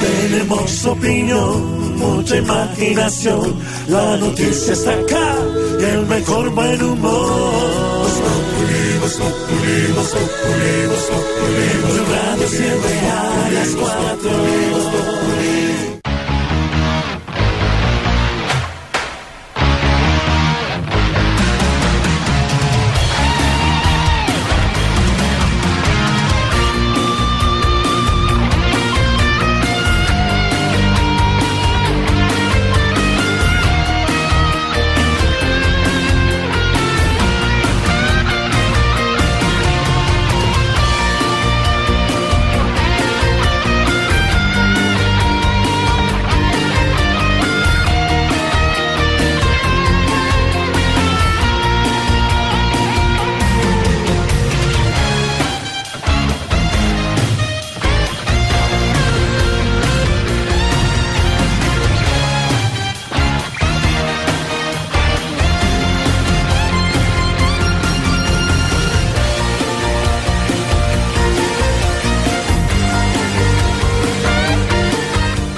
Tenemos opinión, mucha imaginación. La noticia está acá y el mejor buen humor. Tu radio siempre a las cuatro.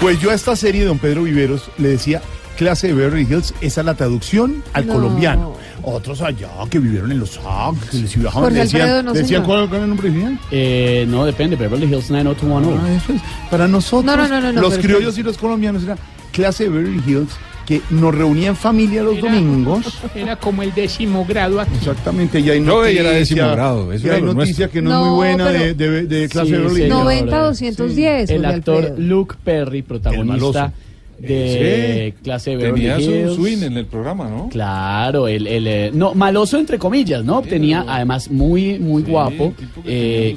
Pues yo a esta serie de Don Pedro Viveros le decía clase de Beverly Hills, esa es la traducción al No. colombiano. Otros allá que vivieron en Los Ángeles y viajaban, Jorge decían, Alfredo, no, decían cuál era el nombre original. Eh, no, depende. Beverly Hills 90210. Ah, eso es. Para nosotros, No, no, no, no, no, los criollos y los colombianos era clase de Beverly Hills que nos reunía en familia los domingos. Era como el décimo grado aquí. Exactamente, y hay No, noticia, ella era décimo grado, eso y era hay noticia nuestro. que no, es No, muy buena pero- de, de- de clase Sí, de Beverly señor. Hills. 90 210. El actor Alfredo. Luke Perry, protagonista maloso. De clase de Beverly Tenía su Hills. swing en el programa, ¿no? Claro, el, el, eh, no, maloso entre comillas, ¿no? Tenía además muy, muy Sí, guapo. Eh,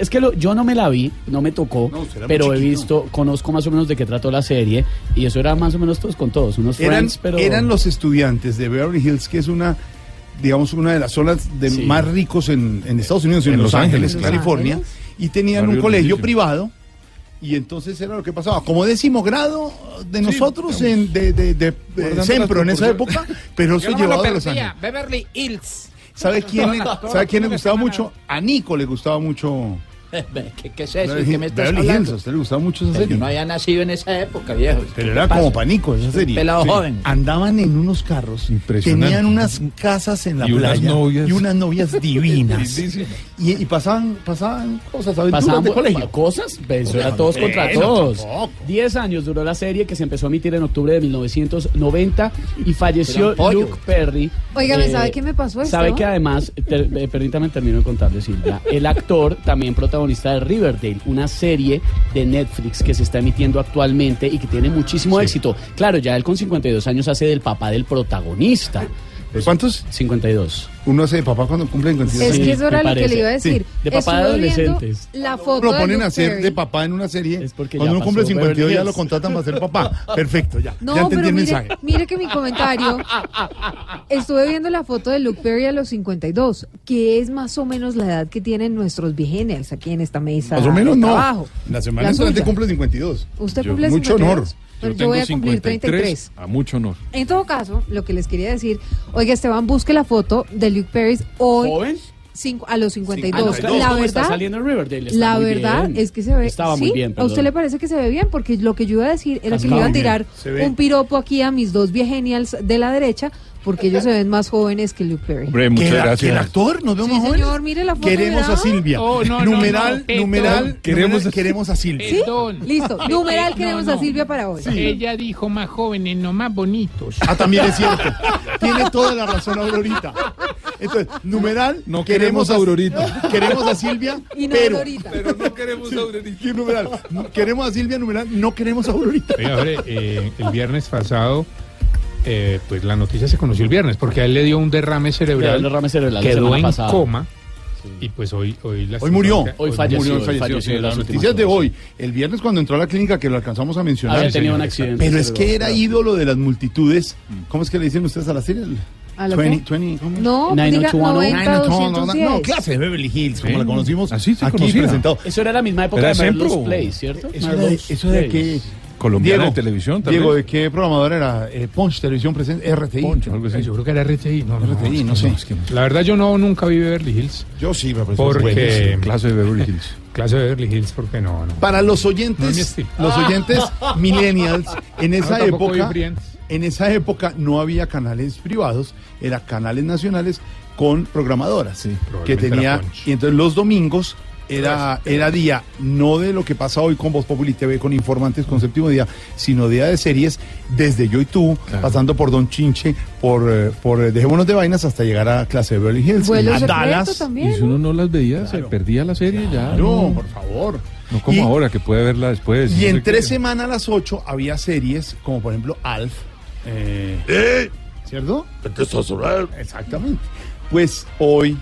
es que lo- yo no me la vi, no me tocó, No, pero he visto, conozco más o menos de qué trató la serie y eso era más o menos todos con todos, unos eran, friends, pero eran los estudiantes de Beverly Hills, que es una, digamos, una de las zonas de Sí. más ricos en, en Estados Unidos, en, En Los Los Ángeles, Ángeles, California, y tenían un colegio privado. Y entonces era lo que pasaba, como décimo grado de nosotros en, de, de, de, Sempro en esa época, pero eso llevado a Los Ángeles. Beverly Hills. ¿Sabe quién, le- ¿sabe quién le gustaba mucho? A Nico le gustaba mucho. ¿Qué, qué es eso? Beverly ¿Qué me estás Hills, hablando? a usted le gustaba mucho esa Pero serie. Yo no había nacido en esa época, viejo. Pero era ¿Qué como panico esa serie. pelado joven. Andaban en unos carros, Impresionante. tenían unas casas en la Y unas playa novias. y unas novias divinas. Lindísimas. y, y pasaban, pasaban cosas, aventuras Pasaban de colegio. cosas, pues, eso era todos contra bueno, todos. tampoco. Diez años duró la serie que se empezó a emitir en octubre de 1990 y falleció. Luke Perry. Óigame, Eh, ¿sabe qué me pasó esto? Sabe que además, ter- eh, permítame termino de contarle, Silvia, el actor también protagonista de Riverdale, una serie de Netflix que se está emitiendo actualmente y que tiene muchísimo éxito. Claro, ya él con 52 años hace del papá del protagonista. ¿Cuántos? 52. Uno hace de papá cuando cumple 52 Es Sí, que eso era lo que le iba a decir. Sí, de papá de adolescentes. La foto Lo ponen a hacer Perry. de papá en una serie. Es porque Cuando uno cumple pasó 52 Beverly ya lo contratan para ser papá. Perfecto, ya. No, ya entendí pero el mire, mensaje. mire que mi comentario. Estuve viendo la foto de Luke Perry a los 52, que es más o menos la edad que tienen nuestros vigenials aquí en esta mesa. Más o menos de no. trabajo. La semana La entrante cumple 52. Usted Yo- cumple mucho 52. honor. Pero Yo yo voy a cumplir 53, 33. a mucho honor. En todo caso, lo que les quería decir, oiga Esteban, busque la foto de Luke Perry hoy ¿Joven? cinco- a los 52. Ah, no, claro, la ¿cómo está verdad, saliendo en Riverdale? Está la muy verdad bien. es que se ve. Estaba ¿sí? muy bien, ¿A usted perdón. le parece que se ve bien? Porque lo que yo iba a decir era que Está le iba a tirar un piropo aquí a mis dos viegenials de la derecha, porque ellos se ven más jóvenes que Luke Perry. Hombre, ¿Que, muchas la- que gracias. el actor nos vemos Sí, más jóvenes? señor, mire la foto, Queremos ¿verdad? a Silvia. Oh, no, no, numeral, no, perdón. numeral, Queremos- numeral, queremos a Silvia. ¿Sí? Perdón. Listo. Eh, Numeral eh, queremos no, a no. Silvia para hoy. Ella dijo más jóvenes, no más bonitos. Ah, también es cierto. Tiene toda la razón Aurorita. Entonces, numeral, No queremos a Aurorita. Queremos a Silvia, Y no pero... ahorita. Pero no queremos a Aurorita. Queremos a Silvia, numeral, no queremos a Aurorita. Oiga, hombre, eh, el viernes pasado eh, pues la noticia se conoció el viernes, porque a él le dio un derrame cerebral, El derrame cerebral la quedó en pasada. coma, y pues hoy... Hoy, Hoy murió. Hoy falleció, murió, hoy falleció, falleció sí, en las noticias de hoy. El viernes cuando entró a la clínica, que lo alcanzamos a mencionar. Había tenido señor, un accidente. Pero es que era ídolo de las multitudes. ¿Cómo es que le dicen ustedes a la serie? ¿A la 20, qué? 20, ¿cómo? No, diga oh oh. 90, No, no, no, 210. no, clase de Beverly Hills, como la conocimos Así se aquí conocía. presentado. Eso era la misma época ¿Era de? Play, ¿cierto? Eso era de, Merluz Colombiana Diego, de televisión también. Diego, ¿de qué programador era? Eh, Punch Televisión Presente, RTI. Poncho, algo así. Yo creo que era RTI, no, no, RTI, no que sé. es que La verdad yo no nunca vi Beverly Hills, Yo sí, me pareció porque... Clase de Beverly Hills. Clase de Beverly Hills, porque no, no. Para los oyentes, los oyentes millennials, en esa época, en esa época no había canales privados, era canales nacionales con programadoras Sí, que tenía y entonces los domingos era era día no de lo que pasa hoy con Voz Populi TV con informantes con séptimo día, sino día de series desde yo y tú, Claro. pasando por Don Chinche, por eh, por eh, Dejémonos de vainas hasta llegar a clase de Beverly Hills, a Dallas. también. Y si uno no las veía, se perdía la serie ya. No, por favor. no como Y- ahora, que puede verla después. Y no en tres semanas a las 8 había series como por ejemplo Alf. eh, ¿Cierto? Exactamente. Pues hoy,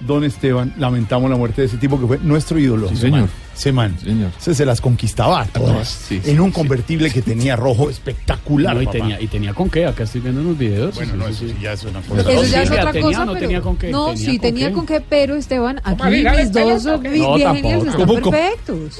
don Esteban, lamentamos la muerte de ese tipo que fue nuestro ídolo. Sí, señor. Semán. Sí, señor. Se, se las conquistaba a todas. Sí, en un convertible que tenía rojo espectacular. No, y, papá. tenía, y tenía con qué, acá estoy viendo unos videos. Bueno, sí, no, sí, eso ya es una cosa. Eso ya es otra ¿tenía o cosa, no pero... tenía con qué? No, ¿Tenía sí, con tenía qué? con qué, pero Esteban, aquí mis dos No, vi- tampoco. viejenials están perfectos.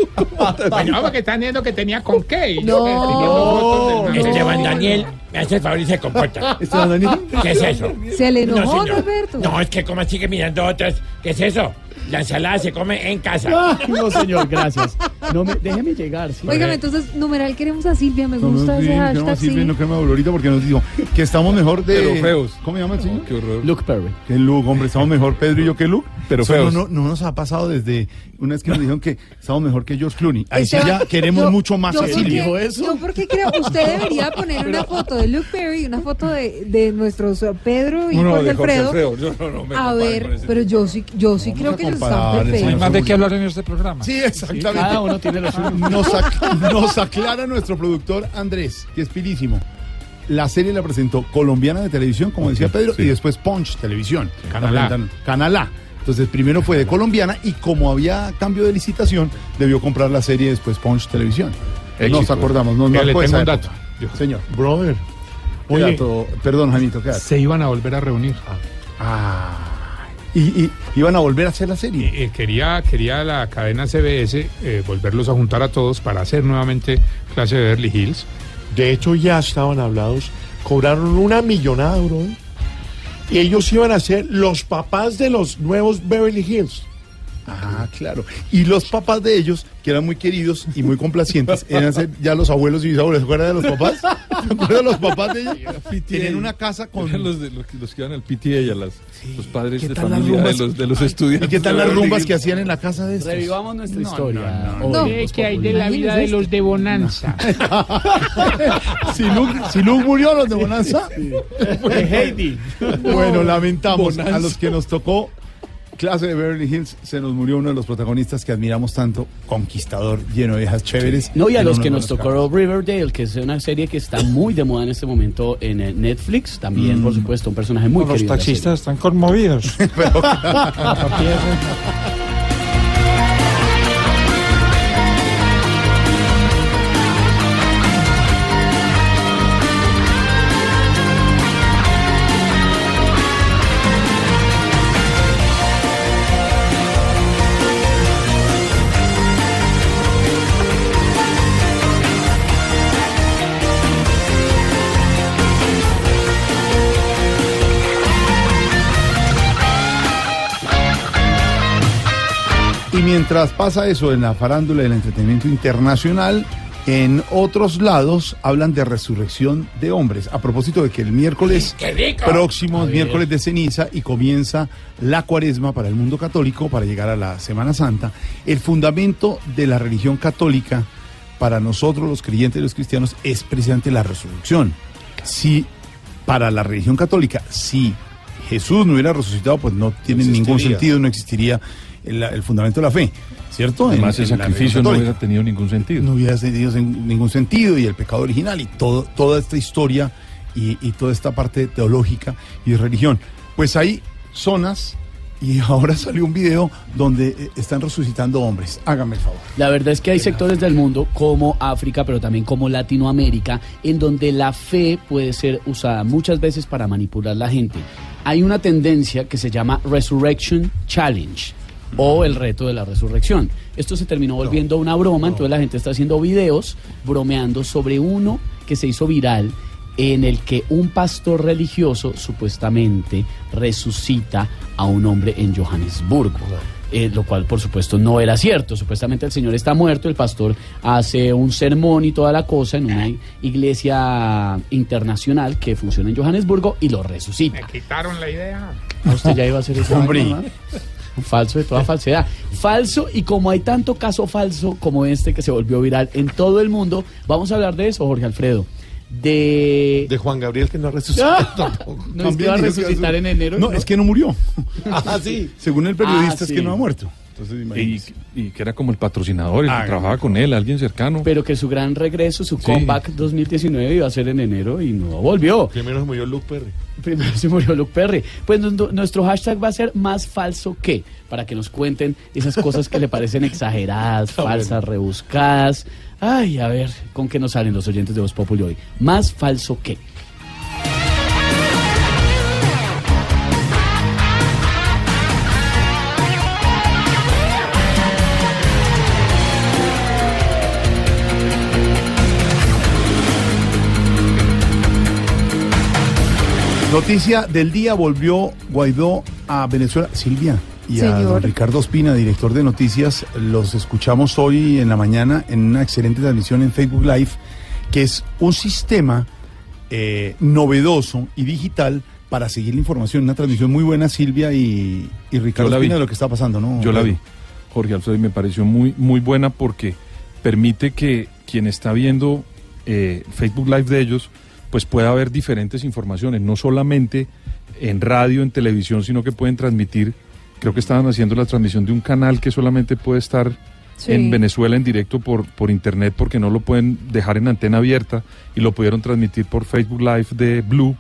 No, porque están viendo que tenía con qué. No. Esteban Daniel, me hace el favor y se comporta. Esteban Daniel. ¿Qué es eso? Se le No, enojó, señor. Alberto. No, es que como sigue mirando otras. ¿Qué es eso? La ensalada se come en casa. Ay, no, señor, gracias. No me, déjeme llegar. sí. Óigame, entonces, numeral, queremos a Silvia, me No, gusta no, sí, ese queremos hashtag, Silvia, sí. no queremos Aurorita porque nos dijo que estamos mejor de... Pero feos. ¿Cómo se llama el señor? Qué horror. Luke Perry. Que Luke, hombre, estamos mejor Pedro y yo que Luke. Pero feos. No, no, no nos ha pasado desde una vez que nos dijeron que estamos mejor que George Clooney. Ahí sí ya queremos yo- mucho más a Silvia. dijo eso? Yo porque creo, usted debería poner una foto de Luke Perry y una foto de, de nuestros uh, Pedro y No, no, Jorge de Jorge Alfredo. Alfredo. Yo no, no me A ver, pero yo sí, yo sí creo que Hay más de qué hablar en este programa. Sí, exactamente. Cada uno tiene lo suyo. Nos, ac- nos aclara nuestro productor Andrés, que es pilísimo. La serie la presentó colombiana de televisión, como decía Pedro, sí. y después Punch Televisión. Canal La A. presentan- Canal A. Entonces, primero fue de colombiana y como había cambio de licitación, debió comprar la serie después Punch Televisión. Éxito. Nos acordamos, nos Mira, le marcó tengo esa un dato. Yo- Señor, brother. ¿Qué Oye. dato? Perdón, Jaimito, ¿qué dato? Se iban a volver a reunir. Ah. Y, y iban a volver a hacer la serie. Eh, quería, quería la cadena CBS eh, volverlos a juntar a todos para hacer nuevamente clase de Beverly Hills. De hecho, ya estaban hablados. Cobraron una millonada, bro. Y ellos iban a ser los papás de los nuevos Beverly Hills. Ah, claro. Y los papás de ellos, que eran muy queridos y muy complacientes, eran ser ya los abuelos y bisabuelos. ¿Se acuerdan de los papás? ¿Se acuerdan de los papás de ellos? Tienen una casa con... Los, de, los, que- los que iban al PTA y a las, los padres ¿Qué de familia de los, de los estudiantes. ¿Y qué tal las rumbas que hacían en la casa de estos? Revivamos nuestra No, historia. no, ¿Qué, qué hay de la vida de los de Bonanza? si, Luke, si Luke murió, los de Bonanza. De Heidi. Bueno, lamentamos Bonanza. a los que nos tocó clase de Beverly Hills. Se nos murió uno de los protagonistas que admiramos tanto, conquistador, lleno de viejas chéveres. No, y a los que nos tocó Riverdale, que es una serie que está muy de moda en este momento en eh, Netflix. También, por supuesto, un personaje muy Los querido. taxistas están conmovidos. Y mientras pasa eso en la farándula del entretenimiento internacional, en otros lados hablan de resurrección de hombres. A propósito de que el miércoles próximo, miércoles de ceniza, y comienza la cuaresma para el mundo católico, para llegar a la Semana Santa, el fundamento de la religión católica para nosotros los creyentes y los cristianos es precisamente la resurrección. Si para la religión católica, si Jesús no hubiera resucitado, pues no tiene ningún sentido, no existiría el, el fundamento de la fe, ¿cierto? Además, En- el en sacrificio no hubiera tenido ningún sentido. no hubiera tenido ningún sentido y el pecado original y todo, toda esta historia y, y toda esta parte teológica y de religión. Pues hay zonas y ahora salió un video donde eh, están resucitando hombres. Hágame el favor. La verdad es que hay sectores del mundo como África, pero también como Latinoamérica, en donde la fe puede ser usada muchas veces para manipular la gente. Hay una tendencia que se llama Resurrection Challenge o el reto de la resurrección. Esto se terminó volviendo una broma, entonces la gente está haciendo videos bromeando sobre uno que se hizo viral en el que un pastor religioso supuestamente resucita a un hombre en Johannesburgo. eh, lo cual por supuesto no era cierto. Supuestamente el señor está muerto, el pastor hace un sermón y toda la cosa en una iglesia internacional que funciona en Johannesburgo y lo resucita. Me quitaron la idea. Ah, Usted ya iba a hacer eso. Hombre. Falso de toda falsedad. Falso y como hay tanto caso falso como este que se volvió viral en todo el mundo, vamos a hablar de eso, Jorge Alfredo. De... De Juan Gabriel que no resucitó Ah, tampoco. no es que va a resucitar en enero. No, es que no murió. Ah, sí. Según el periodista Ah, es que no ha muerto. Entonces, Y, que era como el patrocinador, el Ah, que trabajaba con él, alguien cercano. Pero que su gran regreso, su Sí. comeback 2019 iba a ser en enero y no volvió. Primero se murió Luke Perry. Primero se murió Luke Perry. Pues nu- nuestro hashtag va a ser más falso que, para que nos cuenten esas cosas que le parecen exageradas, falsas, rebuscadas. Ay, a ver, ¿con qué nos salen los oyentes de Voz Populi hoy? Más falso que. Noticia del día, volvió Guaidó a Venezuela. Silvia y a Señor. don Ricardo Ospina, director de noticias, los escuchamos hoy en la mañana en una excelente transmisión en Facebook Live, que es un sistema eh, novedoso y digital para seguir la información. Una transmisión muy buena, Silvia y, y Ricardo Yo la vi. Ospina, de lo que está pasando, ¿no? Yo la vi? Jorge Alfredo, y me pareció muy, muy buena porque permite que quien está viendo eh, Facebook Live de ellos, pues pueda ver diferentes informaciones, no solamente en radio, en televisión, sino que pueden transmitir, creo que estaban haciendo la transmisión de un canal que solamente puede estar Sí. en Venezuela en directo por, por internet porque no lo pueden dejar en antena abierta y lo pudieron transmitir por Facebook Live de Blue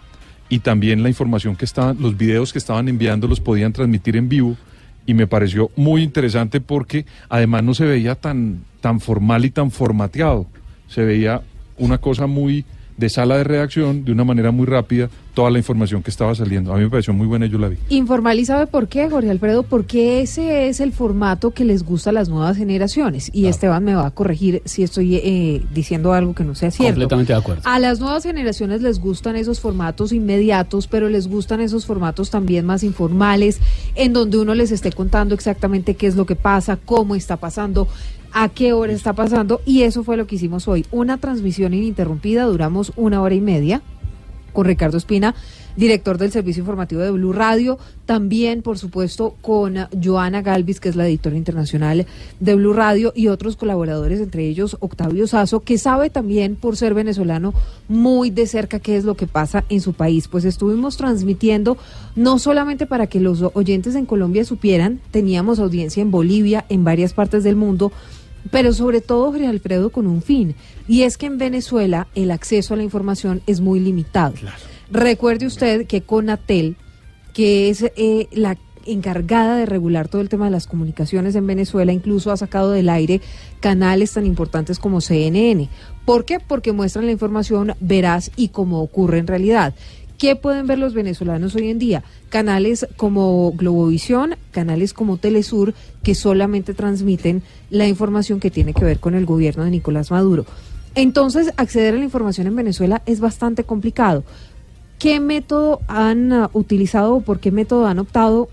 y también la información que estaban, los videos que estaban enviando los podían transmitir en vivo y me pareció muy interesante porque además no se veía tan, tan formal y tan formateado, se veía una cosa muy de sala de redacción, de una manera muy rápida, toda la información que estaba saliendo. A mí me pareció muy buena, yo la vi. Informal y sabe por qué, Jorge Alfredo, porque ese es el formato que les gusta a las nuevas generaciones. Y Esteban me va a corregir si estoy eh, diciendo algo que no sea cierto. Completamente de acuerdo. A las nuevas generaciones les gustan esos formatos inmediatos, pero les gustan esos formatos también más informales, en donde uno les esté contando exactamente qué es lo que pasa, cómo está pasando, a qué hora está pasando. Y eso fue lo que hicimos hoy. Una transmisión ininterrumpida, duramos una hora y media con Ricardo Espina, director del servicio informativo de Blue Radio, también, por supuesto, con Joana Galvis, que es la editora internacional de Blue Radio, y otros colaboradores, entre ellos Octavio Sazo, que sabe también, por ser venezolano, muy de cerca qué es lo que pasa en su país. Pues estuvimos transmitiendo, no solamente para que los oyentes en Colombia supieran, teníamos audiencia en Bolivia, en varias partes del mundo, pero sobre todo, Jorge Alfredo, con un fin. Y es que en Venezuela el acceso a la información es muy limitado. Recuerde usted que Conatel, que es eh, la encargada de regular todo el tema de las comunicaciones en Venezuela, incluso ha sacado del aire canales tan importantes como CNN. ¿Por qué? Porque muestran la información veraz y como ocurre en realidad. ¿Qué pueden ver los venezolanos hoy en día? Canales como Globovisión, canales como Telesur, que solamente transmiten la información que tiene que ver con el gobierno de Nicolás Maduro. Entonces, acceder a la información en Venezuela es bastante complicado. ¿Qué método han ah, utilizado o por qué método han optado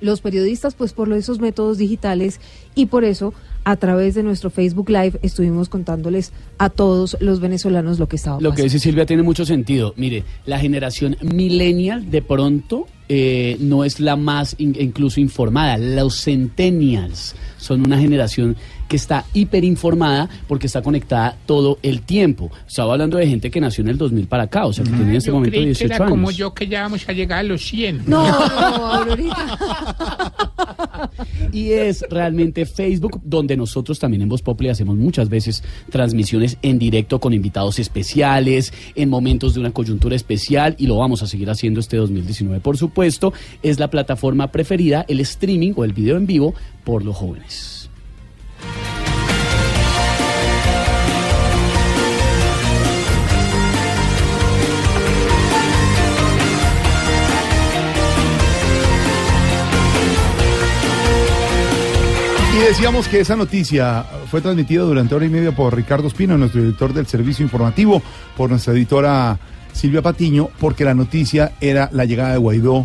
los periodistas? Pues por esos métodos digitales y por eso a través de nuestro Facebook Live estuvimos contándoles a todos los venezolanos lo que estaba Lo que pasando. dice Silvia tiene mucho sentido. Mire, la generación millennial de pronto eh, no es la más in- incluso informada. Los centennials son una generación que está hiperinformada porque está conectada todo el tiempo. Estaba hablando de gente que nació en el 2000 para acá, o sea, que tenía en este Yo momento creí que 18 era como yo que ya vamos a llegar a los 100. No, no, Aurorita. y es realmente Facebook, donde nosotros también en Voz Populi hacemos muchas veces transmisiones en directo con invitados especiales, en momentos de una coyuntura especial, y lo vamos a seguir haciendo este 2019, por supuesto. Es la plataforma preferida, el streaming o el video en vivo por los jóvenes. Decíamos que esa noticia fue transmitida durante hora y media por Ricardo Espino, nuestro director del servicio informativo, por nuestra editora Silvia Patiño, porque la noticia era la llegada de Guaidó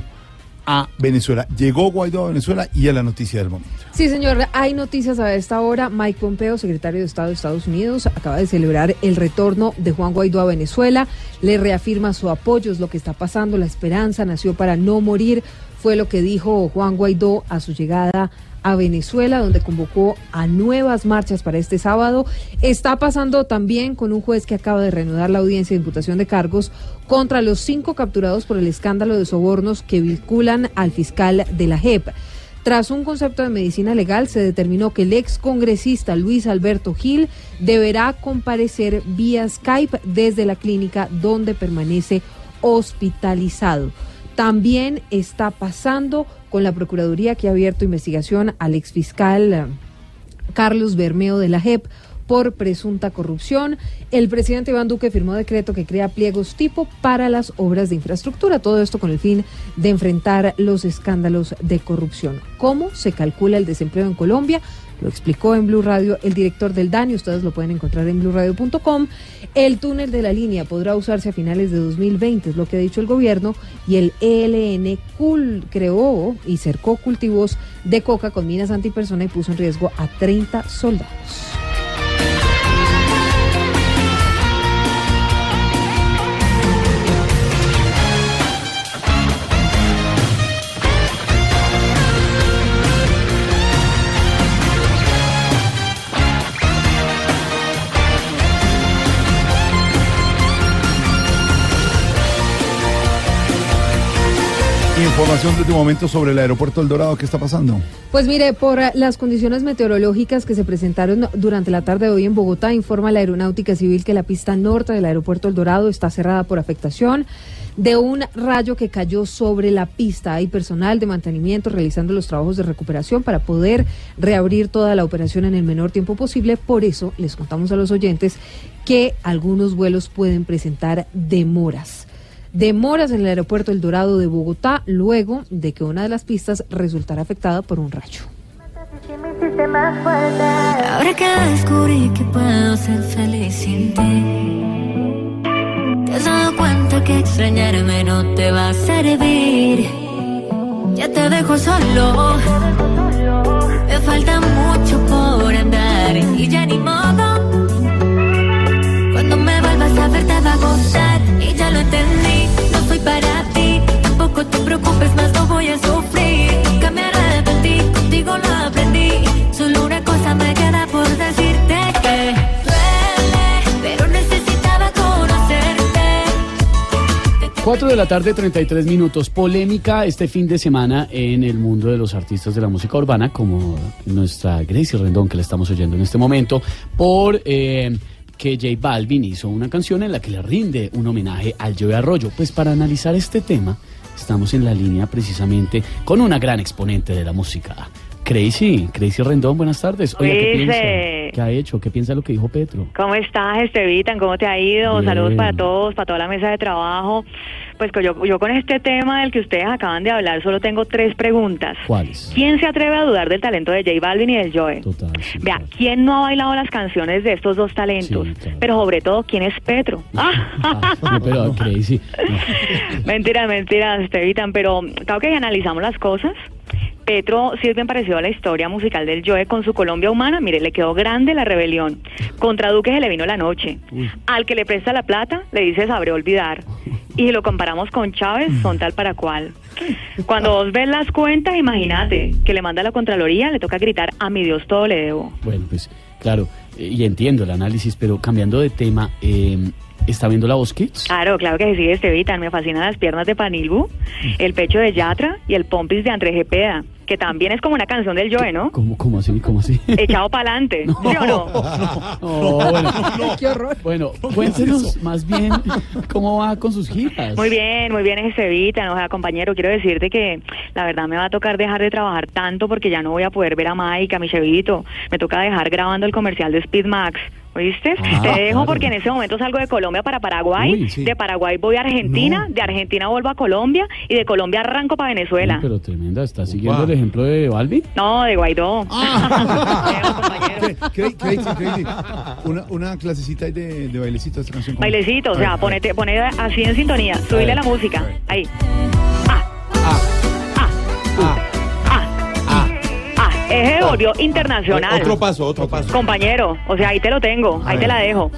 a Venezuela. Llegó Guaidó a Venezuela y es la noticia del momento. Sí, señor, hay noticias a esta hora. Mike Pompeo, secretario de Estado de Estados Unidos, acaba de celebrar el retorno de Juan Guaidó a Venezuela. Le reafirma su apoyo, es lo que está pasando. La esperanza nació para no morir, fue lo que dijo Juan Guaidó a su llegada Venezuela, donde convocó a nuevas marchas para este sábado. Está pasando también con un juez que acaba de reanudar la audiencia de imputación de cargos contra los cinco capturados por el escándalo de sobornos que vinculan al fiscal de la JEP. Tras un concepto de medicina legal, se determinó que el ex congresista Luis Alberto Gil deberá comparecer vía Skype desde la clínica donde permanece hospitalizado. También está pasando con la Procuraduría que ha abierto investigación al exfiscal eh, Carlos Bermeo de la JEP por presunta corrupción. El presidente Iván Duque firmó decreto que crea pliegos tipo para las obras de infraestructura. Todo esto con el fin de enfrentar los escándalos de corrupción. ¿Cómo se calcula el desempleo en Colombia? Lo explicó en Blue Radio el director del DANI, ustedes lo pueden encontrar en blueradio.com. El túnel de la línea podrá usarse a finales de 2020, es lo que ha dicho el gobierno, y el ELN creó y cercó cultivos de coca con minas antipersona y puso en riesgo a 30 soldados. Información de este momento sobre el aeropuerto El Dorado, ¿qué está pasando? Pues mire, por eh, las condiciones meteorológicas que se presentaron durante la tarde de hoy en Bogotá, informa la Aeronáutica Civil que la pista norte del aeropuerto El Dorado está cerrada por afectación de un rayo que cayó sobre la pista. Hay personal de mantenimiento realizando los trabajos de recuperación para poder reabrir toda la operación en el menor tiempo posible. Por eso les contamos a los oyentes que algunos vuelos pueden presentar demoras demoras en el aeropuerto El Dorado de Bogotá luego de que una de las pistas resultara afectada por un rayo. Ahora que descubrí que puedo ser feliz sin ti, te has dado cuenta que extrañarme no te va a servir. Ya te dejo solo, me falta mucho por andar y ya ni modo. Cuando me vuelvas a ver te va a gustar y ya lo entendí. Para ti, tampoco te preocupes más, no voy a sufrir. Que me arrepentí, contigo lo aprendí. Solo una cosa me queda por decirte que duele, pero necesitaba conocerte. 4 de la tarde, 33 minutos. Polémica este fin de semana en el mundo de los artistas de la música urbana, como nuestra Gracie Rendón, que la estamos oyendo en este momento, por eh, que J Balvin hizo una canción en la que le rinde un homenaje al Joe Arroyo. Pues para analizar este tema, estamos en la línea precisamente con una gran exponente de la música. Crazy, Crazy Rendón, buenas tardes. Oiga, ¿qué piensa? ¿Qué ha hecho? ¿Qué piensa lo que dijo Petro? ¿Cómo estás, Estevitan? ¿Cómo te ha ido? Bien. Saludos para todos, para toda la mesa de trabajo. Pues que yo, yo con este tema del que ustedes acaban de hablar solo tengo tres preguntas. ¿Cuáles? ¿Quién se atreve a dudar del talento de J Balvin y del Joe? Total. sí, Vea, ¿quién no ha bailado las canciones de estos dos talentos? Sí, claro. Pero sobre todo, ¿quién es Petro? Ah, no, pero Crazy. no. Mentiras, mentiras, Estevitan, pero claro que analizamos las cosas, Petro sí es bien parecido a la historia musical del Joe con su Colombia humana. Mire, le quedó grande la rebelión. Contra Duque se le vino la noche. Al que le presta la plata, le dice sabré olvidar. Y si lo comparamos con Chávez, son tal para cual. Cuando vos ves las cuentas, imagínate que le manda a la Contraloría, le toca gritar a mi Dios todo le debo. Bueno, pues claro, eh, y entiendo el análisis, pero cambiando de tema, eh, ¿está viendo la voz Kids? Claro, claro que sí, Estevitan. Me fascinan las piernas de Panilbu, el pecho de Yatra y el pompis de André Gepeda. que también es como una canción del Joe, ¿no? ¿Cómo, cómo así? ¿Cómo así? Echado para adelante, ¿sí o no? Oh, bueno, Qué horror. bueno, cuéntenos más bien cómo va con sus giras. Muy bien, muy bien, Estevita. O sea, compañero, quiero decirte que la verdad me va a tocar dejar de trabajar tanto porque ya no voy a poder ver a Mike, a mi chevito. Me toca dejar grabando el comercial de Speed Max. ¿Oíste? Ah, Te dejo claro. porque en ese momento salgo de Colombia para Paraguay, Uy, sí. de Paraguay voy a Argentina, de Argentina vuelvo a Colombia y de Colombia arranco para Venezuela. Uy, pero tremenda, ¿está siguiendo el ejemplo de Balbi? No, de Guaidó. Crazy, crazy, crazy. Una, una clasecita ahí de, de bailecito de esta canción. Bailecito, o sea, ponete, ponete así en sintonía, subile la música, ahí. Es el volvió internacional. Otro paso, otro paso. Compañero, o sea, ahí te lo tengo, ahí te la dejo.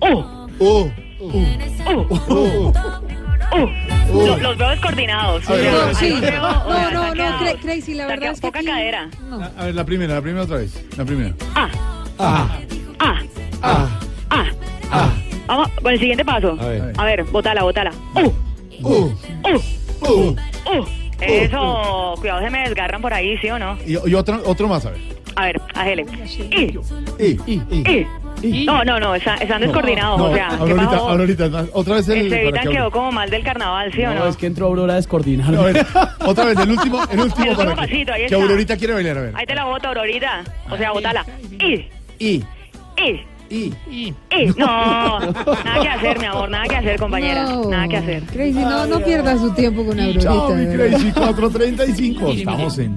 Uh, Uh, uh, uh. Lo- Los veo descoordinados. No, sí. No, no, Cra- Crazy, la verdad es que poca aquí- cadera. No. A ver, la primera, la primera otra vez. La primera. Ah, ah, ah, ah, ah, ah. Vamos con el siguiente paso. A ver. A ver, bótala, bótala. Uh, Uh, uh, uh. uh. Eso, cuidado, se me desgarran por ahí, ¿sí o no? Y, y otro, otro más, a ver. A ver, Ángele. Y, Y, y, y. No, no, no, está- están descoordinados, No, o sea, ¿qué Aurorita, pasó? Aurorita, otra vez el. Este que quedó como mal del carnaval, ¿sí o no? No, es que entró Aurora a descoordinar. No, a ver, otra vez, el último, el último El para último que, pasito, ahí que está. Aurorita quiere bailar, a ver. Ahí te la boto, Aurorita. O sea, botala. Y, Y, y, y. y. No, nada que hacer, mi amor, nada que hacer, compañera. No. Nada que hacer. Crazy, no, no pierda su tiempo con Aurorita. Chao, mi. Crazy 435. Estamos en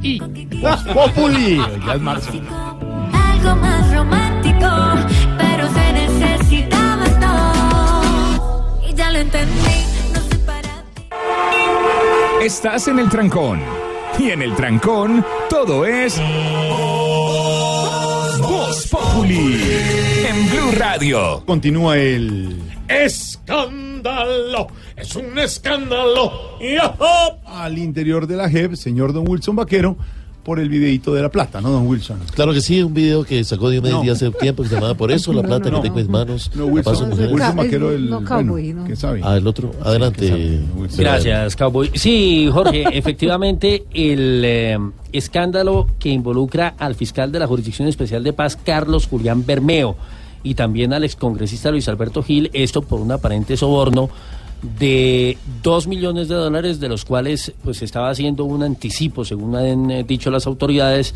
Voz Populi. Ya es marzo. Algo más romántico, pero se necesitaba todo. Y ya lo entendí, no sé para Estás en el trancón. Y en el trancón, todo es. Voz Populi. En Blue Radio. Continúa el. Escándalo, es un escándalo. Al interior de la JEP, señor Don Wilson Vaquero, por el videito de la plata, ¿no, Don Wilson? Claro que sí, un video que sacó Diomedes No. Díaz hace tiempo que se llamaba Por eso, la No, plata no, que tengo en mis manos. No, Wilson. Wilson es- el. no, bueno, cowboy, ¿no? ¿Qué sabe? Ah, el otro. Adelante. ¿Qué sabe, Wilson? Gracias, Cowboy. Sí, Jorge, efectivamente, el eh, escándalo que involucra al fiscal de la Jurisdicción Especial de Paz, Carlos Julián Bermeo, y también al excongresista Luis Alberto Gil, esto por un aparente soborno de dos millones de dólares, de los cuales pues estaba haciendo un anticipo, según han eh, dicho las autoridades,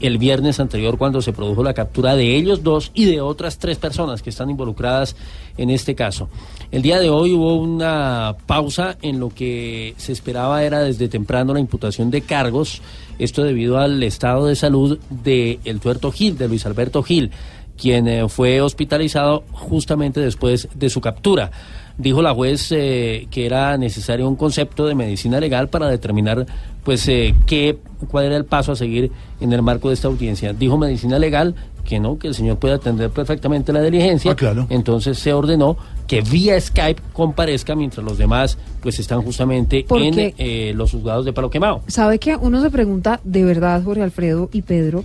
el viernes anterior cuando se produjo la captura de ellos dos y de otras tres personas que están involucradas en este caso. El día de hoy hubo una pausa en lo que se esperaba era desde temprano la imputación de cargos, esto debido al estado de salud de el tuerto Gil, de Luis Alberto Gil, quien eh, fue hospitalizado justamente después de su captura. Dijo la juez eh, que era necesario un concepto de medicina legal para determinar pues eh, qué, cuál era el paso a seguir en el marco de esta audiencia. Dijo medicina legal que no, que el señor puede atender perfectamente la diligencia. Ah, claro. Entonces se ordenó que vía Skype comparezca mientras los demás pues están justamente ¿Por en eh, los juzgados de Palo Quemado. ¿Sabe que uno se pregunta, de verdad, Jorge Alfredo y Pedro,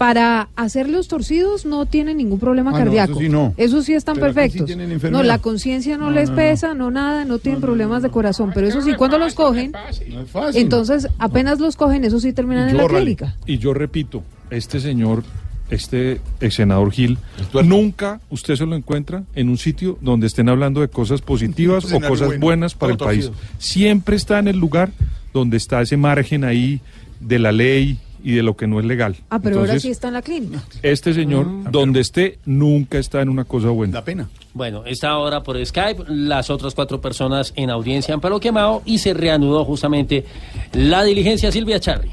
para hacer los torcidos no tienen ningún problema Ah, no, cardíaco? eso sí no. Eso sí están Pero aquí sí perfectos. no, la conciencia no, No, les pesa, no nada, no tienen problemas de corazón. Pero eso sí, cuando los cogen, No es fácil. entonces apenas los cogen, eso sí terminan en la clínica. Y yo repito, este señor, este ex senador Gil, nunca usted se lo encuentra en un sitio donde estén hablando de cosas positivas o cosas bueno, buenas para el país. Siempre está en el lugar donde está ese margen ahí de la ley y de lo que no es legal. Ah, pero ahora sí está en la clínica. Este señor, donde esté, nunca está en una cosa buena. Da pena. Bueno, está ahora por Skype, las otras cuatro personas en audiencia en Palo Quemado y se reanudó justamente la diligencia Silvia Charri.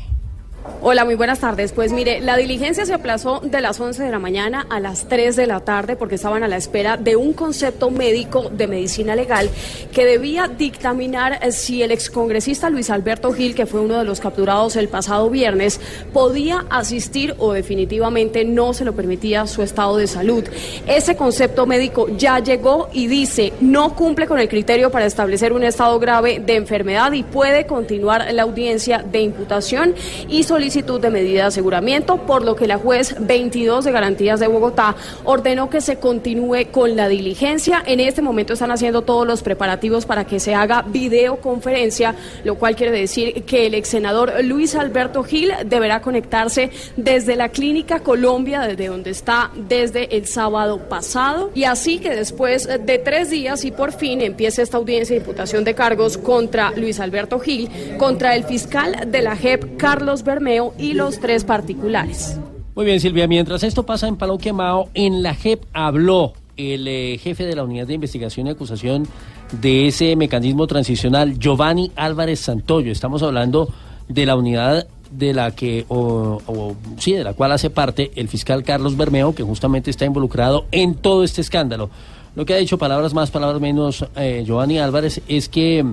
Hola, muy buenas tardes. Pues mire, la diligencia se aplazó de las 11 de la mañana a las 3 de la tarde porque estaban a la espera de un concepto médico de medicina legal que debía dictaminar eh, si el excongresista Luis Alberto Gil, que fue uno de los capturados el pasado viernes, podía asistir o definitivamente no se lo permitía su estado de salud. Ese concepto médico ya llegó y dice no cumple con el criterio para establecer un estado grave de enfermedad y puede continuar la audiencia de imputación y solicitar solicitud de medida de aseguramiento, por lo que la juez 22 de Garantías de Bogotá ordenó que se continúe con la diligencia. En este momento están haciendo todos los preparativos para que se haga videoconferencia, lo cual quiere decir que el ex senador Luis Alberto Gil deberá conectarse desde la Clínica Colombia, desde donde está desde el sábado pasado, y así que después de tres días y por fin empiece esta audiencia de imputación de cargos contra Luis Alberto Gil, contra el fiscal de la JEP, Carlos Bermeo, y los tres particulares. Muy bien, Silvia. Mientras esto pasa en Palo Quemado, en la JEP habló el eh, jefe de la Unidad de Investigación y Acusación de ese mecanismo transicional, Giovanni Álvarez Santoyo. Estamos hablando de la unidad de la que, o, o, sí, de la cual hace parte el fiscal Carlos Bermeo, que justamente está involucrado en todo este escándalo. Lo que ha dicho, palabras más, palabras menos, eh, Giovanni Álvarez, es que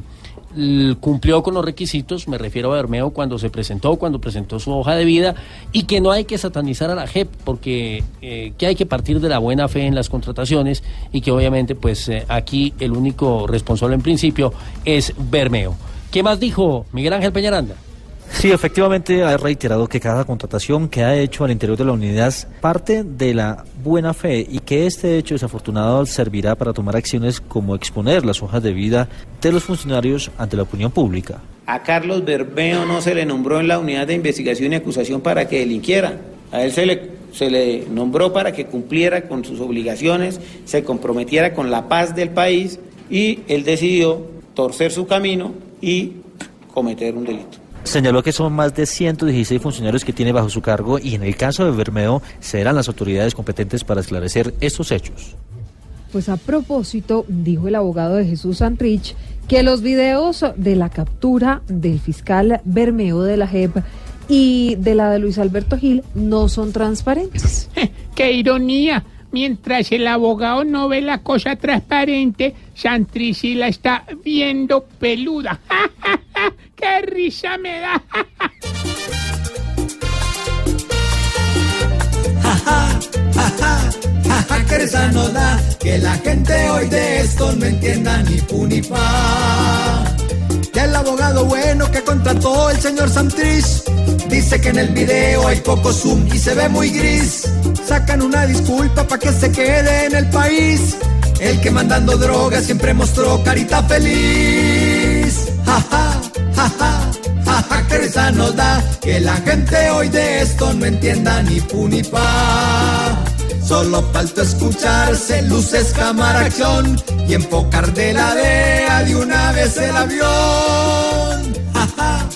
cumplió con los requisitos, me refiero a Bermeo, cuando se presentó, cuando presentó su hoja de vida, y que no hay que satanizar a la JEP, porque eh, que hay que partir de la buena fe en las contrataciones, y que obviamente, pues eh, aquí el único responsable en principio es Bermeo. ¿Qué más dijo Miguel Ángel Peñaranda? Sí, efectivamente ha reiterado que cada contratación que ha hecho al interior de la unidad parte de la buena fe y que este hecho desafortunado servirá para tomar acciones como exponer las hojas de vida de los funcionarios ante la opinión pública. A Carlos Bermeo no se le nombró en la unidad de investigación y acusación para que delinquiera. A él se le, se le nombró para que cumpliera con sus obligaciones, se comprometiera con la paz del país y él decidió torcer su camino y cometer un delito. Señaló que son más de 116 funcionarios que tiene bajo su cargo y en el caso de Bermeo serán las autoridades competentes para esclarecer estos hechos. Pues a propósito, dijo el abogado de Jesús Santrich que los videos de la captura del fiscal Bermeo de la JEP y de la de Luis Alberto Gil no son transparentes. ¡Qué ironía! Mientras el abogado no ve la cosa transparente, Santri sí la está viendo peluda. ¡Qué risa me da! Que risa nos da que la gente hoy de esto no entienda ni pu pa. Que el abogado bueno que contrató el señor Santrich dice que en el video hay poco zoom y se ve muy gris. Sacan una disculpa para que se quede en el país. El que mandando drogas siempre mostró carita feliz. Jaja, jaja, jaja, que risa nos da que la gente hoy de esto no entienda ni pu ni pa. Solo falta escucharse luces, cámara, y enfocar de la DEA de una vez el avión. Ja.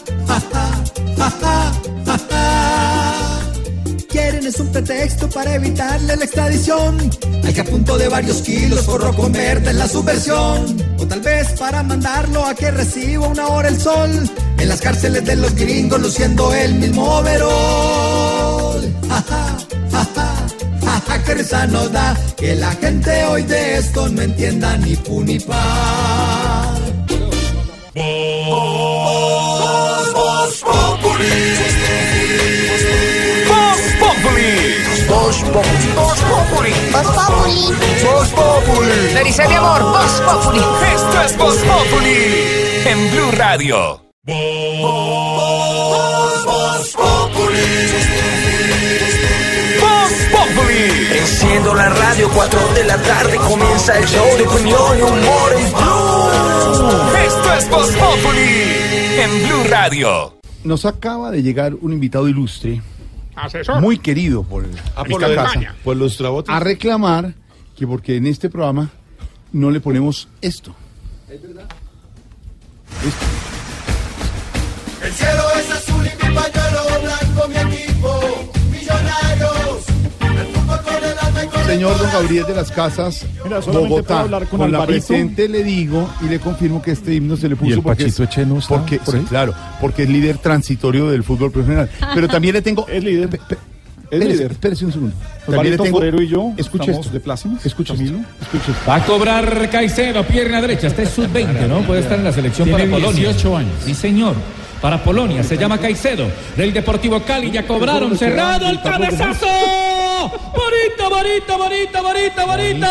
Quieren es un pretexto para evitarle la extradición. Hay que a punto de varios kilos forro convierte en la subversión. O tal vez para mandarlo a que reciba una hora el sol. En las cárceles de los gringos luciendo el mismo overol. Risa nos da que la gente hoy de esto no entienda ni pu ni pa. Voz Populi. Voz Populi. Voz Populi. Voz Populi. Voz Populi. Le dice mi amor, Voz Populi. Esto es Voz Populi en Blue Radio. Voz Enciendo la radio, 4 de la tarde comienza el show de opinión y humor en Blue. Esto es Voz Populi en Blue Radio. Nos acaba de llegar un invitado ilustre, Asesor. muy querido por, Ah, por casa. Por los trabotes. a reclamar que porque en este programa no le ponemos esto. El cielo es azul y mi pañuelo blanco, mi equipo, millonarios. Señor don Gabriel de las Casas, Mira, Bogotá, puedo hablar con la presente le digo y le confirmo que este himno se le puso ¿Y el porque Pachito es, Echeno está porque, por sí, ahí? claro, porque es líder transitorio del fútbol profesional. Pero también le tengo Es líder. Pe- pe- Es espérese, líder. espérese un segundo. También le tengo y yo Escuche esto. de plácemes. Escuche esto. Camilo. Escuche esto. Va a cobrar Caicedo, pierna derecha. Este es sub-20, ¿no? Puede estar en la selección Tiene para Polonia. 18 años. Sí, señor. Para Polonia. Se llama Caicedo. Del Deportivo Cali. Ya cobraron. Cerrado el cabezazo. Bonito, bonito, bonito, bonito, bonito.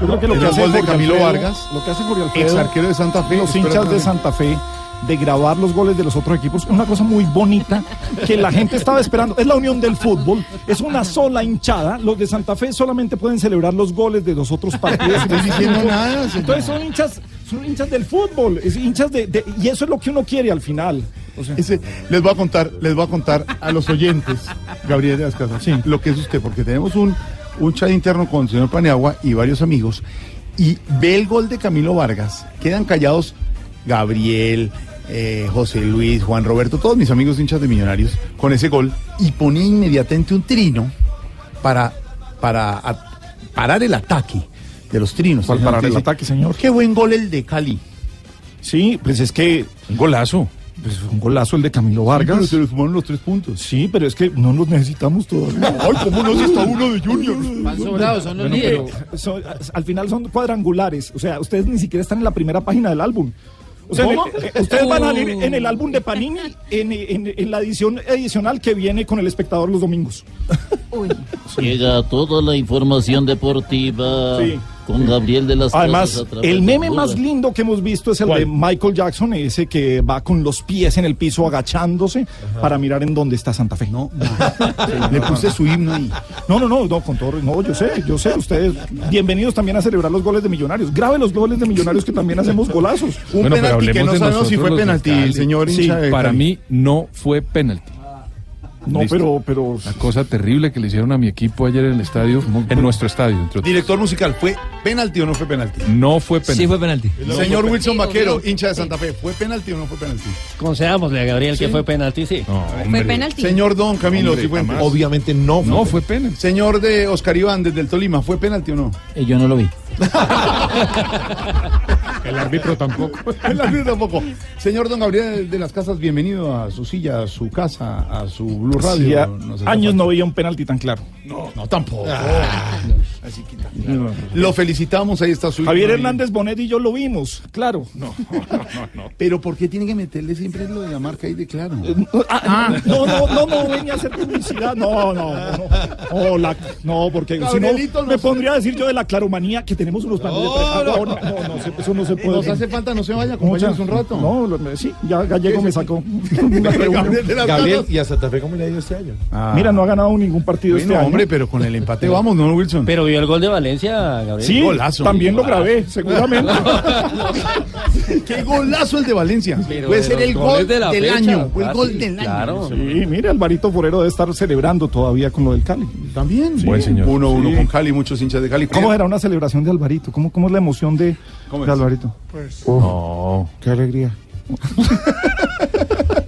Yo creo que lo El que hace gol de Camilo Alfredo- Vargas, lo que hace Jorge Alfredo, ex arquero de Santa Fe, los hinchas de. Santa Fe de grabar los goles de los otros equipos, una cosa muy bonita que la gente estaba esperando. Es la unión del fútbol, es una sola hinchada. Los de Santa Fe solamente pueden celebrar los goles de los otros partidos. No estoy diciendo nada. Entonces son hinchas, son hinchas del fútbol, es hinchas de, de- y eso es lo que uno quiere al final. O sea, Ese- les voy a contar, les voy a contar a los oyentes, Gabriel de las Casas, lo que es usted, porque tenemos un, un chat interno con el señor Paniagua y varios amigos, y ve el gol de Camilo Vargas, quedan callados Gabriel, eh, José Luis, Juan Roberto, todos mis amigos hinchas de Millonarios, con ese gol, y ponía inmediatamente un trino para, para a- parar el ataque de los trinos. ¿Cuál Entonces, parar el ataque, señor? Qué buen gol el de Cali. Sí, pues es que. Un golazo. Pues un golazo el de Camilo Vargas. pero se le sumaron los tres puntos. Sí, pero es que no los necesitamos todavía. Ay, ¿cómo no si está uno de Junior? Van sobrados, son los líderes. son- al final son cuadrangulares. O sea, ustedes ni siquiera están en la primera página del álbum. O sea, el- ¿Cómo? eh, ustedes van a salir en el álbum de Panini en, en- en la edición adicional que viene con el espectador los domingos. Llega toda la información deportiva Sí. Con Gabriel de las Además, el meme más lindo que hemos visto es el ¿Cuál? de Michael Jackson, ese que va con los pies en el piso agachándose para mirar en dónde está Santa Fe. No, Le puse su himno ahí. No, no, no, no, con todo, no, yo sé, yo sé, ustedes bienvenidos también a celebrar los goles de Millonarios. Grabe los goles de Millonarios que también hacemos golazos. Un Bueno, pero penalti que no sabemos si fue penalti, Cali. señor Sí, hincha de para Cali. mí no fue penalti. No, Listo. pero, pero. La cosa terrible que le hicieron a mi equipo ayer en el estadio, en nuestro estadio. entre otros. Director musical, ¿fue penalti o no fue penalti? No fue penalti. Sí fue penalti. Señor Wilson Vaquero, hincha de Santa Fe, ¿fue penalti o no fue penalti? Concedámosle a Gabriel que fue penalti, sí. Hombre. penalti. Señor Don Camilo, Hombre, sí fue jamás. Obviamente no No fue penalti. Señor de Oscar Iván, desde el Tolima, ¿fue penalti o no? Eh, yo no lo vi. El árbitro tampoco. El árbitro tampoco. Señor Don Gabriel de las Casas, bienvenido a su silla, a su casa, a su Blue Radio. No sé, años no veía un penalti tan claro. No, no tampoco. Así quita. Lo felicitamos, ahí está su Javier. Hernández Bonet y yo lo vimos, claro. No, no, no. Pero ¿por qué tiene que meterle siempre lo de la marca ahí de claro? Ah, no, no, no, no, venía a hacer publicidad. No, no, no. No, la- no, porque si no, me pondría a decir yo de la claromanía que tenemos unos planes de pre- Ah, no, no, no, no, se- eso no se puede. Nos hace falta, no se vaya, acompáñanos un rato. No, lo- sí, ya Gallego me sacó. Gabriel. ¿y a Santa Fe cómo le ha ido este año? Ah. Mira, no ha ganado ningún partido Bueno, este año. hombre, pero con el empate vamos, ¿no, Wilson? Pero vio el gol de Valencia, Gabriel. Sí, Golazo. también lo grabé, seguramente. ¡Qué golazo el de Valencia! Pero Puede de ser el gol de del fecha, año. Fue el gol del claro. año. Sí, mire, Alvarito Forero debe estar celebrando todavía con lo del Cali. También. Sí. Buen señor. Uno, uno Sí. con Cali, muchos hinchas de Cali. ¿Cómo era una celebración de Alvarito? ¿Cómo, cómo es la emoción de, ¿Cómo de es? Alvarito? Pues, No. qué alegría.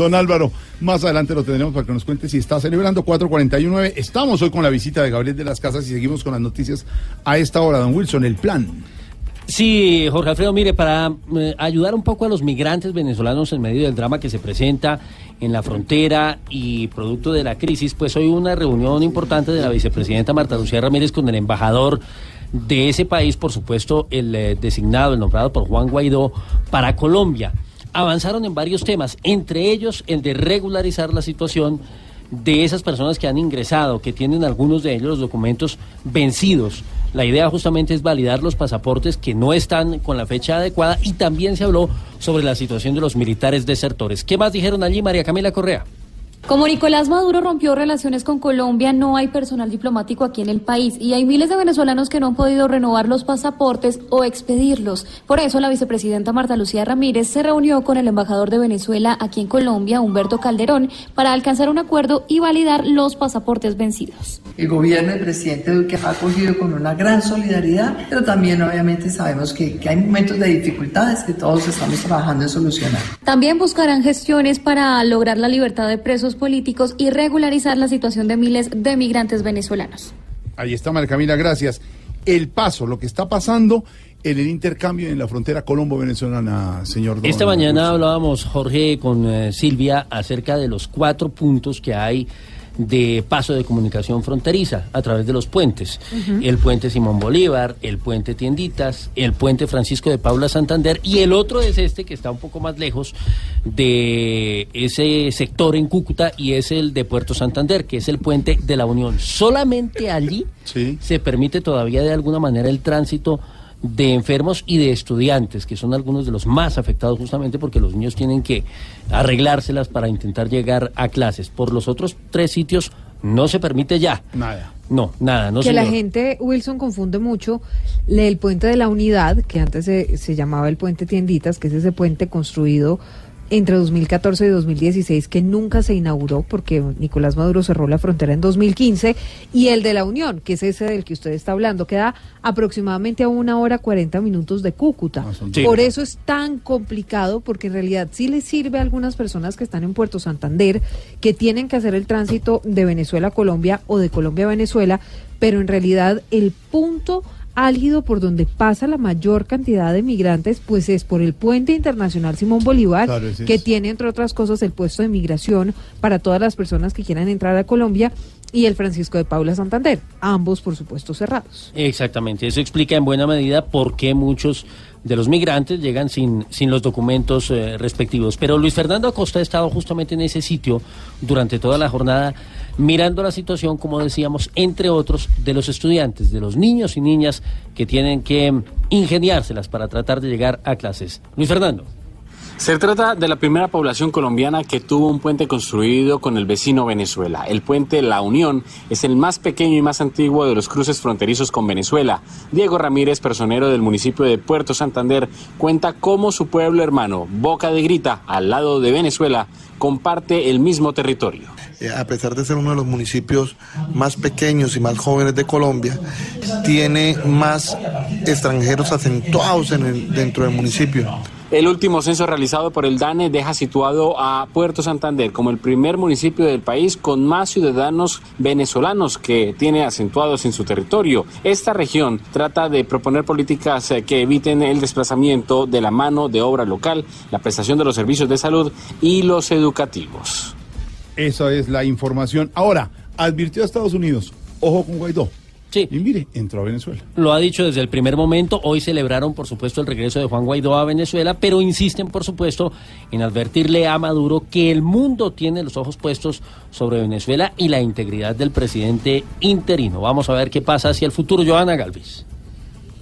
Don Álvaro, más adelante lo tendremos para que nos cuente si está celebrando 441.9. Estamos hoy con la visita de Gabriel de las Casas y seguimos con las noticias a esta hora. Don Wilson, el plan. Sí, Jorge Alfredo, mire, para eh, ayudar un poco a los migrantes venezolanos en medio del drama que se presenta en la frontera y producto de la crisis, pues hoy una reunión importante de la vicepresidenta Marta Lucía Ramírez con el embajador de ese país, por supuesto, el eh, designado, el nombrado por Juan Guaidó para Colombia. Avanzaron en varios temas, entre ellos el de regularizar la situación de esas personas que han ingresado, que tienen algunos de ellos los documentos vencidos. La idea justamente es validar los pasaportes que no están con la fecha adecuada y también se habló sobre la situación de los militares desertores. ¿Qué más dijeron allí, María Camila Correa? Como Nicolás Maduro rompió relaciones con Colombia, no hay personal diplomático aquí en el país y hay miles de venezolanos que no han podido renovar los pasaportes o expedirlos. Por eso la vicepresidenta Marta Lucía Ramírez se reunió con el embajador de Venezuela aquí en Colombia, Humberto Calderón, para alcanzar un acuerdo y validar los pasaportes vencidos. El gobierno del presidente Duque ha acogido con una gran solidaridad, pero también obviamente sabemos que, que hay momentos de dificultades que todos estamos trabajando en solucionar. También buscarán gestiones para lograr la libertad de presos políticos y regularizar la situación de miles de migrantes venezolanos. Ahí está, María Camila, gracias. El paso, lo que está pasando en el intercambio en la frontera colombo-venezolana, señor Don Esta mañana Wilson. hablábamos, Jorge, con eh, Silvia acerca de los cuatro puntos que hay de paso de comunicación fronteriza a través de los puentes. El puente Simón Bolívar, el puente Tienditas, el puente Francisco de Paula Santander y el otro es este que está un poco más lejos de ese sector en Cúcuta y es el de Puerto Santander, que es el puente de la Unión. Solamente allí se permite todavía de alguna manera el tránsito de enfermos y de estudiantes, que son algunos de los más afectados justamente porque los niños tienen que arreglárselas para intentar llegar a clases. Por los otros tres sitios no se permite ya. Nada. No, nada, no que la gente, Wilson, confunde mucho le- el puente de la unidad, que antes se, se llamaba el puente Tienditas, que es ese puente construido entre 2014 y 2016 que nunca se inauguró porque Nicolás Maduro cerró la frontera en 2015 y el de la Unión, que es ese del que usted está hablando, queda aproximadamente a una hora 40 minutos de Cúcuta. Sí. Por eso es tan complicado porque en realidad sí le sirve a algunas personas que están en Puerto Santander que tienen que hacer el tránsito de Venezuela a Colombia o de Colombia a Venezuela, pero en realidad el punto álgido por donde pasa la mayor cantidad de migrantes, pues es por el puente internacional Simón Bolívar, Claro, que tiene entre otras cosas el puesto de migración para todas las personas que quieran entrar a Colombia y el Francisco de Paula Santander, ambos por supuesto cerrados. Exactamente, eso explica en buena medida por qué muchos de los migrantes llegan sin, sin los documentos eh, respectivos. Pero Luis Fernando Acosta ha estado justamente en ese sitio durante toda la jornada mirando la situación, como decíamos, entre otros, de los estudiantes, de los niños y niñas que tienen que ingeniárselas para tratar de llegar a clases. Luis Fernando. Se trata de la primera población colombiana que tuvo un puente construido con el vecino Venezuela. El puente La Unión es el más pequeño y más antiguo de los cruces fronterizos con Venezuela. Diego Ramírez, personero del municipio de Puerto Santander, cuenta cómo su pueblo hermano, Boca de Grita, al lado de Venezuela, comparte el mismo territorio. Eh, a pesar de ser uno de los municipios más pequeños y más jóvenes de Colombia, tiene más extranjeros acentuados dentro del municipio. El último censo realizado por el DANE deja situado a Puerto Santander como el primer municipio del país con más ciudadanos venezolanos que tiene acentuados en su territorio. Esta región trata de proponer políticas eh, que eviten el desplazamiento de la mano de obra local, la prestación de los servicios de salud y los educativos. Esa es la información. Ahora, advirtió a Estados Unidos, ojo con Guaidó. Sí. Y mire, entró a Venezuela. Lo ha dicho desde el primer momento. Hoy celebraron, por supuesto, el regreso de Juan Guaidó a Venezuela, pero insisten, por supuesto, en advertirle a Maduro que el mundo tiene los ojos puestos sobre Venezuela y la integridad del presidente interino. Vamos a ver qué pasa hacia el futuro. Joana Galvis.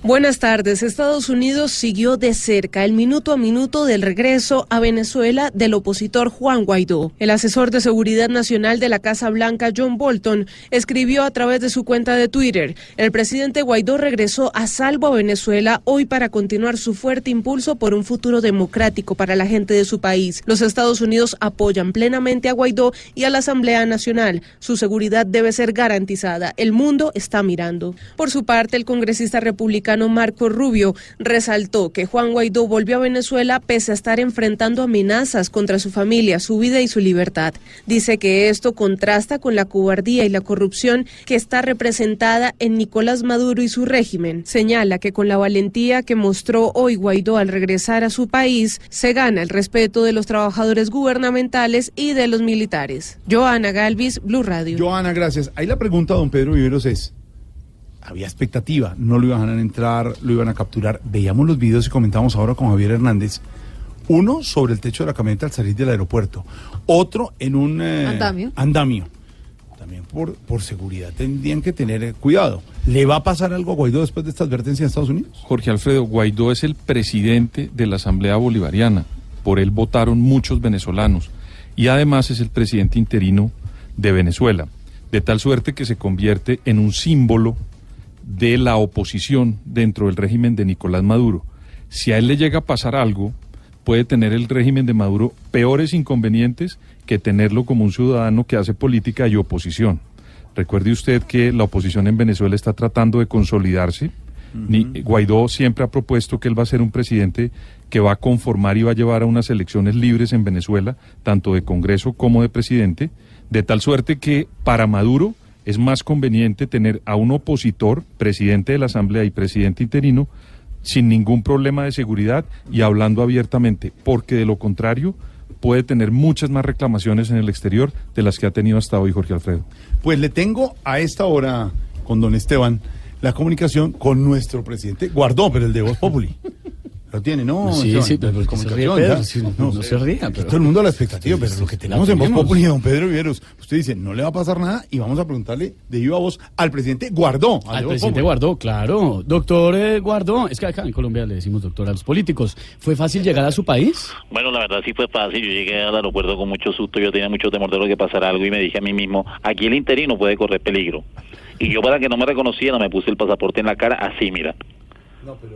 Buenas tardes. Estados Unidos siguió de cerca el minuto a minuto del regreso a Venezuela del opositor Juan Guaidó. El asesor de seguridad nacional de la Casa Blanca, John Bolton, escribió a través de su cuenta de Twitter, el presidente Guaidó regresó a salvo a Venezuela hoy para continuar su fuerte impulso por un futuro democrático para la gente de su país. Los Estados Unidos apoyan plenamente a Guaidó y a la Asamblea Nacional. Su seguridad debe ser garantizada. El mundo está mirando. Por su parte, el congresista republicano Marco Rubio resaltó que Juan Guaidó volvió a Venezuela pese a estar enfrentando amenazas contra su familia, su vida y su libertad. Dice que esto contrasta con la cobardía y la corrupción que está representada en Nicolás Maduro y su régimen. Señala que con la valentía que mostró hoy Guaidó al regresar a su país, se gana el respeto de los trabajadores gubernamentales y de los militares. Joana Galvis, Blue Radio. Joana, gracias. Ahí la pregunta, don Pedro Viveros, es, había expectativa, no lo iban a entrar, lo iban a capturar. Veíamos los videos y comentamos ahora con Javier Hernández. Uno sobre el techo de la camioneta al salir del aeropuerto, otro en un eh, Andamio. andamio. También por, por seguridad tendrían que tener eh, cuidado. ¿Le va a pasar algo a Guaidó después de esta advertencia en Estados Unidos? Jorge Alfredo, Guaidó es el presidente de la Asamblea Bolivariana. Por él votaron muchos venezolanos. Y además es el presidente interino de Venezuela. De tal suerte que se convierte en un símbolo de la oposición dentro del régimen de Nicolás Maduro. Si a él le llega a pasar algo, puede tener el régimen de Maduro peores inconvenientes que tenerlo como un ciudadano que hace política y oposición. Recuerde usted que la oposición en Venezuela está tratando de consolidarse. Guaidó siempre ha propuesto que él va a ser un presidente que va a conformar y va a llevar a unas elecciones libres en Venezuela, tanto de Congreso como de presidente, de tal suerte que para Maduro es más conveniente tener a un opositor, presidente de la Asamblea y presidente interino, sin ningún problema de seguridad y hablando abiertamente, porque de lo contrario puede tener muchas más reclamaciones en el exterior de las que ha tenido hasta hoy Jorge Alfredo. Pues le tengo a esta hora con don Esteban la comunicación con nuestro presidente Guardó, pero el de Voz Populi. Lo tiene, ¿no? Sí, sí, pero ¿por qué se ríe Pedro? no- no se ría, pero- Todo el mundo a la expectativa, pero lo que tenemos en Voz. Populi, don Pedro Viveros, usted dice, no le va a pasar nada y vamos a preguntarle de viva voz al presidente Guardó. Al presidente. Guardó, claro. Doctor eh, Guardó, es que acá en Colombia le decimos doctor a los políticos. ¿Fue fácil llegar a su país? Bueno, la verdad sí fue fácil. Yo llegué al aeropuerto con mucho susto. Yo tenía mucho temor de lo que pasara algo y me dije a mí mismo, aquí el interino puede correr peligro. Y yo para que no me reconocieran me puse el pasaporte en la cara así, mira.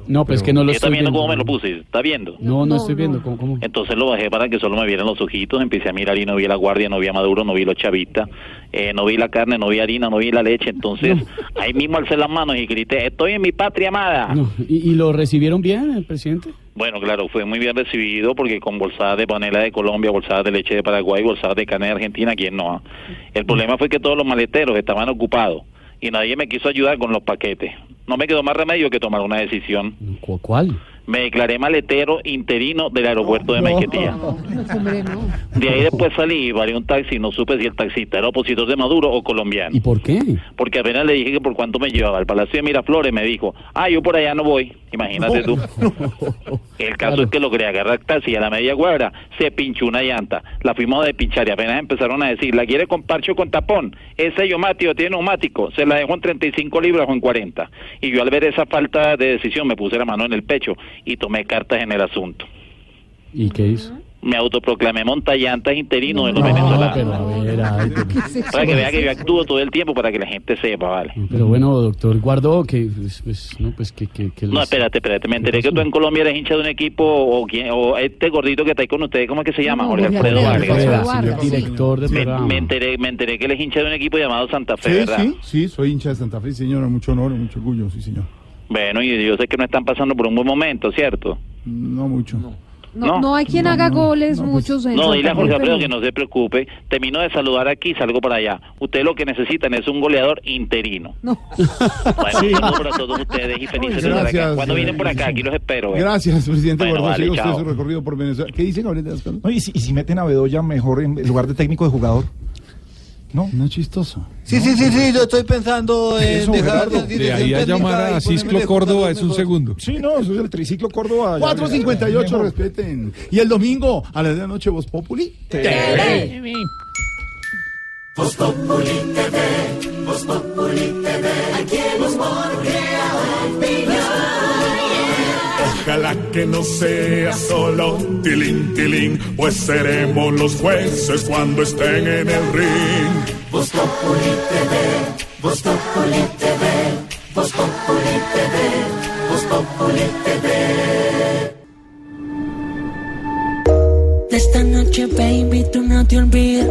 No, pues que no lo ¿Está estoy viendo viendo. cómo me lo puse? ¿Está viendo? No, no estoy viendo. ¿Cómo, cómo? Entonces lo bajé para que solo me vieran los ojitos, empecé a mirar y no vi a la guardia, no vi a Maduro, no vi los chavistas, eh, no vi la carne, no vi harina, no vi la leche, entonces ahí mismo alcé las manos y grité, estoy en mi patria amada. No, ¿Y, y lo recibieron bien el presidente? Bueno, claro, fue muy bien recibido porque con bolsadas de panela de Colombia, bolsadas de leche de Paraguay, bolsadas de carne de Argentina, ¿quién no? ah? El problema fue que todos los maleteros estaban ocupados y nadie me quiso ayudar con los paquetes. No me quedó más remedio que tomar una decisión. ¿Cu- ¿Cuál? Me declaré maletero interino del aeropuerto de Maiquetía. De ahí después salí y paré un taxi no supe si el taxista era opositor de Maduro o colombiano. ¿Y por qué? Porque apenas le dije que por cuánto me llevaba al Palacio de Miraflores, me dijo, ah, yo por allá no voy. Imagínate tú. El caso es que logré agarrar taxi y a la media cuadra se pinchó una llanta. La fuimos a despinchar y apenas empezaron a decir, ¿la quiere con parche o con tapón? Ese yomático tiene neumático. Se la dejó en 35 libras o en 40. Y yo al ver esa falta de decisión me puse la mano en el pecho y tomé cartas en el asunto. ¿Y qué hizo? Me autoproclamé montallantas interino de los No, venezolanos. pero a ver, ay, pero- Para que vea que yo actúo todo el tiempo para que la gente sepa, ¿vale? Pero bueno, doctor Guardó, que pues, pues, no, pues que, que, que No, espérate, espérate. Me enteré que tú en Colombia eres hincha de un equipo o, quién- o este gordito que está ahí con ustedes, ¿cómo es que se llama? No, Jorge Alfredo Vargas. Director del Me, me enteré, me enteré que él es hincha de un equipo llamado Santa Fe, Sí, ¿verdad? sí, sí, soy hincha de Santa Fe, señora, mucho honor, mucho orgullo, sí, señor. Bueno, y yo sé que no están pasando por un buen momento, ¿cierto? No mucho. No, no hay quien haga goles muchos en No, dile a Jorge Alfredo que no se preocupe. Termino de saludar aquí y salgo para allá. Ustedes lo que necesitan es un goleador interino. No. Bueno, un saludo para todos ustedes y felices de estar acá. Gracias, Cuando eh, vienen por acá, aquí los espero. ¿eh? Gracias, presidente Bueno, vale, usted su recorrido por Venezuela. ¿Qué dice Gabriel de las Casas? No, y, si, y si meten a Bedoya mejor en lugar de técnico de jugador. No, no es chistoso. Sí, sí, sí, sí, yo estoy pensando en Eso, dejar Gerardo. de De ahí a llamar a Cisclo Córdoba es un segundo. Sí, no, eso es el triciclo Córdoba. ya- 4.58, mejor. respeten. Y el domingo, a las de la noche, Voz Populi. Voz Populi TV, Voz Populi TV, aquí humor crea opinión. Ojalá que no sea solo tilín, tilín, pues seremos los jueces cuando estén en el ring. Voz Populi TV, Voz Populi TV, Voz Populi TV, Voz Populi TV. De esta noche, baby, tú no te olvides.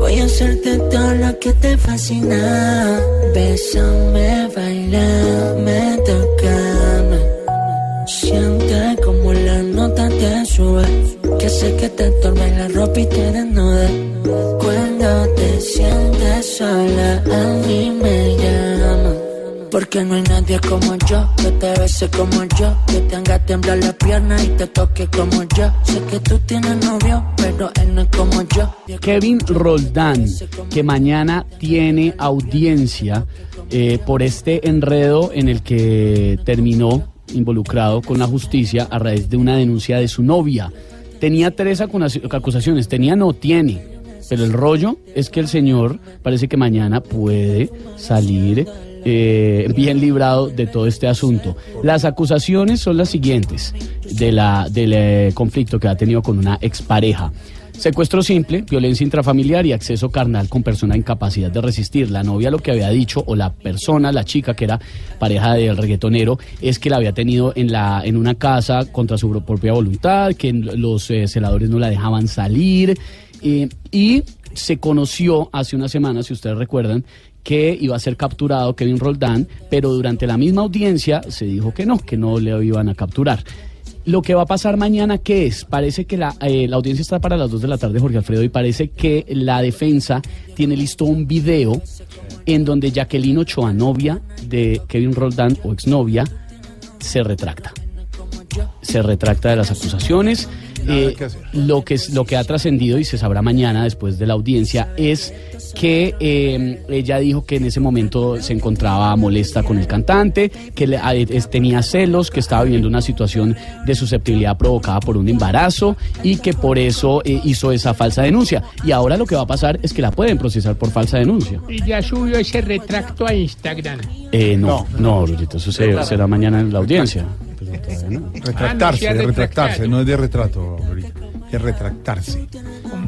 Voy a hacerte todo lo que te fascina. Bésame, bailame, tocame. Siente como la nota te sube. Que sé que te torba la ropa y te desnuda. Cuando te sientes sola, a mí me llama. Porque no hay nadie como yo, que te bese como yo, que te haga temblar la pierna y te toque como yo. Sé que tú tienes novio, pero él no es como yo. Kevin Roldán, que mañana tiene audiencia eh, por este enredo en el que terminó involucrado con la justicia a raíz de una denuncia de su novia. Tenía tres acusaci- acusaciones, tenía no tiene, pero el rollo es que el señor parece que mañana puede salir eh, bien librado de todo este asunto. Las acusaciones son las siguientes de la, del eh, conflicto que ha tenido con una expareja. Secuestro simple, violencia intrafamiliar y acceso carnal con persona en capacidad de resistir. La novia lo que había dicho, o la persona, la chica que era pareja del reggaetonero, es que la había tenido en, la, en una casa contra su propia voluntad, que los eh, celadores no la dejaban salir. eh, y se conoció hace una semana, si ustedes recuerdan, que iba a ser capturado Kevin Roldán, pero durante la misma audiencia se dijo que no, que no le iban a capturar. Lo que va a pasar mañana, ¿qué es? Parece que la, eh, la audiencia está para las 2 de la tarde, Jorge Alfredo, y parece que la defensa tiene listo un video en donde Jacqueline Ochoa, novia de Kevin Roldán o exnovia, se retracta. Se retracta de las acusaciones. Eh, lo que es- lo que ha trascendido y se sabrá mañana después de la audiencia es que eh, ella dijo que en ese momento se encontraba molesta con el cantante, que le- a- es- tenía celos, que estaba viviendo una situación de susceptibilidad provocada por un embarazo y que por eso eh, hizo esa falsa denuncia. Y ahora lo que va a pasar es que la pueden procesar por falsa denuncia. Y ya subió ese retracto a Instagram. Eh, no, no, Rorito, eso se- será mañana en la audiencia. Retractarse, Ah, no, sí, de es retractarse, no es de retrato, Lorita, es retractarse.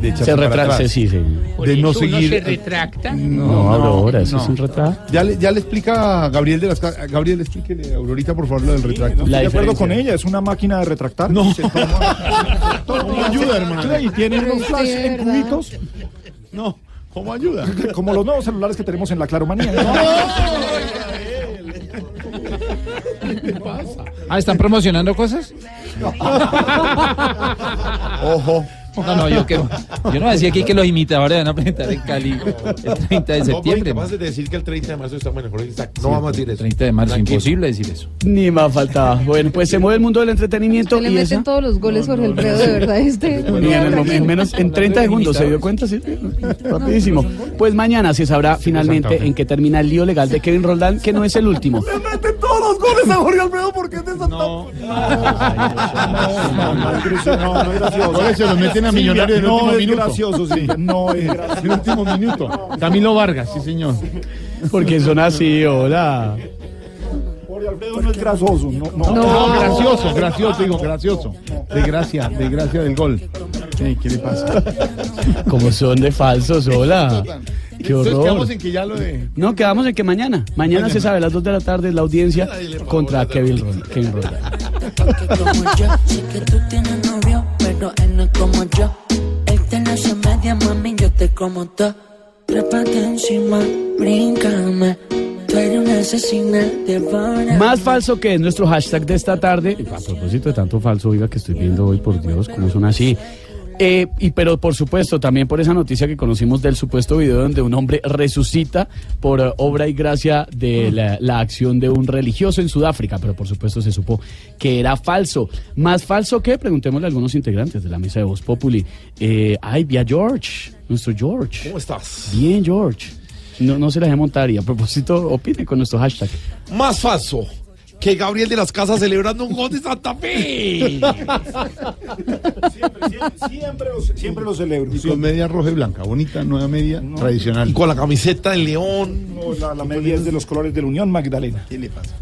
De echarse Se para retracta, atrás. sí, sí. De no seguir. se retracta. No, Aurora, eso es un retrato. Ya le, ya le explica a Gabriel de las Gabriel, explíquele a Aurorita, por favor, lo del retracto. No estoy La de acuerdo con ella, es una máquina de retractar. No. Se toma- ¿Cómo ayuda, hermano? Y tiene unos flash de en cubitos, No, ¿cómo ayuda? como los nuevos celulares que tenemos en la Claro Manía. Ah, ¿están promocionando cosas? Ojo. No, no, yo que yo no decía aquí que los imitadores van a presentar en Cali el 30 de septiembre. No, de decir que el 30 de marzo estamos mejor. No vamos a decir eso. 30 de marzo, Tranquilo. imposible decir eso. Ni más faltaba. Bueno, pues se mueve el mundo del entretenimiento Se le meten todos los goles, Jorge Alfredo, de verdad. Este. Ni en, el momen- en menos en 30 segundos se dio cuenta, sí, rapidísimo. Pues mañana se sabrá finalmente en qué termina el lío legal de Kevin Roldán, que no es el último. meten todos los goles a Jorge Alfredo porque es de Santa No, No, no es gracioso, no, no es gracioso. Goles se los meten a Silvia, Millonarios en el no último es minuto. gracioso, sí, no es En el gracioso. último minuto. Camilo Vargas, sí, señor. Porque son así, hola. Jorge Alfredo no es gracioso, no, no. No, gracioso, gracioso, digo, gracioso. De gracia, de gracia del gol. ¿Qué le pasa? Como son de falsos, hola. Qué Entonces quedamos en que ya lo de. No, quedamos en que mañana. Mañana se sabe a las 2 de la tarde la audiencia contra Kevin Roldán. Pero él no es como yo. Él te lo hace media, mami, yo te como todo. Trépate encima, bríncame. Tú eres una asesina, devora. Más falso que es nuestro hashtag de esta tarde. A propósito de tanto falso, oiga, que estoy viendo hoy, por Dios, cómo son así. Eh, y pero por supuesto, también por esa noticia que conocimos del supuesto video donde un hombre resucita por eh, obra y gracia de la, la acción de un religioso en Sudáfrica, pero por supuesto se supo que era falso. Más falso que, preguntémosle a algunos integrantes de la mesa de Voz Populi. Eh, ay, vía George, nuestro George. ¿Cómo estás? Bien, George. No, no se la dejé montar y a propósito, opine con nuestro hashtag. Más falso que Gabriel de las Casas celebrando un gol de Santa Fe. Siempre lo, siempre lo celebro. Y con media roja y blanca, bonita, nueva media, tradicional. Y con la camiseta del León. No, la, la media es de los colores de la Unión Magdalena. ¿Qué le pasa?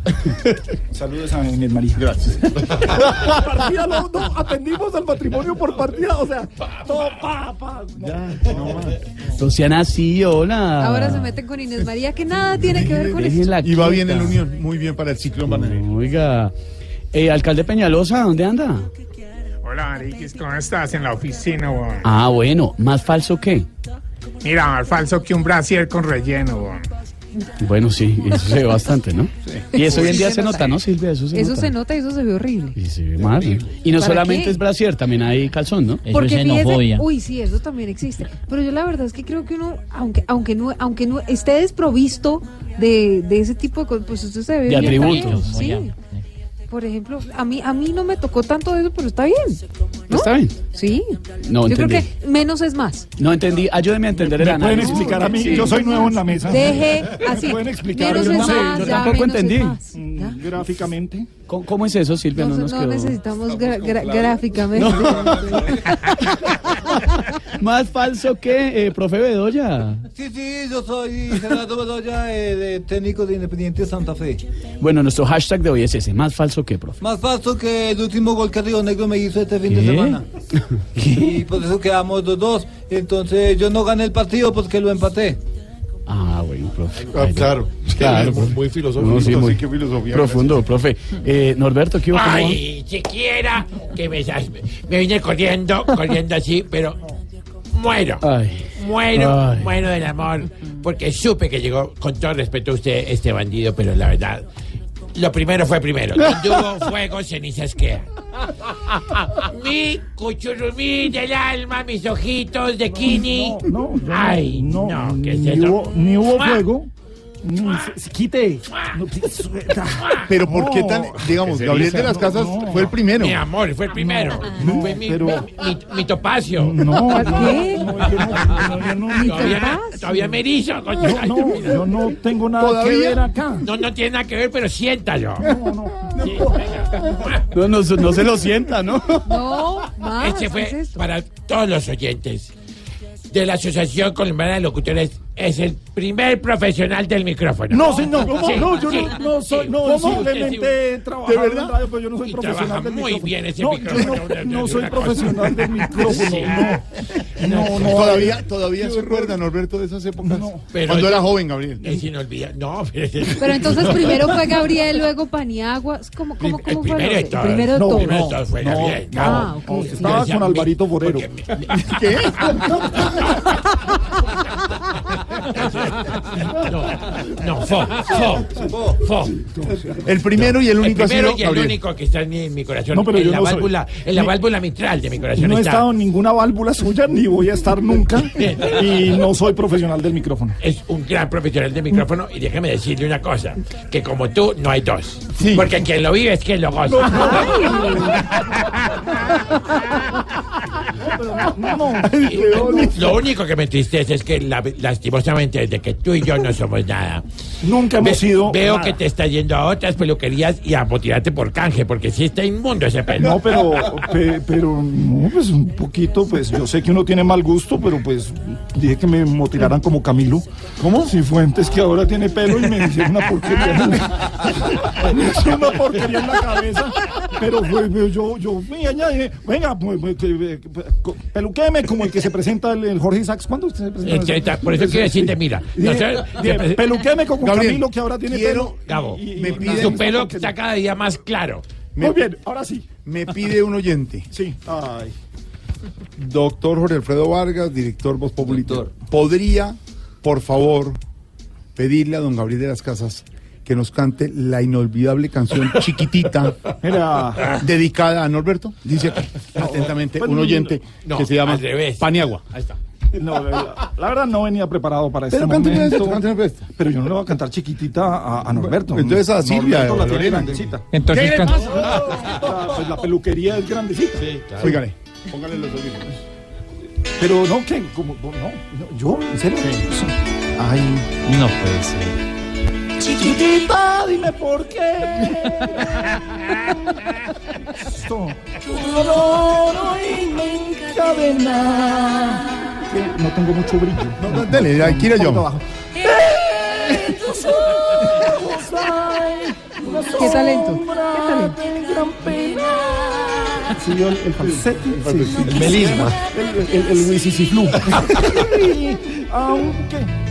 Saludos a Inés María. Gracias. partida no, no, atendimos al matrimonio por partida, o sea, todo pa, pa. no. Ya, no más. Sean así, hola. Ahora se meten con Inés María, que nada tiene que ver con eso. Déjenla Y va bien en la Unión, muy bien para el ciclo Oiga, eh, alcalde Peñalosa, ¿dónde anda? Hola, Mariquis, ¿cómo estás en la oficina? Ah, bueno, más falso que. Mira, más falso que un brasier con relleno. Bueno, sí, eso se ve bastante, ¿no? Y eso hoy en día se se nota. nota, ¿no, Silvia? Eso se Eso nota. se nota y eso se ve horrible. Y se ve mal. ¿no? Y no ¿Para solamente qué? es brasier, también hay calzón, ¿no? Porque fíjese, uy, sí, eso también existe. Pero yo la verdad es que creo que uno, aunque aunque no, aunque no esté desprovisto de, de ese tipo de cosas, pues usted se ve De bien atributos. también, Sí. Por ejemplo, a mí a mí no me tocó tanto eso, pero está bien. ¿no? ¿Está bien? Sí. No yo creo entendí. que menos es más. No entendí. Ayúdeme a entender el ¿Me pueden análisis. explicar a mí? Sí. Yo soy nuevo en la mesa. Deje así. ¿Me pueden explicar? Menos Yo es no más, yo ya, tampoco menos es entendí. más. Mm, Gráficamente. ¿Cómo, cómo es eso, Silvia? No, No, nos no quedó. necesitamos gra- gra- gráficamente. Más falso que, eh, profe Bedoya. Sí, sí, yo soy Gerardo Bedoya, eh, de técnico de Independiente Santa Fe. Bueno, nuestro hashtag de hoy es ese. Más falso que, profe. Más falso que el último gol que Río Negro me hizo este fin de ¿Qué? semana. Y por eso quedamos 2-2. Entonces yo no gané el partido porque lo empaté. Ah, bueno, profe. Ah, claro. Claro, Muy- profe. muy filosófico. No, sí, muy qué filosofía, profundo, profe. Eh, Norberto, ¿qué hubo? Ay, siquiera que me, me vine corriendo, corriendo así, pero muero. Ay. Muero, Ay. muero del amor, porque supe que llegó, con todo respeto a usted, este bandido, pero la verdad, lo primero fue primero. Donde hubo fuego, cenizas quedan. Mi cuchurrumí del alma, mis ojitos de Kini. No, no, Ay, no, no, ¿qué es ni eso? hubo, ni hubo ¡Mua! fuego, Se- se- Quite. No, Pero ¿por qué No. tan, digamos, Que Gabriel de las no, Casas no. fue el primero? Mi amor, fue el primero. No, fue mi, pero- mi, mi- mi topacio. No, no, ¿Qué? no, no, no, Todavía, todavía me erizo. no, no, yo no tengo nada que ¿Todavía? ver acá. No, no tiene nada que ver, pero siéntalo. Sí, venga. No, no, se- no se lo sienta, ¿no? No, más. Este ¿qué fue es para todos los oyentes de la Asociación Colombiana de Locutores. Es el primer profesional del micrófono. No, señor, ¿cómo? Sí, no, yo sí, no, no soy, sí. no, ¿Cómo? simplemente he trabajado ¿De verdad? en radio, pero yo no soy Y profesional del muy micrófono. bien ese no, micrófono, Yo no, no soy profesional del micrófono, Sí. no. No, no. ¿Todavía, todavía se acuerda, Norberto, de esas épocas? Pero Cuando yo- era joven, Gabriel. Es inolvidable. No, pero, Pero entonces primero fue Gabriel, luego Paniagua. ¿Cómo, cómo, el cómo fue? primero todos. primero de No, todos. primero de todos fue no, Gabriel. no, Ah, estaba con Alvarito mi- ¿Qué? No, no, fo, fo, fo. El primero y el El único ha primero sido y el Gabriel. único que está en mi, en mi corazón. No, pero en yo la no soy. válvula, en la válvula mitral de mi corazón No he está. estado en ninguna válvula suya, ni voy a estar nunca. Y no soy profesional del micrófono. Es un gran profesional de micrófono y déjame decirle una cosa, que como tú no hay dos. Sí. Porque quien lo vive es quien lo goza. No, Lo único que me entristece es que la- lastimosamente desde que tú y yo no somos nada. nunca hemos Ve- sido. veo nada. que te está yendo a otras peluquerías y a motivarte por canje, porque sí está inmundo ese pelo. No, pero, pe- pero, no, pues un poquito, pues yo sé que uno tiene mal gusto, pero pues dije que me motilaran como Camilo. ¿Cómo? Si Fuentes que ahora tiene pelo y me hicieron una porquería. en la- me hicieron una porquería en la cabeza, pero fue, fue- yo, yo me añadí, venga, pues, pues, que- que- peluquéme como el que se presenta el, el Jorge Isaacs. ¿Cuándo usted se presenta? Eh, por eso quiero decirte, mira, dije, peluquéme como Gabriel, Camilo que ahora tiene quiero- pelo. Gabo, Y- y- me pide- tu pelo está cada día más claro. Me- Muy bien, ahora sí. Me pide un oyente. Sí. Ay. Doctor Jorge Alfredo Vargas, director Voz Populi. ¿Podría, por favor, pedirle a don Gabriel de las Casas que nos cante la inolvidable canción Chiquitita Mira. dedicada a Norberto? Dice aquí, atentamente, pues un oyente no, que se llama. Paniagua. Ahí está. No, la, la verdad no venía preparado para este Pero momento. esto. Pero yo no le voy a cantar chiquitita a, a Norberto. Entonces a Silvia Norberto o la tiene Lorena. grandecita. Entonces, ¿Qué le can- pasa? La, pues la peluquería es grandecita. Óigale, póngale los oídos. Pero no, ¿qué? Como, no, no, ¿Yo? ¿En serio? Ay. no puede ser. Chiquitita, dime por qué. Esto. Tu dolor y me encadena. Que No tengo mucho brillo. No, no, dele, aquí iré yo. Un poquito abajo. En tus ojos hay una Qué talento, qué talento. el, el falsete. El melisma. El, el, el Wisisiflu. Aunque. Empiece.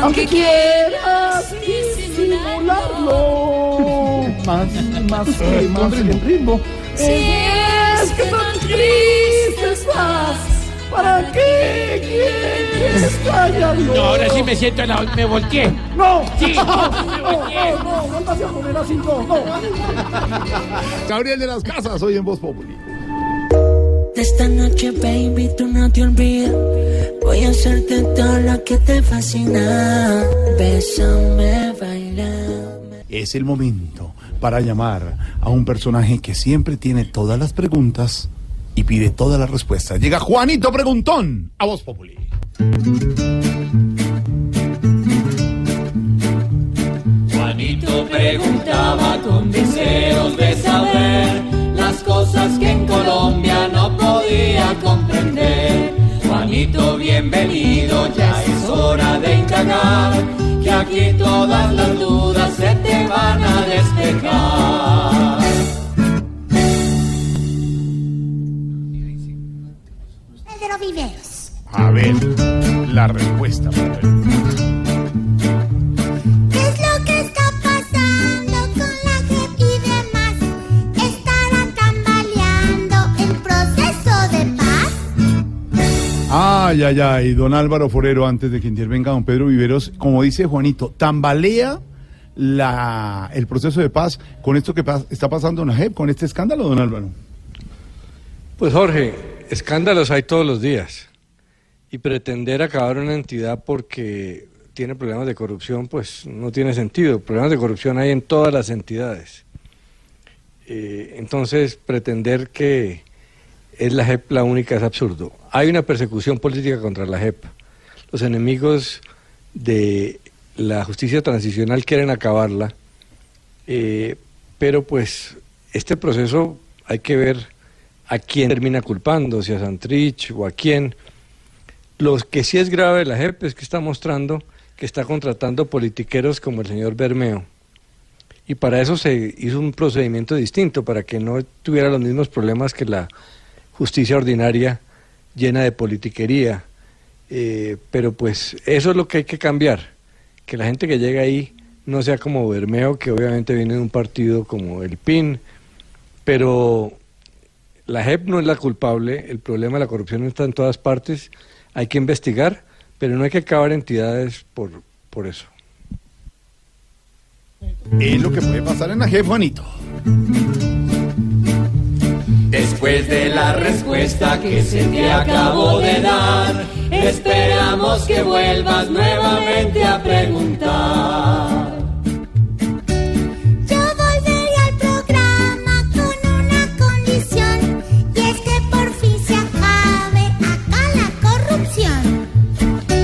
Aunque quieras disimularlo. Más, más, que más en ritmo. Si es que tan triste estás, ¿para qué quieres callarlo? No, ahora sí me siento, en la, me volteé. ¡No! Sí, ¡No! me ¡No! volteé. ¡No! ¡No! ¡No te a poner así! ¡No! ¡No! Gabriel de las Casas, hoy en Voz Populi. De esta noche, baby, tú no te olvidas. Voy a hacerte todo lo que te fascina. Bésame, baila. Es el momento para llamar a un personaje que siempre tiene todas las preguntas y pide todas las respuestas. Llega Juanito Preguntón a Voz Populi. Juanito preguntaba con deseos de saber cosas que en Colombia no podía comprender. Juanito, bienvenido, ya es hora de indagar, que aquí todas las dudas se te van a despejar. Pedro Viveros. A ver, la respuesta. por Ay, ay, ay, don Álvaro Forero, antes de que intervenga don Pedro Viveros, como dice Juanito, tambalea la, el proceso de paz con esto que está pasando en la JEP, con este escándalo, don Álvaro. Pues Jorge, escándalos hay todos los días. Y pretender acabar una entidad porque tiene problemas de corrupción, pues no tiene sentido. Problemas de corrupción hay en todas las entidades. Eh, entonces, pretender que es la JEP la única es absurdo. Hay una persecución política contra la JEP. Los enemigos de la justicia transicional quieren acabarla, eh, pero pues este proceso hay que ver a quién termina culpando, si a Santrich o a quién. Lo que sí es grave de la JEP es que está mostrando que está contratando politiqueros como el señor Bermeo. Y para eso se hizo un procedimiento distinto, para que no tuviera los mismos problemas que la justicia ordinaria llena de politiquería. Eh, pero pues eso es lo que hay que cambiar, que la gente que llega ahí no sea como Bermeo, que obviamente viene de un partido como el PIN, pero la JEP no es la culpable, el problema de la corrupción está en todas partes, hay que investigar, pero no hay que acabar entidades por, por eso. Es lo que puede pasar en la JEP, Juanito. Después de la respuesta que se te acabó de dar, esperamos que vuelvas nuevamente a preguntar. Yo volvería al programa con una condición y es que por fin se acabe acá la corrupción.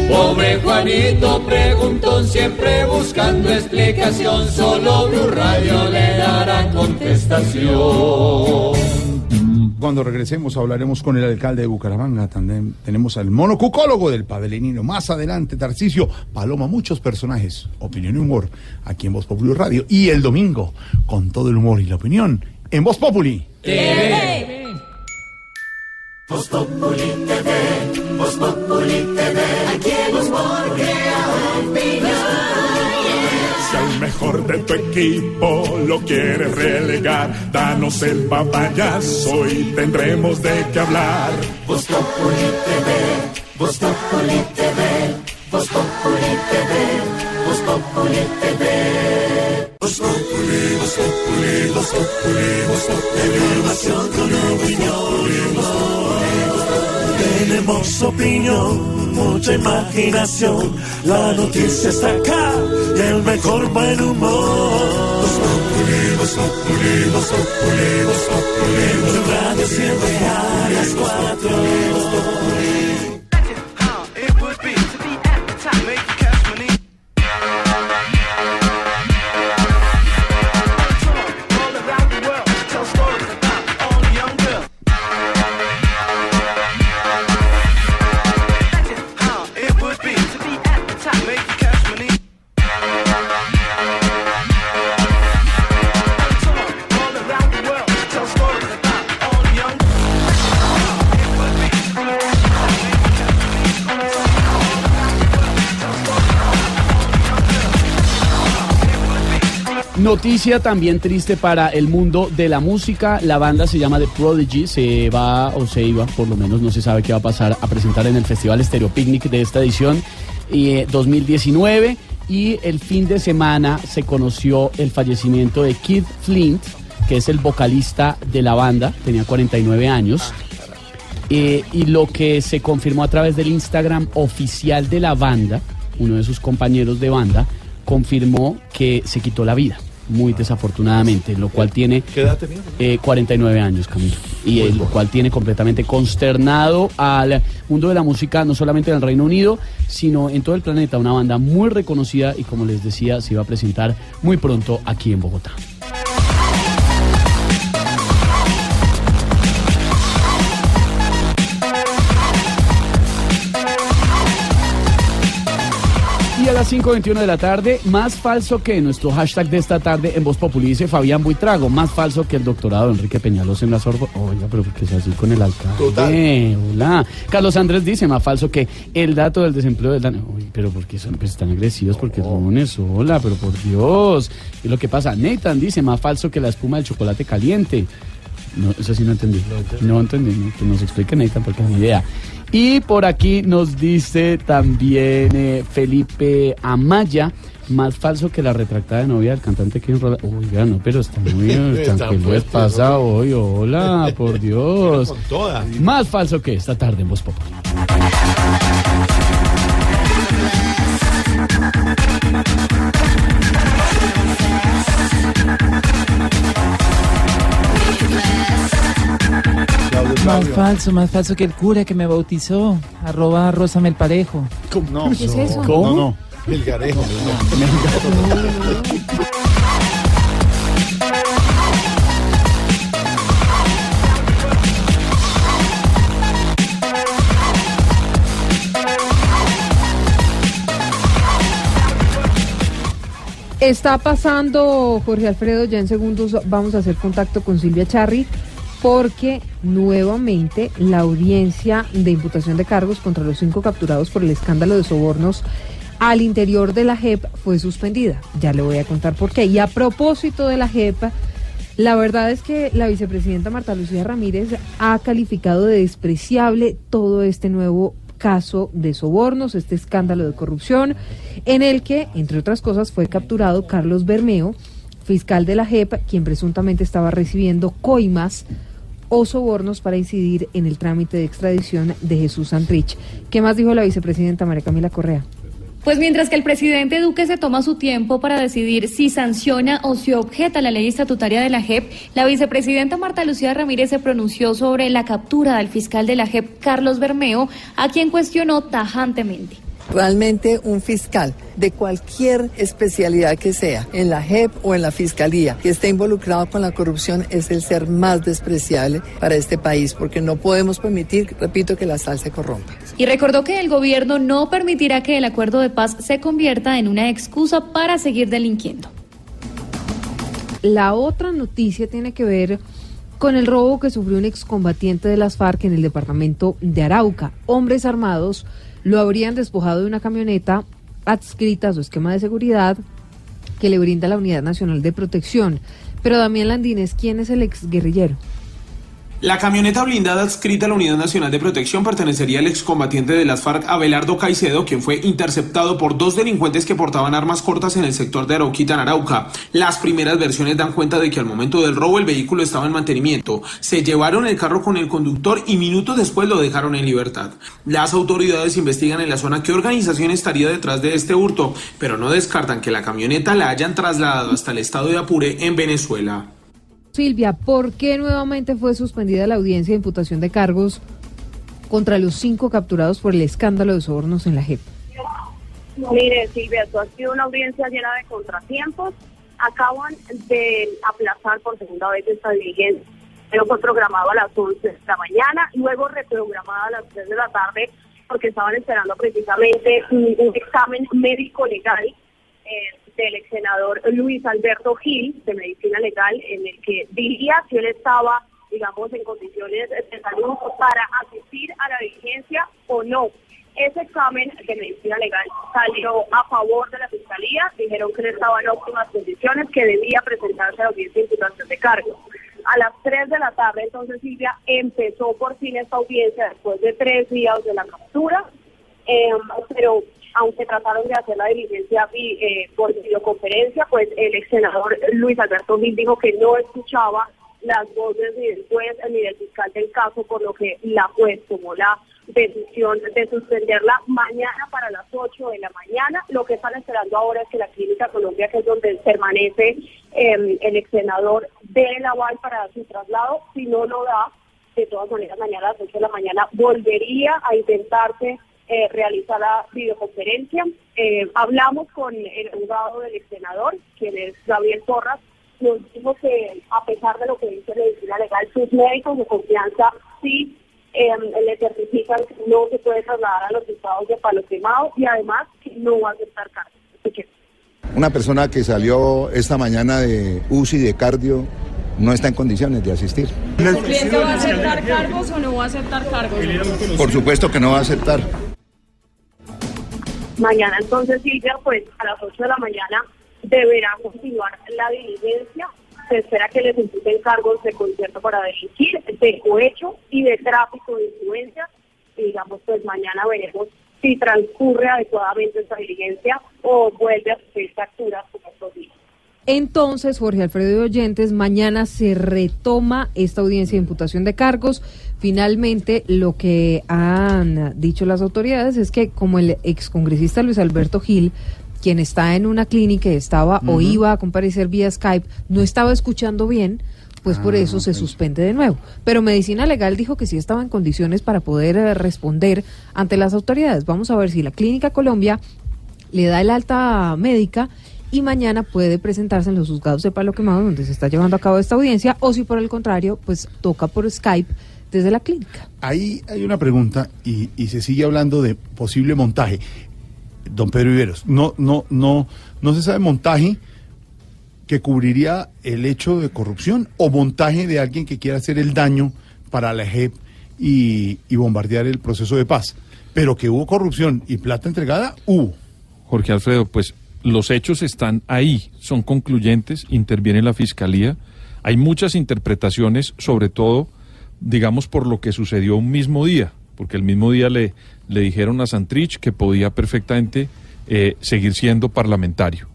Pobre Juanito preguntó siempre buscando explicación, solo Blue Radio le dará contestación. Cuando regresemos hablaremos con el alcalde de Bucaramanga. También tenemos al monocucólogo del Pavelinino. Más adelante, Tarcisio, Paloma, muchos personajes, opinión y humor, aquí en Voz Populi Radio. Y el domingo, con todo el humor y la opinión, en Voz Populi. Voz Populi TV, Voz Populi TV, aquí humor crea opinión. Si al mejor de tu equipo lo quieres relegar, danos el papayazo y tendremos de qué hablar. Voz Populi TV, Voz Populi TV, Voz Populi TV, Voz Populi TV. Voz Populi, Voz Populi, Voz Populi, Voz Populi, con opinión. Tenemos opinión, mucha imaginación, la noticia está acá y el mejor buen humor. Voz Populi, Voz Populi, Voz Populi, Voz Populi, tu radio siempre a las cuatro. Noticia también triste para el mundo de la música. La banda se llama The Prodigy. Se va o se iba, por lo menos no se sabe qué va a pasar, a presentar en el Festival Stereo Picnic de esta edición eh, 2019. Y el fin de semana se conoció el fallecimiento de Keith Flint, que es el vocalista de la banda. Tenía 49 años. Eh, y lo que se confirmó a través del Instagram oficial de la banda, uno de sus compañeros de banda, confirmó que se quitó la vida, muy desafortunadamente, lo cual tiene ¿Qué edad tenía? eh, 49 años, Camilo. Y eh, lo cual tiene completamente consternado al mundo de la música, no solamente en el Reino Unido, sino en todo el planeta. Una banda muy reconocida y, como les decía, se iba a presentar muy pronto aquí en Bogotá. A las 5.21 de la tarde, más falso que nuestro hashtag de esta tarde en Voz Populi dice Fabián Buitrago, más falso que el doctorado de Enrique Peñalosa en la Sorbona. Oiga, pero porque es así con el alcalde. Total. Hola. Carlos Andrés dice, más falso que el dato del desempleo del año. Uy, pero porque son pues, están agresivos, porque es lunes, hola, pero por Dios. Y lo que pasa, Nathan dice, más falso que la espuma del chocolate caliente. No, eso sí no entendí. No entendí. ¿no? Que nos explique Nathan porque ni idea. Y por aquí nos dice también eh, Felipe Amaya, más falso que la retractada de novia del cantante Kevin Rola. Oiga, no, pero está muy tranquilo. fuerte, pasa hoy? Hola, por Dios. Con toda. Más falso que esta tarde en Voz Populi. Más falso, más falso que el cura que me bautizó. Arroba Rosa Melparejo. No, ¿Qué es eso? No, no. Melgarejo. Está pasando, Jorge Alfredo, ya en segundos vamos a hacer contacto con Silvia Charri, porque nuevamente la audiencia de imputación de cargos contra los cinco capturados por el escándalo de sobornos al interior de la JEP fue suspendida. Ya le voy a contar por qué. Y a propósito de la JEP, la verdad es que la vicepresidenta Marta Lucía Ramírez ha calificado de despreciable todo este nuevo caso de sobornos, este escándalo de corrupción, en el que, entre otras cosas, fue capturado Carlos Bermeo, fiscal de la JEP, quien presuntamente estaba recibiendo coimas o sobornos para incidir en el trámite de extradición de Jesús Santrich. ¿Qué más dijo la vicepresidenta María Camila Correa? Pues mientras que el presidente Duque se toma su tiempo para decidir si sanciona o si objeta la ley estatutaria de la JEP, la vicepresidenta Marta Lucía Ramírez se pronunció sobre la captura del fiscal de la JEP, Carlos Bermeo, a quien cuestionó tajantemente. Realmente un fiscal de cualquier especialidad que sea, en la JEP o en la Fiscalía, que esté involucrado con la corrupción es el ser más despreciable para este país, porque no podemos permitir, repito, que la sal se corrompa. Y recordó que el gobierno no permitirá que el acuerdo de paz se convierta en una excusa para seguir delinquiendo. La otra noticia tiene que ver con el robo que sufrió un excombatiente de las FARC en el departamento de Arauca. Hombres armados lo habrían despojado de una camioneta adscrita a su esquema de seguridad que le brinda la Unidad Nacional de Protección. Pero Damián Landines, ¿quién es el exguerrillero? La camioneta blindada adscrita a la Unidad Nacional de Protección pertenecería al excombatiente de las FARC, Abelardo Caicedo, quien fue interceptado por dos delincuentes que portaban armas cortas en el sector de Arauquita, en Arauca. Las primeras versiones dan cuenta de que al momento del robo el vehículo estaba en mantenimiento. Se llevaron el carro con el conductor y minutos después lo dejaron en libertad. Las autoridades investigan en la zona qué organización estaría detrás de este hurto, pero no descartan que la camioneta la hayan trasladado hasta el estado de Apure, en Venezuela. Silvia, ¿por qué nuevamente fue suspendida la audiencia de imputación de cargos contra los cinco capturados por el escándalo de sobornos en la JEP? Mire, Silvia, esto ha sido una audiencia llena de contratiempos. Acaban de aplazar por segunda vez esta diligencia. Pero fue programado a las 11 de la mañana, luego reprogramada a las 3 de la tarde, porque estaban esperando precisamente un, examen médico legal eh, del ex senador Luis Alberto Gil, de Medicina Legal, en el que diría si él estaba, digamos, en condiciones de salud para asistir a la diligencia o no. Ese examen de medicina legal salió a favor de la fiscalía, dijeron que él estaba en óptimas condiciones, que debía presentarse a la audiencia de imputación de cargos. A las 3 de la tarde, entonces Silvia empezó por fin esta audiencia después de tres días de la captura, eh, pero aunque trataron de hacer la diligencia eh, por videoconferencia, pues el ex senador Luis Alberto Gil dijo que no escuchaba las voces ni del juez ni del fiscal del caso, por lo que la juez tomó la decisión de suspenderla mañana para las 8 de la mañana. Lo que están esperando ahora es que la Clínica Colombia, que es donde permanece eh, el ex senador, dé el aval para su traslado. Si no lo da, de todas maneras, mañana a las 8 de la mañana volvería a intentarse eh, realizar la videoconferencia. Eh, hablamos con el abogado del ex senador, quien es Gabriel Torras, nos dijo que a pesar de lo que dice la medicina legal, sus médicos de confianza sí eh, le certifican que no se puede trasladar a los estados de palo quemado y además que no va a aceptar cargos. Así que Una persona que salió esta mañana de UCI de cardio no está en condiciones de asistir. ¿El cliente va a aceptar cargos o no va a aceptar cargos? Por supuesto que no va a aceptar. Mañana entonces Silvia, pues a las 8 de la mañana deberá continuar la diligencia. Se espera que les imputen cargos de concierto para delinquir, de cohecho y de tráfico de influencia. Y digamos, pues mañana veremos si transcurre adecuadamente esta diligencia o vuelve a sufrir capturas como estos días. Entonces, Jorge Alfredo y Oyentes, mañana se retoma esta audiencia de imputación de cargos. Finalmente, lo que han dicho las autoridades es que como el excongresista Luis Alberto Gil, quien está en una clínica y estaba o iba a comparecer vía Skype, no estaba escuchando bien, pues por Ah, eso se suspende de nuevo. Pero Medicina Legal dijo que sí estaba en condiciones para poder eh, responder ante las autoridades. Vamos a ver si la Clínica Colombia le da el alta médica y mañana puede presentarse en los juzgados de Palo Quemado donde se está llevando a cabo esta audiencia o si por el contrario, pues toca por Skype desde la clínica. Ahí hay una pregunta y, y se sigue hablando de posible montaje. Don Pedro Viveros, no, no, no, no se sabe montaje que cubriría el hecho de corrupción o montaje de alguien que quiera hacer el daño para la JEP y, y bombardear el proceso de paz. Pero que hubo corrupción y plata entregada, hubo. Jorge Alfredo, pues los hechos están ahí, son concluyentes, interviene la fiscalía. Hay muchas interpretaciones, sobre todo, digamos, por lo que sucedió un mismo día, porque el mismo día le, le dijeron a Santrich que podía perfectamente eh, seguir siendo parlamentario.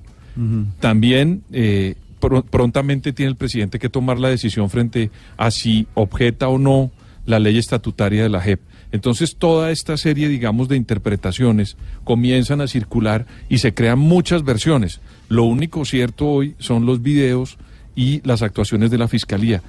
También eh, pr- prontamente tiene el presidente que tomar la decisión frente a si objeta o no la ley estatutaria de la JEP. Entonces toda esta serie, digamos, de interpretaciones comienzan a circular y se crean muchas versiones. Lo único cierto hoy son los videos y las actuaciones de la Fiscalía.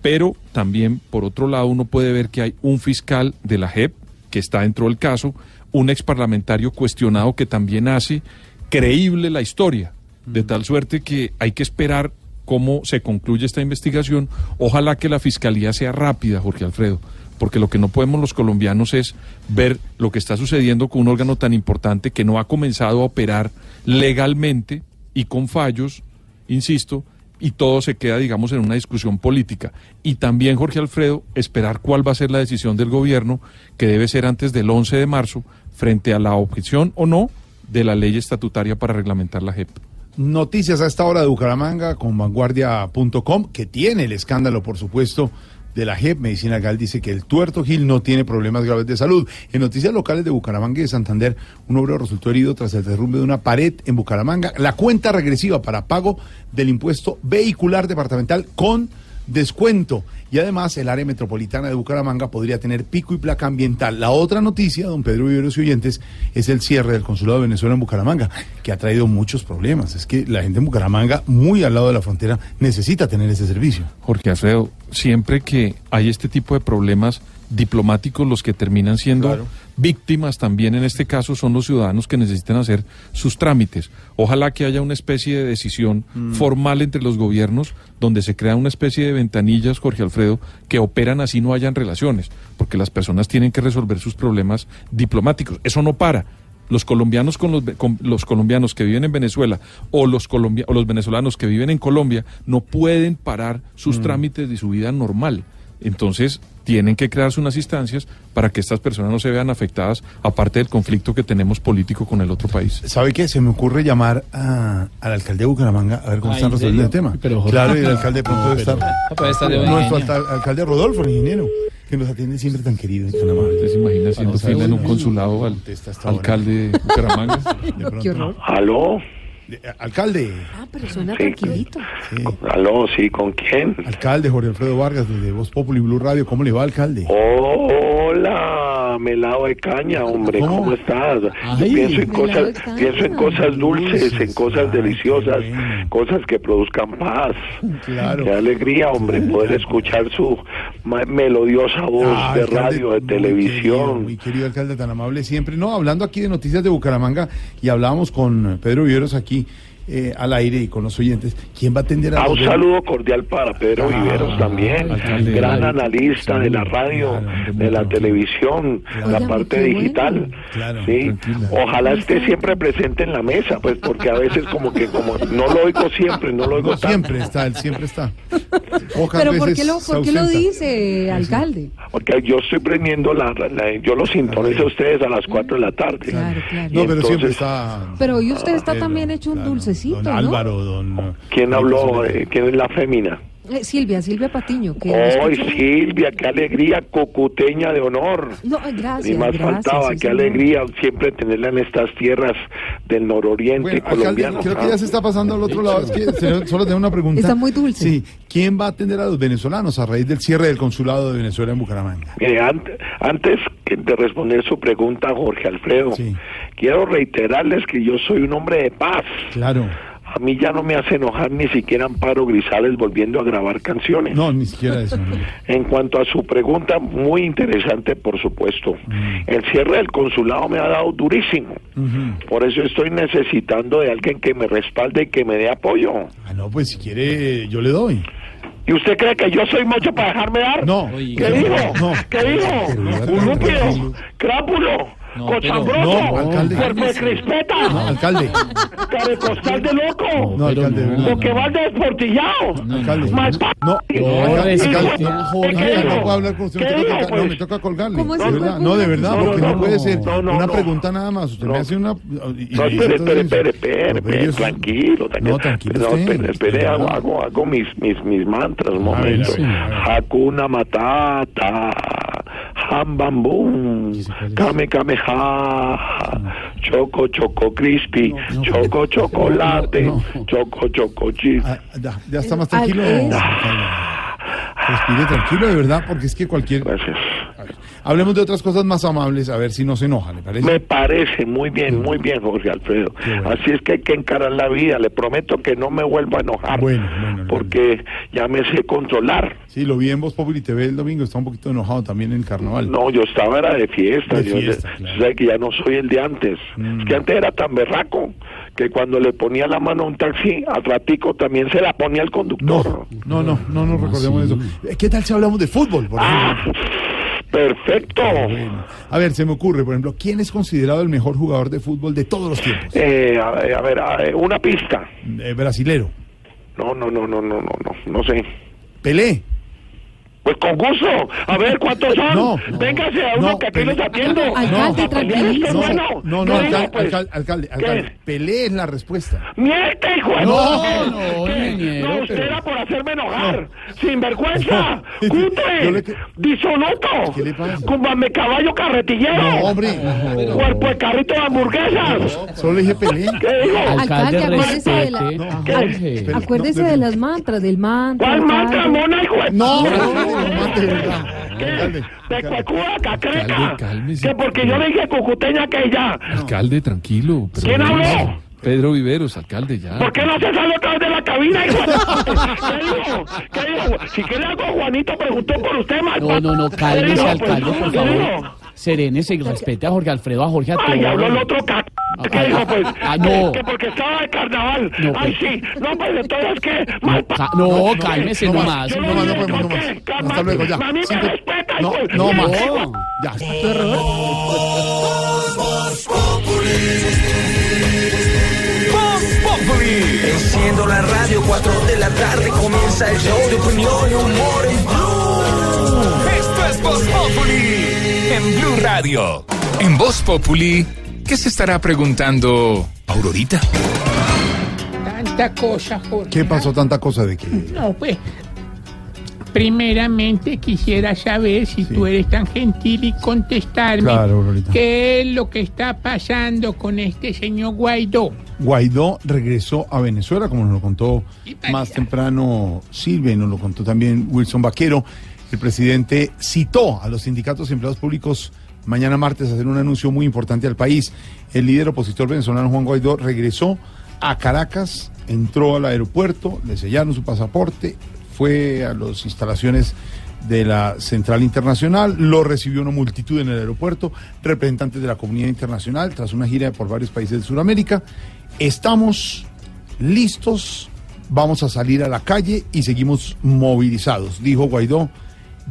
Pero también, por otro lado, uno puede ver que hay un fiscal de la JEP que está dentro del caso, un ex parlamentario cuestionado que también hace creíble la historia, de tal suerte que hay que esperar cómo se concluye esta investigación. Ojalá que la fiscalía sea rápida, Jorge Alfredo, porque lo que no podemos los colombianos es ver lo que está sucediendo con un órgano tan importante que no ha comenzado a operar legalmente y con fallos, insisto, y todo se queda, digamos, en una discusión política. Y también, Jorge Alfredo, esperar cuál va a ser la decisión del gobierno, que debe ser antes del 11 de marzo, frente a la objeción o no de la ley estatutaria para reglamentar la JEP. Noticias a esta hora de Bucaramanga con vanguardia.com, que tiene el escándalo, por supuesto, de la JEP. Medicina Legal dice que el tuerto Gil no tiene problemas graves de salud. En noticias locales de Bucaramanga y de Santander, un obrero resultó herido tras el derrumbe de una pared en Bucaramanga. La cuenta regresiva para pago del impuesto vehicular departamental con descuento. Y además, el área metropolitana de Bucaramanga podría tener pico y placa ambiental. La otra noticia, don Pedro Viveros y oyentes, es el cierre del consulado de Venezuela en Bucaramanga, que ha traído muchos problemas. Es que la gente en Bucaramanga, muy al lado de la frontera, necesita tener ese servicio. Jorge Alfredo, siempre que hay este tipo de problemas diplomáticos, los que terminan siendo Claro. víctimas también en este caso son los ciudadanos que necesitan hacer sus trámites. Ojalá que haya una especie de decisión Mm. formal entre los gobiernos donde se crea una especie de ventanillas, Jorge Alfredo, que operan así no hayan relaciones, porque las personas tienen que resolver sus problemas diplomáticos. Eso no para. Los colombianos con los, con los colombianos que viven en Venezuela o los, colombia- o los venezolanos que viven en Colombia no pueden parar sus Mm. trámites de su vida normal. Entonces, tienen que crearse unas instancias para que estas personas no se vean afectadas, aparte del conflicto que tenemos político con el otro país. ¿Sabe qué? Se me ocurre llamar a- al alcalde de Bucaramanga a ver cómo Ah, están ¿en resolviendo el tema. Pero, Jorge- claro, y el alcalde de pronto No, debe pero- estar. de Nuestro alcalde Rodolfo, el ingeniero, que nos atiende siempre tan querido y tan amable. ¿Usted se imagina haciendo fila en un consulado al alcalde de Bucaramanga? ¿Aló? De- Alcalde. Ah, pero suena Sí. tranquilito. ¿Aló? Sí, ¿con quién? Alcalde Jorge Alfredo Vargas, desde Voz Populi Blue Radio. ¿Cómo le va, alcalde? Hola, melado de caña, hombre, ¿cómo, estás? Ay. pienso en cosas, caña. pienso en cosas dulces, en cosas deliciosas, cosas que produzcan paz. Claro. Qué alegría, hombre, poder escuchar su melodiosa voz Ah, de alcalde, radio, de televisión. Muy querido alcalde, tan amable siempre. No, hablando aquí de noticias de Bucaramanga y hablábamos con Pedro Viveros aquí eh, al aire y con los oyentes. ¿Quién va a atender a Ah, un saludo cordial para Pedro Ah, Viveros también, alcalde, gran analista de la radio, de la televisión, la parte digital. sí. Ojalá esté siempre presente en la mesa, pues porque a veces como que como no lo oigo siempre, no lo oigo No, tanto. siempre está, él siempre está. Pocas Pero ¿por qué lo, por qué lo dice, alcalde? Porque yo estoy prendiendo la, la- yo lo sintonizo a ustedes a las 4 de la tarde. No, Y pero siempre está. Pero hoy usted está también hecho un Don ¿no? Álvaro, don. ¿Quién habló? Eh, ¿Quién es la fémina? Eh, Silvia, Silvia Patiño. Que ¡Ay, Silvia, qué alegría! Cocuteña de honor. No, gracias. Ni más gracias, faltaba, sí, qué señor. alegría siempre tenerla en estas tierras del nororiente Bueno, alcalde, colombiano. creo que ya se está pasando al otro lado. Es que se- solo tengo una pregunta. Está muy dulce. Sí. ¿Quién va a atender a los venezolanos a raíz del cierre del consulado de Venezuela en Bucaramanga? Mire, ant- antes que de responder su pregunta, Jorge Alfredo, quiero reiterarles que yo soy un hombre de paz. Claro. A mí ya no me hace enojar ni siquiera Amparo Grisales volviendo a grabar canciones. No, ni siquiera eso. no. En cuanto a su pregunta, muy interesante, por supuesto. El cierre del consulado me ha dado durísimo. Por eso estoy necesitando de alguien que me respalde y que me dé apoyo. Ah, no, pues si quiere, yo le doy. ¿Y usted cree que yo soy mucho para dejarme dar? No. ¿Qué dijo? No. ¿Qué dijo? Ulúpido, crápulo, cochambroso, no, alcalde. cuerpo de crispeta, No, alcalde. carecostal de loco, No, alcalde, de verdad. boqueval de desportillado, Alcalde. No, alcalde, hijo, alcalde, ¿qué Jorge, no puedo hablar con usted. me ¿Qué toca dijo, colgar- no, pues? me toca colgarle. ¿Cómo de verdad. pues? No, de verdad, No, porque no, no, puede no, ser no, no, una no. pregunta nada más. Usted me hace una. y- No, espere, espere, espere, espere, tranquilo, tranquilo. No, tranquilo No, espere, hago, verdad. hago, hago mis, mis, mis mantras, un momento. Hakuna Matata, Ham Bam Boom, Kame Kame Ha, Choco Choco Crispy, Choco Chocolate, Choco Choco Chip. Ah, ya, ya está más tranquilo. Al- alcalde. Respire tranquilo, de verdad, porque es que cualquier. Gracias. A ver, hablemos de otras cosas más amables, a ver si no se enoja, ¿le parece? Me parece muy bien, muy bien, Jorge Alfredo. Así es que hay que encarar la vida. Le prometo que no me vuelvo a enojar. Bueno, bueno, porque ya me sé controlar. Sí, lo vi en Voz Populi TV el domingo, está un poquito enojado también en el carnaval. No, yo estaba era de fiesta. De yo fiesta, claro. Mm. que ya no soy el de antes. Es que antes era tan berraco que cuando le ponía la mano a un taxi, al ratico también se la ponía al conductor. No, no, no nos recordemos eso. Eh, ¿Qué tal si hablamos de fútbol, por Ah, ejemplo? Perfecto. Bueno, A ver, se me ocurre, por ejemplo, ¿quién es considerado el mejor jugador de fútbol de todos los tiempos? Eh, a, ver, a ver, a ver, una pista. Eh, brasilero. No, no, no, no, no, no, no, no sé. Pelé. Pues con gusto. A ver, ¿cuántos son? No, Véngase a uno no, que aquí Pelé. los atiendo. Alcalde, No, tranquilízese. no, bueno. No, no, ¿Qué digo, alcalde, pues? alcalde, alcalde, alcalde, Pelé es la respuesta. ¡Mierte, hijo de No, no, No, usted pero- era por hacerme enojar. ¡Sin vergüenza! No. Yo ¡Cutre! le que- ¡Disoluto! ¿Qué le pasa? ¡Cúmbame caballo carretillero! No, hombre. ¡Cuerpo de carrito de hamburguesas! Solo le dije Pelé. ¿Qué digo? Alcalde, acuérdese de, la- acuérdese no, de las mantras, del mantra. ¿Cuál alcalde. mantra, mona, hijo de No, no, no, no, mate, de verdad. ¿Qué? Alcalde, ¿De cacreca? Alcalde, cálmese. Que porque yo le dije cucuteña que ya. Alcalde, tranquilo. pero- ¿Quién habló? Pedro Viveros, alcalde, ya. ¿Por qué no se sale otra vez de la cabina, hijo ¿Qué dijo? ¿Qué dijo? Si quiere algo, Juanito preguntó por usted, mal No, no, no, ¿Qué cálmese, alcalde, por ¿Qué favor. Serénese y respete a Jorge Alfredo, a Jorge, a todos. Ay, habló el otro c... ¿Qué Ah, dijo, ah, pues? ah, no. Que porque estaba de carnaval. No, Ay, pues. sí. No, pues entonces, ¿qué? Mal no, cálmese no no no más, no podemos, no ¿por más. qué? Hasta luego, ya. Me Cinco- respeta, No, no más. No. Ya. Enciendo la radio, 4 de la tarde comienza el show de opinión y humor en Blue. Esto es Voz Populi en Blue Radio. En Voz Populi, ¿qué se estará preguntando Aurorita? Tanta cosa, Jorge. ¿Qué pasó tanta cosa de que? No, pues. Primeramente quisiera saber si tú eres tan gentil y contestarme Claro, qué es lo que está pasando con este señor Guaidó. Guaidó regresó a Venezuela, como nos lo contó más temprano Silvia y nos lo contó también Wilson Vaquero. El presidente citó a los sindicatos y empleados públicos mañana martes a hacer un anuncio muy importante al país. El líder opositor venezolano Juan Guaidó regresó a Caracas, entró al aeropuerto, le sellaron su pasaporte, fue a las instalaciones de la Central Internacional, lo recibió una multitud en el aeropuerto, representantes de la comunidad internacional, tras una gira por varios países de Sudamérica. Estamos listos, vamos a salir a la calle y seguimos movilizados, dijo Guaidó,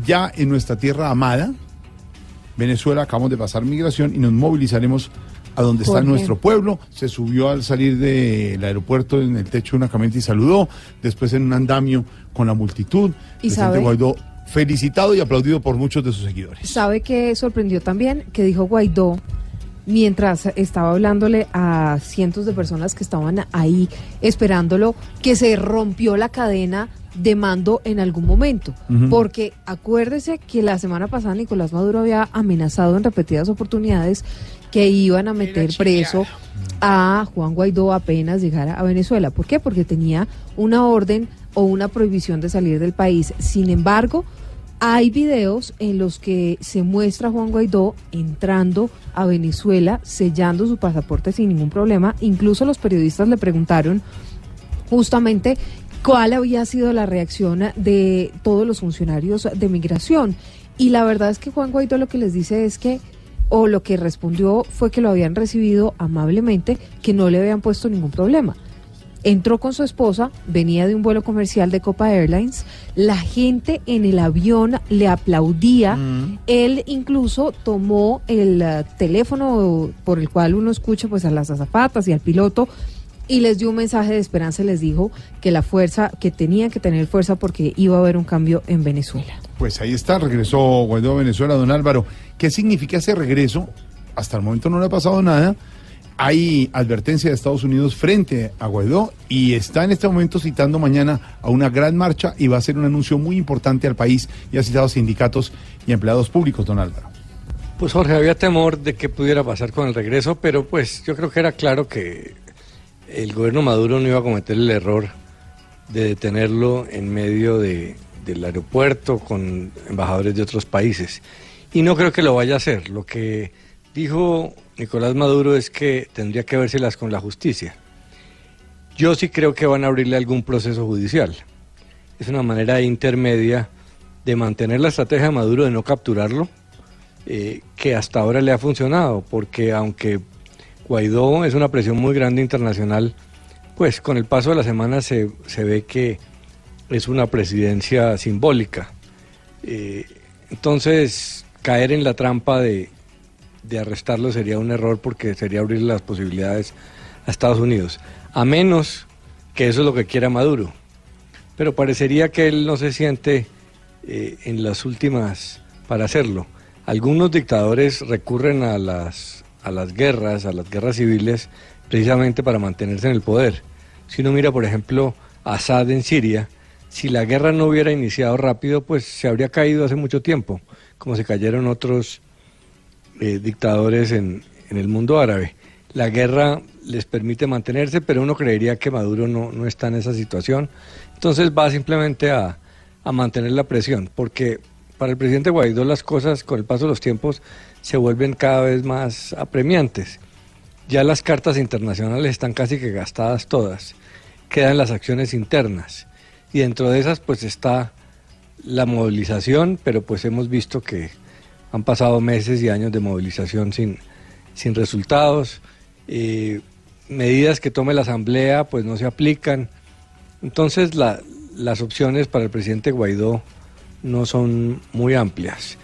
ya en nuestra tierra amada, Venezuela, acabamos de pasar migración y nos movilizaremos a donde está nuestro pueblo. Se subió al salir del aeropuerto en el techo de una camioneta y saludó. Después en un andamio con la multitud. ¿Y sabe? Guaidó felicitado y aplaudido por muchos de sus seguidores. ¿Sabe qué sorprendió también? Que dijo Guaidó mientras estaba hablándole a cientos de personas que estaban ahí esperándolo, que se rompió la cadena de mando en algún momento. Porque acuérdese que la semana pasada Nicolás Maduro había amenazado en repetidas oportunidades que iban a meter preso a Juan Guaidó apenas llegara a Venezuela. ¿Por qué? Porque tenía una orden o una prohibición de salir del país. Sin embargo, hay videos en los que se muestra a Juan Guaidó entrando a Venezuela, sellando su pasaporte sin ningún problema. Incluso los periodistas le preguntaron justamente cuál había sido la reacción de todos los funcionarios de migración. Y la verdad es que Juan Guaidó lo que les dice es que, o lo que respondió fue que lo habían recibido amablemente, que no le habían puesto ningún problema. Entró con su esposa, venía de un vuelo comercial de Copa Airlines, la gente en el avión le aplaudía, él incluso tomó el eh, teléfono por el cual uno escucha pues a las azafatas y al piloto y les dio un mensaje de esperanza, les dijo que la fuerza, que tenían que tener fuerza porque iba a haber un cambio en Venezuela. Pues ahí está, regresó Guaidó a Venezuela, don Álvaro. ¿Qué significa ese regreso? Hasta el momento no le ha pasado nada. Hay advertencia de Estados Unidos frente a Guaidó y está en este momento citando mañana a una gran marcha y va a ser un anuncio muy importante al país y ha citado sindicatos y empleados públicos, don Álvaro. Pues Jorge, había temor de que pudiera pasar con el regreso, pero pues yo creo que era claro que el gobierno Maduro no iba a cometer el error de detenerlo en medio de- del aeropuerto con embajadores de otros países. Y no creo que lo vaya a hacer. Lo que dijo Nicolás Maduro es que tendría que vérselas con la justicia. Yo sí creo que van a abrirle algún proceso judicial. Es una manera intermedia de mantener la estrategia de Maduro de no capturarlo, eh, que hasta ahora le ha funcionado, porque aunque Guaidó es una presión muy grande internacional, pues con el paso de las semanas se, se ve que es una presidencia simbólica. Eh, entonces, caer en la trampa de, arrestarlo sería un error porque sería abrir las posibilidades a Estados Unidos, a menos que eso es lo que quiera Maduro. Pero parecería que él no se siente eh, en las últimas para hacerlo. Algunos dictadores recurren a las, a las guerras, a las guerras civiles, precisamente para mantenerse en el poder. Si uno mira, por ejemplo, Assad en Siria, si la guerra no hubiera iniciado rápido, pues se habría caído hace mucho tiempo, como se cayeron otros eh, dictadores en, el mundo árabe. La guerra les permite mantenerse, pero uno creería que Maduro no, no está en esa situación. Entonces va simplemente a, a mantener la presión, porque para el presidente Guaidó las cosas con el paso de los tiempos se vuelven cada vez más apremiantes. Ya las cartas internacionales están casi que gastadas todas. Quedan las acciones internas. Y dentro de esas pues está la movilización, pero pues hemos visto que han pasado meses y años de movilización sin, sin resultados. Eh, medidas que tome la Asamblea pues no se aplican. Entonces la- las opciones para el presidente Guaidó no son muy amplias.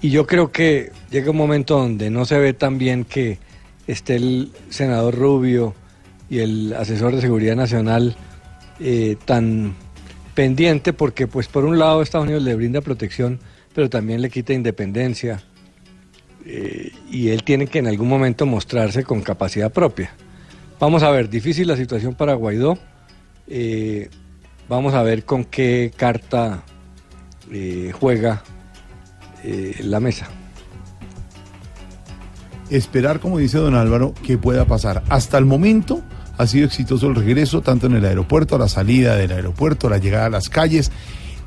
Y yo creo que llega un momento donde no se ve tan bien que esté el senador Rubio y el asesor de seguridad nacional eh, tan pendiente porque pues por un lado Estados Unidos le brinda protección pero también le quita independencia eh, y él tiene que en algún momento mostrarse con capacidad propia. Vamos a ver, difícil la situación para Guaidó. eh, vamos a ver con qué carta eh, juega la mesa. Esperar, como dice don Álvaro, que pueda pasar. Hasta el momento ha sido exitoso el regreso, tanto en el aeropuerto, la salida del aeropuerto, la llegada a las calles.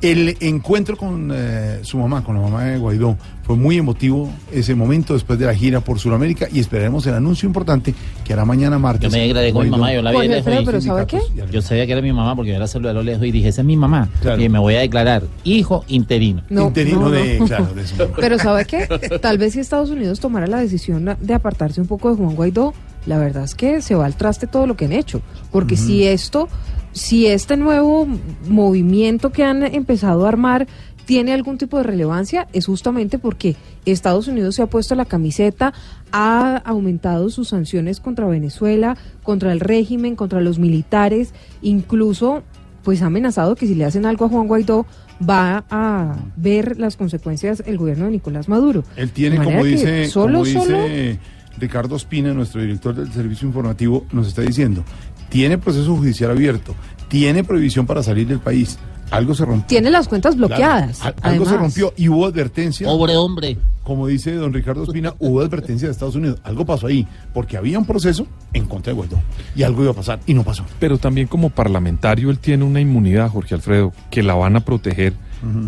El encuentro con eh, su mamá, con la mamá de Guaidó, fue muy emotivo ese momento después de la gira por Sudamérica y esperaremos el anuncio importante que hará mañana martes. Yo me con mi mamá, yo la vi de lejos. y- pero ¿sabe qué? Yo sabía que era mi mamá porque yo la saludé a lo lejos y dije, esa es mi mamá. Y me voy a declarar hijo interino. No, Interino no, de, no. claro, de su mamá. Pero ¿sabe qué? Tal vez si Estados Unidos tomara la decisión de apartarse un poco de Juan Guaidó, la verdad es que se va al traste todo lo que han hecho. Porque si esto, si este nuevo movimiento que han empezado a armar tiene algún tipo de relevancia, es justamente porque Estados Unidos se ha puesto la camiseta, ha aumentado sus sanciones contra Venezuela, contra el régimen, contra los militares, incluso pues ha amenazado que si le hacen algo a Juan Guaidó va a ver las consecuencias el gobierno de Nicolás Maduro. Él tiene, como dice, solo, como dice solo Ricardo Espina, nuestro director del servicio informativo, nos está diciendo, tiene proceso judicial abierto, tiene prohibición para salir del país, Algo se rompió. Tiene las cuentas bloqueadas. Claro, al- algo se rompió y hubo advertencia. Pobre hombre. Como dice don Ricardo Espina, hubo advertencia de Estados Unidos. Algo pasó ahí, porque había un proceso en contra de Guaidó. Y algo iba a pasar, y no pasó. Pero también como parlamentario él tiene una inmunidad, Jorge Alfredo, que la van a proteger.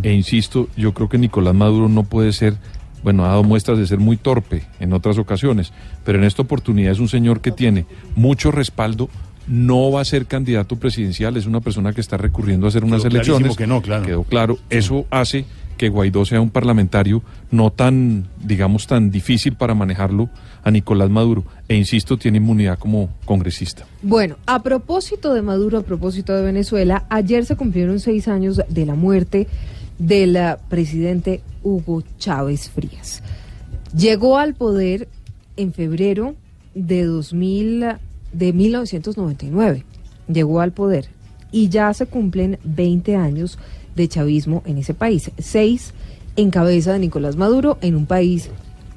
E insisto, yo creo que Nicolás Maduro no puede ser, bueno, ha dado muestras de ser muy torpe en otras ocasiones, pero en esta oportunidad es un señor que tiene mucho respaldo, no va a ser candidato presidencial, es una persona que está recurriendo a hacer unas Quedó elecciones. que no, claro. Quedó claro. Eso hace que Guaidó sea un parlamentario no tan, digamos, tan difícil para manejarlo a Nicolás Maduro. E insisto, tiene inmunidad como congresista. Bueno, a propósito de Maduro, a propósito de Venezuela, ayer se cumplieron seis años de la muerte del presidente Hugo Chávez Frías. Llegó al poder en febrero de 2000, de 1999. Llegó al poder y ya se cumplen 20 años de chavismo en ese país. Seis en cabeza de Nicolás Maduro en un país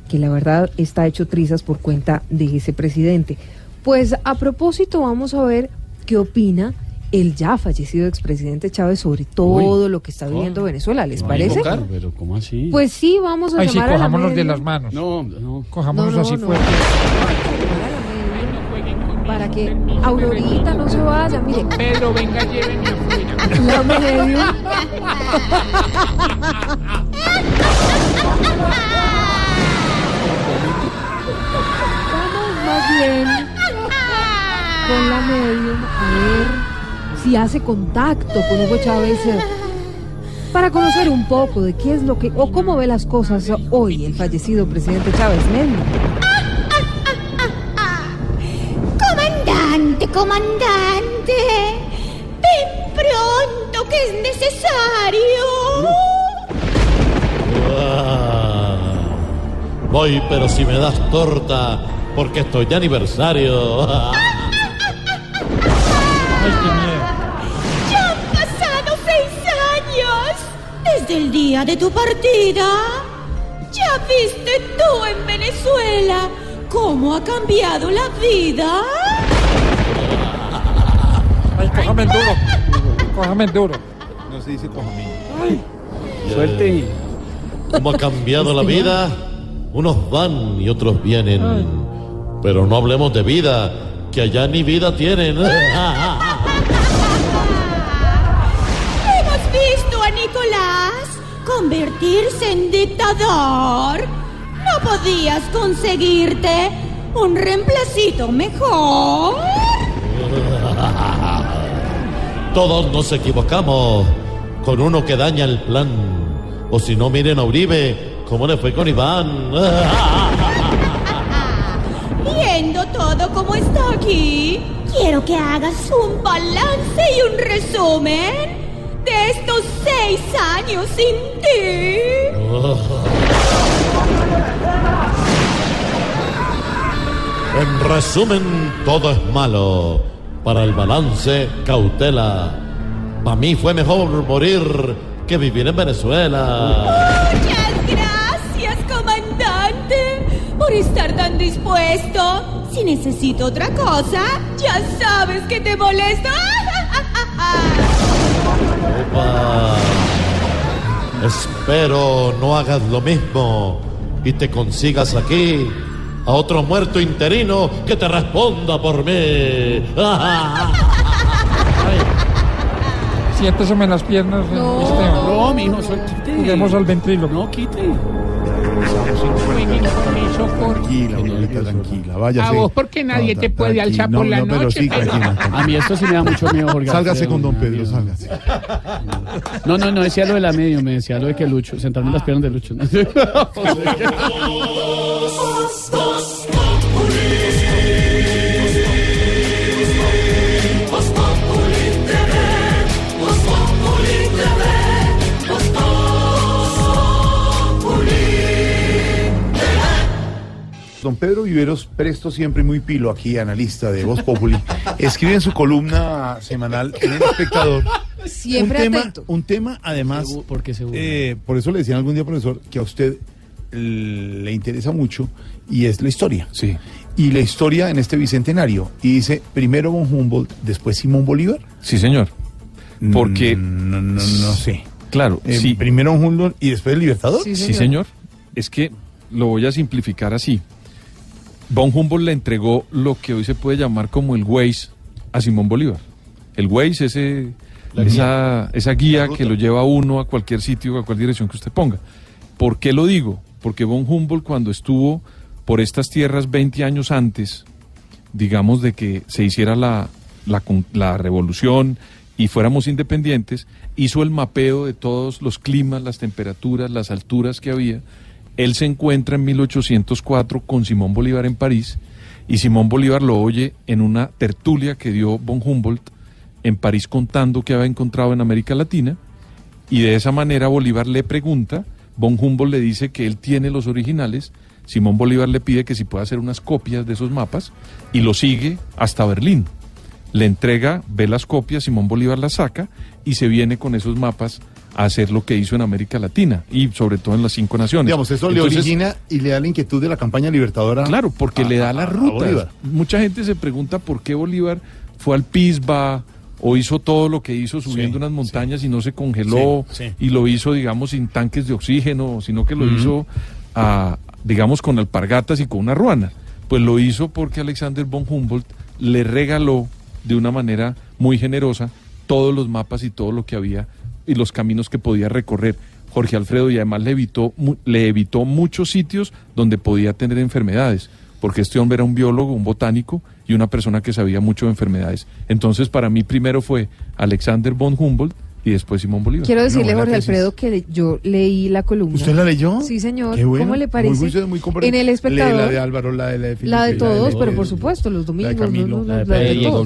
que la verdad está hecho trizas por cuenta de ese presidente. Pues a propósito vamos a ver qué opina el ya fallecido expresidente Chávez sobre todo lo que está viviendo Venezuela. ¿Les No, parece? invocar, Pero ¿cómo así? Pues sí, vamos a Ay, sí, llamar a la cojámonos de las manos. No, no. Cojámonos No, no, así no. fuerte. para que Aurorita no se vaya. Mire, Pedro, venga, llévenme afuera. la medium Vamos más bien con la medium a ver si hace contacto con Hugo Chávez eh, para conocer un poco de qué es lo que o cómo ve las cosas hoy el fallecido presidente Chávez. Medium. Comandante, comandante, ven pronto que es necesario. Voy, pero si me das torta, porque estoy de aniversario. el día de tu partida. ¿Ya viste tú en Venezuela cómo ha cambiado la vida? Ay, cójame el duro. Cójame el duro. No se dice cojamín. Suerte. ¿Cómo ha cambiado la vida? Unos van y otros vienen. Pero no hablemos de vida, que allá ni vida tienen. convertirse en dictador. ¿No podías conseguirte un reemplacito mejor? Todos nos equivocamos con uno que daña el plan. O si no, miren a Uribe, cómo le fue con Iván. Viendo todo como está aquí, quiero que hagas un balance y un resumen de estos seis años sin ti. En resumen, todo es malo. Para el balance, cautela. Para mí fue mejor morir que vivir en Venezuela. Muchas gracias, comandante, por estar tan dispuesto. Si necesito otra cosa, ya sabes que te molesto. Espero no hagas lo mismo y te consigas aquí a otro muerto interino que te responda por mí. Siénteseme en las piernas, No, Esteban. no, mijo, soy- quite. Juguemos al ventrilo. No, quite. Por... Tranquila, Aurorita, tranquila. Váyase. A vos, porque nadie No, te puede alzar no, por la no, pero noche, sí, tranquila. A mí esto sí me da mucho miedo, Jorge. Sálgase Alfredo, con don Pedro, miedo. sálgase. No, no, no decía lo de la medio, me decía lo de que Lucho, sentarme en las piernas de Lucho. Don Pedro Viveros, presto siempre muy pilo aquí, analista de Voz Populi, escribe en su columna semanal en El Espectador Siempre un tema, un tema además, porque se eh, por eso le decían algún día, profesor, que a usted le interesa mucho y es la historia. Sí. Y la historia en este bicentenario. Y dice, primero von Humboldt, después Simón Bolívar. Sí, señor. Porque. No, no, no sé. Claro, Eh, sí. Primero un Humboldt y después el Libertador. Sí, señor. Es que lo voy a simplificar así. Von Humboldt le entregó lo que hoy se puede llamar como el Waze a Simón Bolívar. El Waze, ese, La esa, esa guía que lo lleva a uno a cualquier sitio, a cualquier dirección que usted ponga. ¿Por qué lo digo? Porque Von Humboldt cuando estuvo por estas tierras 20 años antes, digamos, de que se hiciera la, la, la revolución y fuéramos independientes, hizo el mapeo de todos los climas, las temperaturas, las alturas que había. Él se encuentra en 1804 con Simón Bolívar en París y Simón Bolívar lo oye en una tertulia que dio von Humboldt en París contando que había encontrado en América Latina y de esa manera Bolívar le pregunta, von Humboldt le dice que él tiene los originales, Simón Bolívar le pide que si puede hacer unas copias de esos mapas y lo sigue hasta Berlín. Le entrega, ve las copias, Simón Bolívar las saca y se viene con esos mapas a hacer lo que hizo en América Latina y sobre todo en las cinco naciones. Digamos, eso le origina y le da la inquietud de la campaña libertadora. Claro, porque a- le da a- las a rutas. Bolívar. Mucha gente se pregunta por qué Bolívar fue al Pisba o hizo todo lo que hizo subiendo unas montañas y no se congeló Sí, y lo hizo, digamos, sin tanques de oxígeno, sino que lo hizo, a, digamos, con alpargatas y con una ruana. Pues lo hizo porque Alexander von Humboldt le regaló de una manera muy generosa todos los mapas y todo lo que había y los caminos que podía recorrer. Jorge Alfredo y además le evitó, mu- le evitó muchos sitios donde podía tener enfermedades, porque este hombre era un biólogo, un botánico y una persona que sabía mucho de enfermedades. Entonces, para mí primero fue Alexander von Humboldt y después Simón Bolívar. Quiero decirle, Jorge tesis. Alfredo, que yo leí la columna. ¿Usted la leyó? Sí, señor. Qué bueno. ¿Cómo le Muy parece? muy compre- en el espectador. la de Álvaro, la de la de Felipe. La de todos, pero de- por supuesto, los domingos. no, Camilo. no, no, La de la de Diego todos.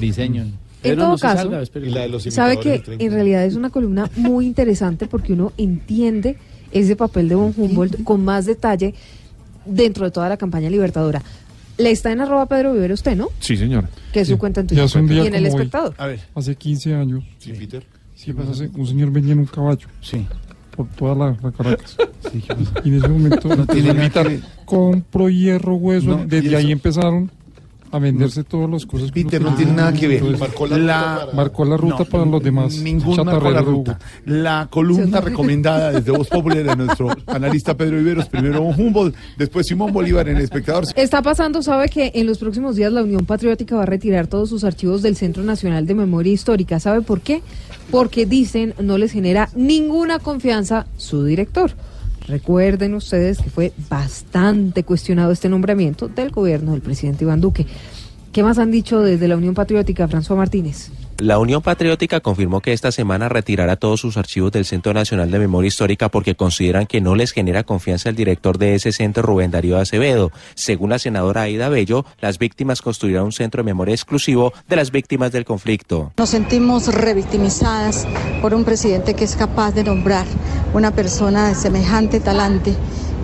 En todo no caso, salga, la de los sabe que del 30. en realidad es una columna muy interesante porque uno entiende ese papel de von Humboldt con más detalle dentro de toda la campaña libertadora. Le está en arroba Pedro Vivero usted, ¿no? Sí, señora. Que es su cuenta en Twitter. Ya hace un día y en el hoy, espectador. A ver. Hace 15 años. Sí, Peter. Sí, pues hace- un señor venía en un caballo. Sí. Por toda la, la Caracas. Y en ese momento No tiene compro hierro, hueso. No, Desde ahí empezaron a venderse todas las cosas. Peter, no tiene nada que ver. Entonces, Marcó la ruta para- marcó la ruta No, para los demás. Ningún marcó la ruta. La columna recomendada desde Voz Popular de nuestro analista Pedro Viveros, primero Humboldt, después Simón Bolívar en el espectador. Está pasando, sabe que en los próximos días la Unión Patriótica va a retirar todos sus archivos del Centro Nacional de Memoria Histórica. ¿Sabe por qué? Porque dicen no les genera ninguna confianza su director. Recuerden ustedes que fue bastante cuestionado este nombramiento del gobierno del presidente Iván Duque. ¿Qué más han dicho desde la Unión Patriótica, François Martínez? La Unión Patriótica confirmó que esta semana retirará todos sus archivos del Centro Nacional de Memoria Histórica porque consideran que no les genera confianza el director de ese centro, Rubén Darío Acevedo. Según la senadora Aida Bello, las víctimas construirán un centro de memoria exclusivo de las víctimas del conflicto. Nos sentimos revictimizadas por un presidente que es capaz de nombrar una persona de semejante talante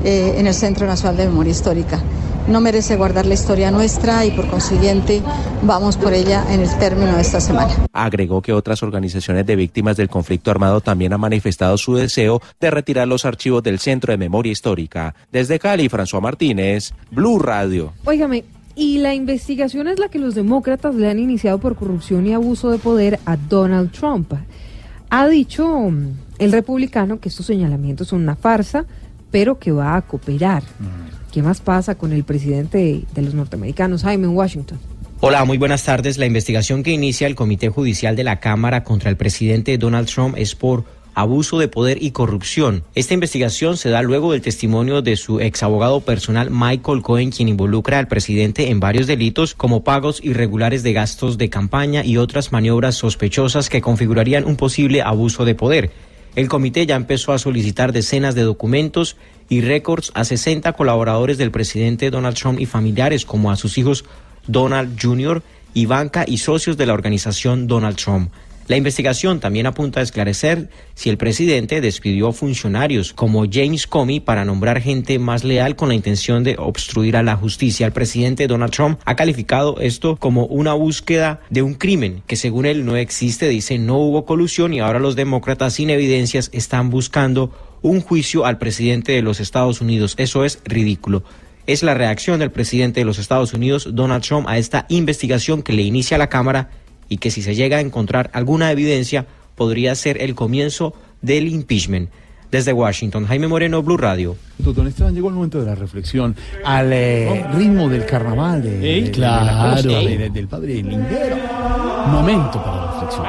eh, en el Centro Nacional de Memoria Histórica. No merece guardar la historia nuestra y por consiguiente vamos por ella en el término de esta semana. Agregó que otras organizaciones de víctimas del conflicto armado también han manifestado su deseo de retirar los archivos del Centro de Memoria Histórica. Desde Cali, François Martínez, Blue Radio. Óigame, y la investigación es la que los demócratas le han iniciado por corrupción y abuso de poder a Donald Trump. Ha dicho mm, el republicano que estos señalamientos son una farsa, pero que va a cooperar. ¿Qué más pasa con el presidente de, los norteamericanos, Jaime Washington? Hola, muy buenas tardes. La investigación que inicia el Comité Judicial de la Cámara contra el presidente Donald Trump es por abuso de poder y corrupción. Esta investigación se da luego del testimonio de su ex abogado personal Michael Cohen, quien involucra al presidente en varios delitos como pagos irregulares de gastos de campaña y otras maniobras sospechosas que configurarían un posible abuso de poder. El comité ya empezó a solicitar decenas de documentos y récords a 60 colaboradores del presidente Donald Trump y familiares como a sus hijos Donald Jr., Ivanka y socios de la organización Donald Trump. La investigación también apunta a esclarecer si el presidente despidió funcionarios como James Comey para nombrar gente más leal con la intención de obstruir a la justicia. El presidente Donald Trump ha calificado esto como una búsqueda de un crimen que según él no existe, dice no hubo colusión y ahora los demócratas sin evidencias están buscando un juicio al presidente de los Estados Unidos. Eso es ridículo. Es la reacción del presidente de los Estados Unidos, Donald Trump, a esta investigación que le inicia la Cámara y que si se llega a encontrar alguna evidencia podría ser el comienzo del impeachment. Desde Washington, Jaime Moreno, Blue Radio. Don Esteban, llegó el momento de la reflexión al eh, ritmo del carnaval, de, de- de la costa, de- de- del padre Lindero. Momento para la reflexión.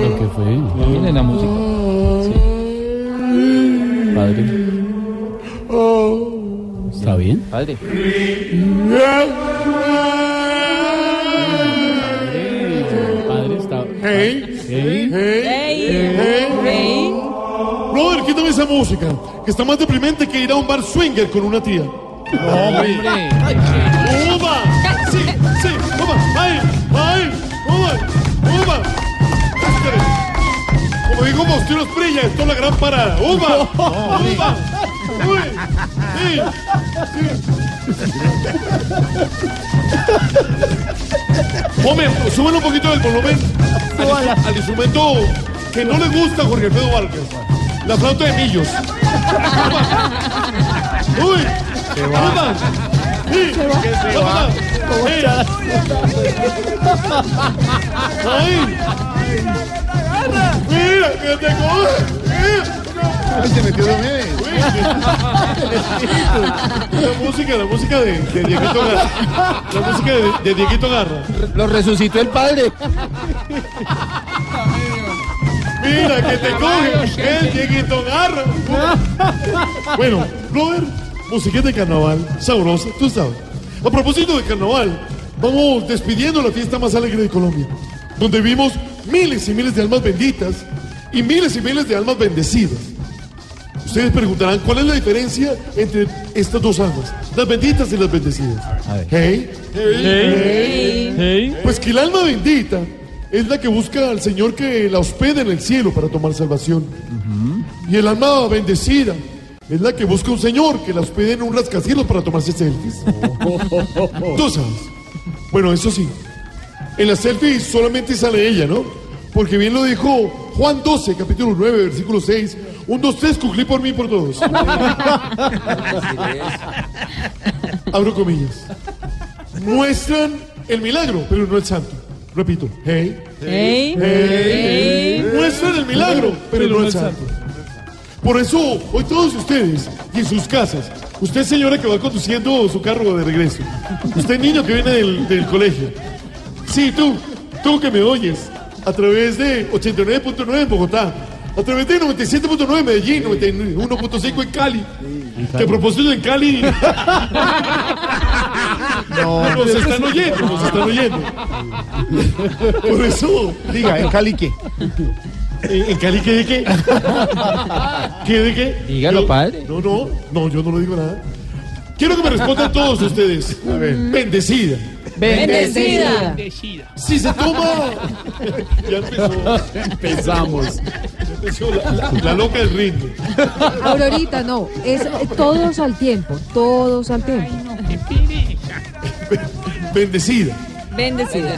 ¿Pero qué fue? Miren la música. Padre. ¿Está bien? Padre. Padre Hey, Hey. hey, hey, Brother, quítame esa música, que está más deprimente que ir a un bar swinger con una tía. Hombre. ¡Uva! Sí, sí, uva, ay, ay, uva. Espere. Como digo Faustino Esprilla, esto es la gran parada. ¡Uva! ¡Uva! ¡Uy! Sí, sí. Momento, súbele un poquito del volumen al, al instrumento que no le gusta a Jorge Alfredo Vargas. La flauta de millos. ¡Uy! ¡Uva! Sí, uva. Sí. ¡Ay! ¡Mira que te coge! Ay, se metió de. La música, la música de, de Dieguito Garra. La música de, de Dieguito Garra. Lo resucitó el padre. Mira que te coge el Dieguito Garra. Bueno, brother, musiquita de carnaval, sabrosa, tú sabes. A propósito de carnaval, vamos despidiendo la fiesta más alegre de Colombia, donde vimos miles y miles de almas benditas y miles y miles de almas bendecidas. Ustedes preguntarán cuál es la diferencia entre estas dos almas, las benditas y las bendecidas. Hey, hey, hey. Pues que el alma bendita es la que busca al Señor que la hospede en el cielo para tomar salvación. Y el alma bendecida es la que busca un Señor que la hospede en un rascacielos para tomarse selfies. Tú sabes. Bueno, eso sí. En la selfie solamente sale ella, ¿no? Porque bien lo dijo Juan 12, capítulo 9, versículo 6. Un, dos, tres, cuclí por mí y por todos. Abro comillas. Muestran el milagro, pero no el santo. Repito. Hey. Hey. Hey. Muestran el milagro, pero no el santo. Por eso, hoy todos ustedes y en sus casas, usted señora que va conduciendo su carro de regreso, usted niño que viene del, del colegio, sí, tú, tú que me oyes, a través de 89.9 en Bogotá, a través de 97.9 en Medellín, 91.5 en Cali, que a propósito en Cali... No. nos están oyendo, nos están oyendo. Por eso... Diga, ¿en Cali qué? ¿En, Cali qué de qué? ¿Qué de qué? Dígalo, Yo- padre. No, no, no, yo no lo digo nada. Quiero que me respondan todos ustedes. A ver. Bendecida. Bendecida. Si se toma. Ya empezó. Empezamos. La, la- la loca del ritmo. Aurorita, no, es eh, todos al tiempo, todos al tiempo. Bendecida. Bendecida.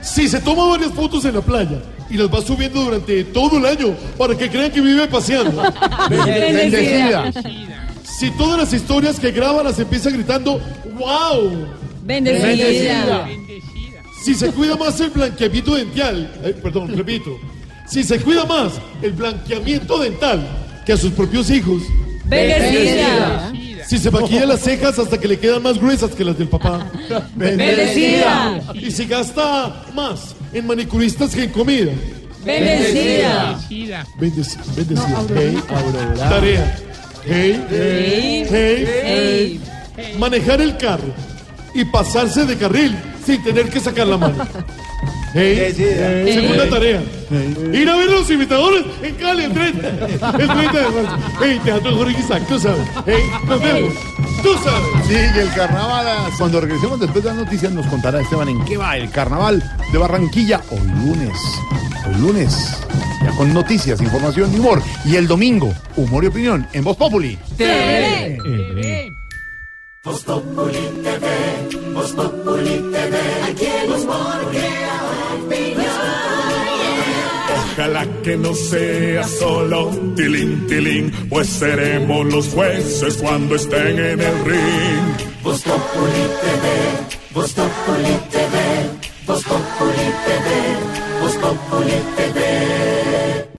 Si se toma varias fotos en la playa y las va subiendo durante todo el año para que crean que vive paseando. Bendecida. Si todas las historias que graba las empieza gritando, ¡Wow! Bendecida. Si se cuida más el blanqueamiento dental, eh, perdón, repito, si se cuida más el blanqueamiento dental que a sus propios hijos, Bendecida. si se maquilla las cejas hasta que le quedan más gruesas que las del papá, Bendecida. y si gasta más en manicuristas que en comida, Bendecida. Bendeci- bendecida. Hey, Aurora. tarea. Hey, Hey. hey, Hey. manejar el carro y pasarse de carril sin tener que sacar la mano. Hey, Segunda Hey. tarea. Ir a ver a los imitadores en Cali el 30. El 30 de marzo. Hey, Teatro Jorge Isaac, tú sabes. Hey, nos vemos. Tú sabes. Sigue el carnaval. Cuando regresemos después de las noticias nos contará Esteban en qué va el carnaval de Barranquilla hoy lunes. Hoy lunes. Ya con noticias, información y humor. Y el domingo, humor y opinión en Voz Populi. TV. Voz Populi TV, Voz Populi TV, aquí el humor crea opinión. Ojalá que no sea solo tilín, tilín, pues seremos los jueces cuando estén en el ring. Voz Populi TV, Voz Populi TV, Voz Populi TV, Voz Populi TV.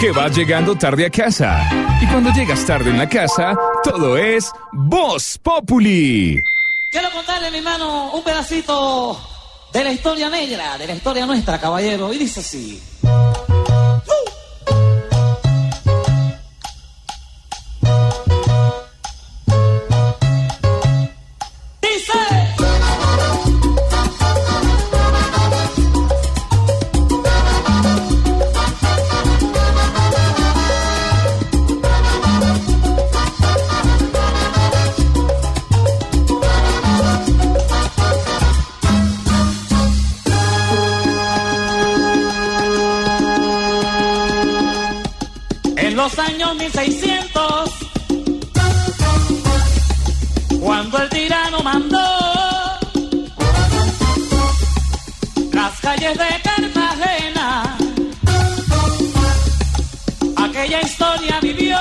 Que vas llegando tarde a casa. Y cuando llegas tarde en la casa, todo es Voz Populi. Quiero contarle, mi hermano, un pedacito de la historia negra, de la historia nuestra, caballero. Y dice así. Dice. De Cartagena, aquella historia vivió.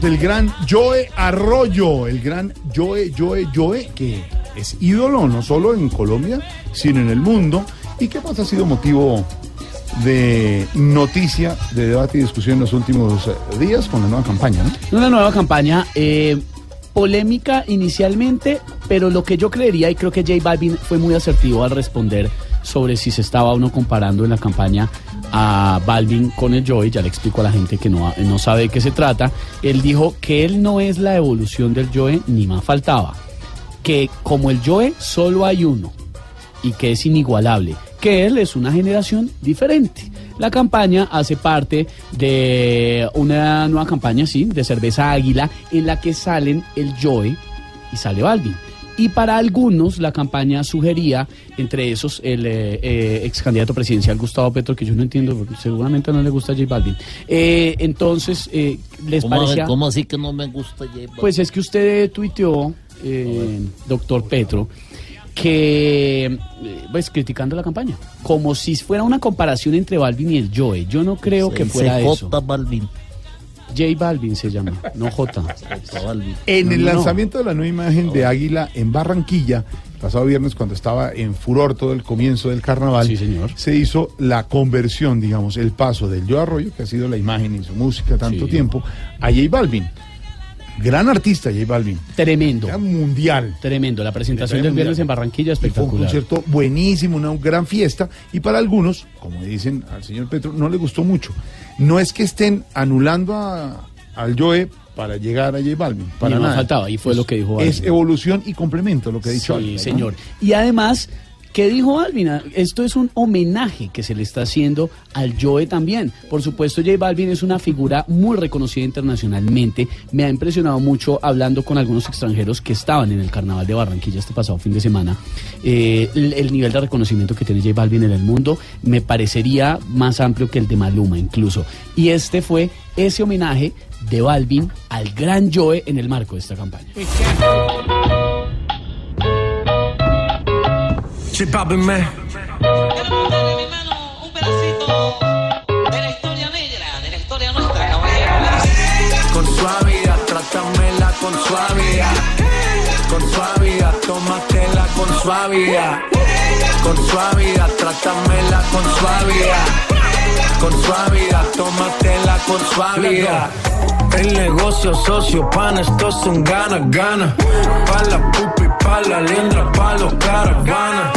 Del gran Joe Arroyo, el gran Joe, Joe, Joe, que es ídolo no solo en Colombia, sino en el mundo, y que más ha sido motivo de noticia, de debate y discusión en los últimos eh, días con la nueva campaña, ¿no? Una nueva campaña, eh, polémica inicialmente, pero lo que yo creería, y creo que J Balvin fue muy asertivo al responder sobre si se estaba uno comparando en la campaña a Balvin con el Joy, ya le explico a la gente que no, no sabe de qué se trata, él dijo que él no es la evolución del Joe, ni más faltaba, que como el Joe solo hay uno y que es inigualable, que él es una generación diferente. La campaña hace parte de una nueva campaña, sí, de cerveza águila, en la que salen el Joe y sale Balvin. Y para algunos la campaña sugería, entre esos, el eh, eh, ex candidato presidencial Gustavo Petro, que yo no entiendo, porque seguramente no le gusta J Balvin. Eh, entonces, eh, les ¿Cómo, parecía... ¿Cómo así que no me gusta J Balvin? Pues es que usted tuiteó, doctor Petro, que, pues, criticando la campaña, como si fuera una comparación entre Balvin y el Joe. Yo no creo que fuera eso. J Balvin. J Balvin se llama, no J. En No, el no, no. lanzamiento de la nueva imagen de Águila en Barranquilla, el pasado viernes cuando estaba en furor todo el comienzo del carnaval, se hizo la conversión, digamos, el paso del Yo Arroyo, que ha sido la imagen y su música tanto tiempo, a J Balvin. Gran artista J Balvin. Tremendo. mundial. Tremendo. La presentación del viernes en Barranquilla Y fue un espectacular. concierto buenísimo, una gran fiesta. Y para algunos, como dicen al señor Petro, no le gustó mucho. No es que estén anulando a- al Joe para llegar a J Balvin. Para más nada. faltaba, y fue lo que dijo Es Balvin. evolución y complemento lo que ha dicho Sí, señor. Y además, ¿qué dijo Balvin? Esto es un homenaje que se le está haciendo al Joe también. Por supuesto, J Balvin es una figura muy reconocida internacionalmente. Me ha impresionado mucho hablando con algunos extranjeros que estaban en el Carnaval de Barranquilla este pasado fin de semana. Eh, el, el nivel de reconocimiento que tiene J Balvin en el mundo me parecería más amplio que el de Maluma incluso. Y este fue ese homenaje de Balvin al gran Joe en el marco de esta campaña. J Balvin, man. Con suavidad, trátamela con suavidad. Con suavidad, tómatela con suavidad. Con suavidad, trátamela con suavidad. Con suavidad, tómatela con suavidad. El negocio socio, pan, esto son gana, gana. Pa' la pupa y pa' la liendra, pa' los caravanas.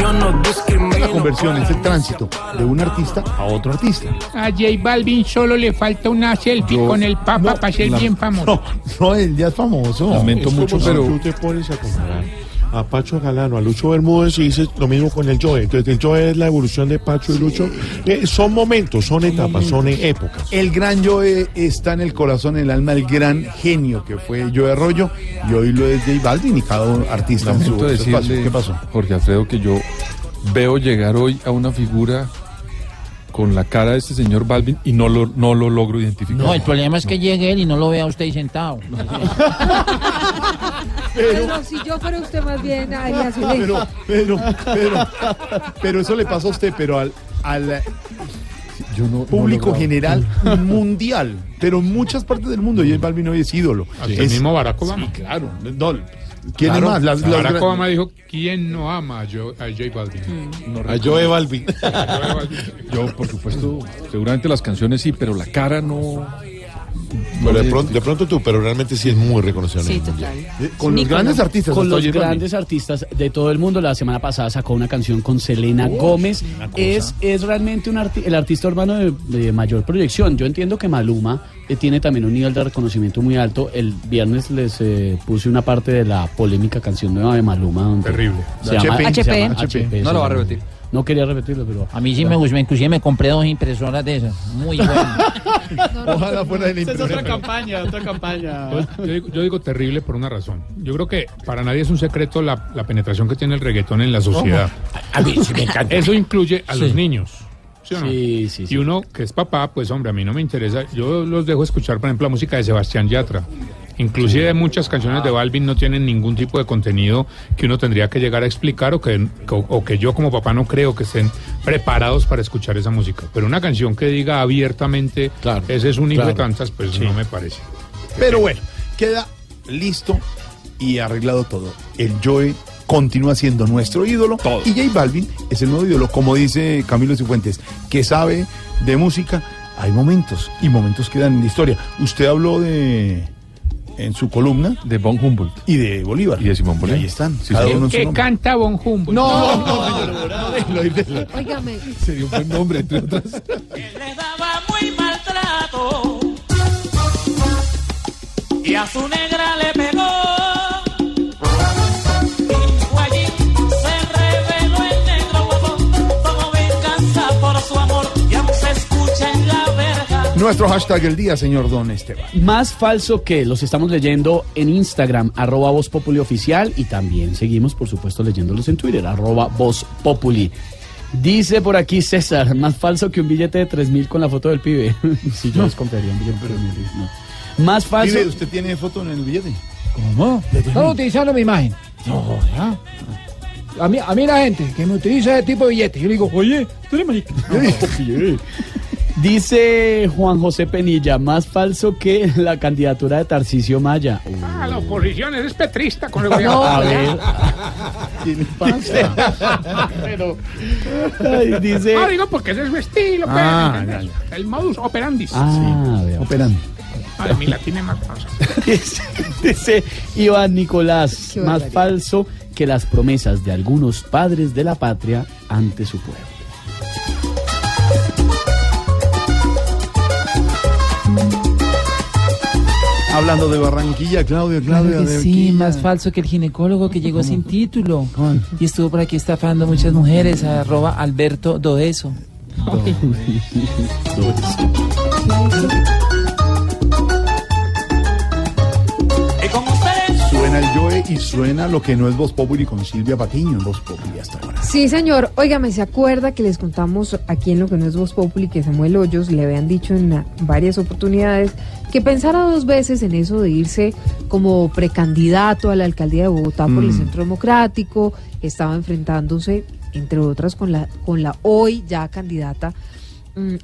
Yo no discrimino. La conversión es el tránsito de un artista a otro artista. A J Balvin solo le falta una selfie Yo- con el Papa para ser la- bien famoso. No, no, él ya es famoso. Lamento Es mucho, como pero si tú te pones a comparar a Pacho Galano, a Lucho Bermúdez y dices lo mismo con el Joe. Entonces el Joe es la evolución de Pacho y Lucho. Eh, son momentos, son etapas, son épocas. El gran Joe está en el corazón, en el alma, el gran genio que fue Joe Arroyo y hoy lo es J Balvin y cada uno artista en su decirle, ¿Qué pasó? Jorge Alfredo, que yo veo llegar hoy a una figura con la cara de este señor Balvin y no lo, no lo logro identificar. No, el problema es que llegue él y no lo vea usted ahí sentado. Pero si yo fuera usted más bien haría silencio. Pero, pero, pero, pero eso le pasa a usted, pero al, al público lograba. general mundial, pero en muchas partes del mundo, J Balvin hoy es ídolo. Así es el mismo Barack Obama. Sí, claro. No, ¿Quién Claro, más? Las- las Barack gran- Obama dijo, ¿quién no ama a, Jo- a J Balvin? A Joe Balvin. Yo, por supuesto, seguramente las canciones sí, pero la cara no. Pero de pronto, de pronto tú, pero realmente sí es muy reconocido. en el mundo. Con los grandes artistas. Con los grandes artistas de todo el mundo. La semana pasada sacó una canción con Selena Gómez. Es, es realmente un arti- el artista urbano de, de mayor proyección. Yo entiendo que Maluma eh, tiene también un nivel de reconocimiento muy alto. El viernes les eh, puse una parte de la polémica canción nueva de Maluma. Donde Terrible. Se llama, HP. se llama HP. HP, No lo va a repetir. No quería repetirlo, pero... A mí sí me gustó, inclusive me compré dos impresoras de esas. Muy buenas. Ojalá fuera de la Esa es otra campaña, otra campaña. Yo digo, yo digo terrible por una razón. Yo creo que para nadie es un secreto la, la penetración que tiene el reggaetón en la sociedad. A mí sí me encanta. Eso incluye a Sí. los niños. ¿Sí o no? Sí, sí, sí. Y uno que es papá, pues hombre, a mí no me interesa. Yo los dejo escuchar, por ejemplo, la música de Sebastián Yatra. Inclusive muchas canciones de Balvin no tienen ningún tipo de contenido que uno tendría que llegar a explicar o que, o, o que yo como papá no creo que estén preparados para escuchar esa música. Pero una canción que diga abiertamente, ese es un hijo de claro. tantas, pues no me parece. Pero bueno, queda listo y arreglado todo. El Joe continúa siendo nuestro ídolo y J Balvin es el nuevo ídolo, como dice Camilo Cifuentes, que sabe de música. Hay momentos y momentos quedan en la historia. Usted habló de en su columna de Von Humboldt y de Bolívar y de Simón Bolívar. ahí están. Sí, cada señor. uno en su ¿Qué nombre. canta Bon Humboldt? No, no, señor, no, déjelo. Óigame, Sería un buen nombre, entre otras. les daba muy maltrato y a su negra le Nuestro hashtag del día, señor Don Esteban. Más falso que los estamos leyendo en Instagram, arroba Voz Populi Oficial, y también seguimos, por supuesto, leyéndolos en Twitter, arroba Voz Populi. Dice por aquí César, más falso que un billete de 3 mil con la foto del pibe. si yo les compraría un billete de 3 mil. no. Más falso. Pibe, ¿Usted tiene foto en el billete? ¿Cómo? Están utilizando mi imagen. No, ya. A mí, a mí la gente que me utiliza ese tipo de billetes, yo le digo, oye, tú eres marica. Dice Juan José Penilla, más falso que la candidatura de Tarcisio Maya. Ah, la oposición es petrista con el No, gobierno. a ver. ¿Qué le pasa? Pero, ay, dice. Ah, digo porque ese es su estilo, pues, Ah, ¿entendés? el modus operandi. Ah, vea. Operando. Ay, mi latín es más falso. Dice, dice Iván Nicolás, más falso que las promesas de algunos padres de la patria ante su pueblo. Hablando de Barranquilla, Claudia, Claro Claudia. que de sí, más falso que el ginecólogo que llegó sin título y estuvo por aquí estafando a muchas mujeres, arroba Alberto Doeso. Y Suena el Joe y suena lo que no es Voz Populi con Silvia Patiño en Voz Populi hasta ahora. Sí, señor. Óigame, ¿se acuerda que les contamos aquí en lo que no es Voz Populi que Samuel Hoyos le habían dicho en varias oportunidades que pensara dos veces en eso de irse como precandidato a la alcaldía de Bogotá por el Mm. Centro Democrático? Estaba enfrentándose, entre otras, con la, con la hoy ya candidata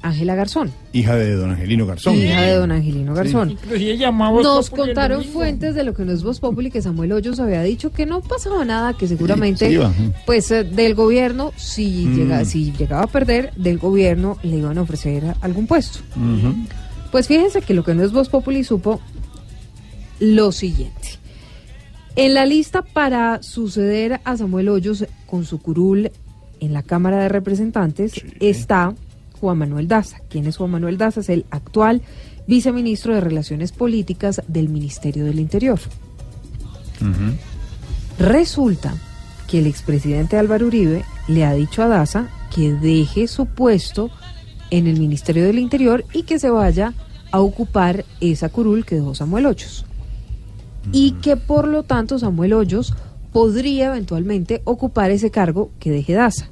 Ángela Garzón, Hija de don Angelino Garzón. hija de don Angelino Garzón. Inclusive llamamos Nos contaron fuentes de lo que no es Voz Populi que Samuel Hoyos había dicho que no pasaba nada, que seguramente, Sí, pues eh, del gobierno, si, Mm. llega, si llegaba a perder, del gobierno le iban a ofrecer algún puesto. Pues fíjense que lo que no es Voz Populi supo lo siguiente. En la lista para suceder a Samuel Hoyos con su curul en la Cámara de Representantes está Juan Manuel Daza. ¿Quién es Juan Manuel Daza? Es el actual viceministro de Relaciones Políticas del Ministerio del Interior. Resulta que el expresidente Álvaro Uribe le ha dicho a Daza que deje su puesto en el Ministerio del Interior y que se vaya a ocupar esa curul que dejó Samuel Hoyos. Y que por lo tanto Samuel Hoyos podría eventualmente ocupar ese cargo que deje Daza.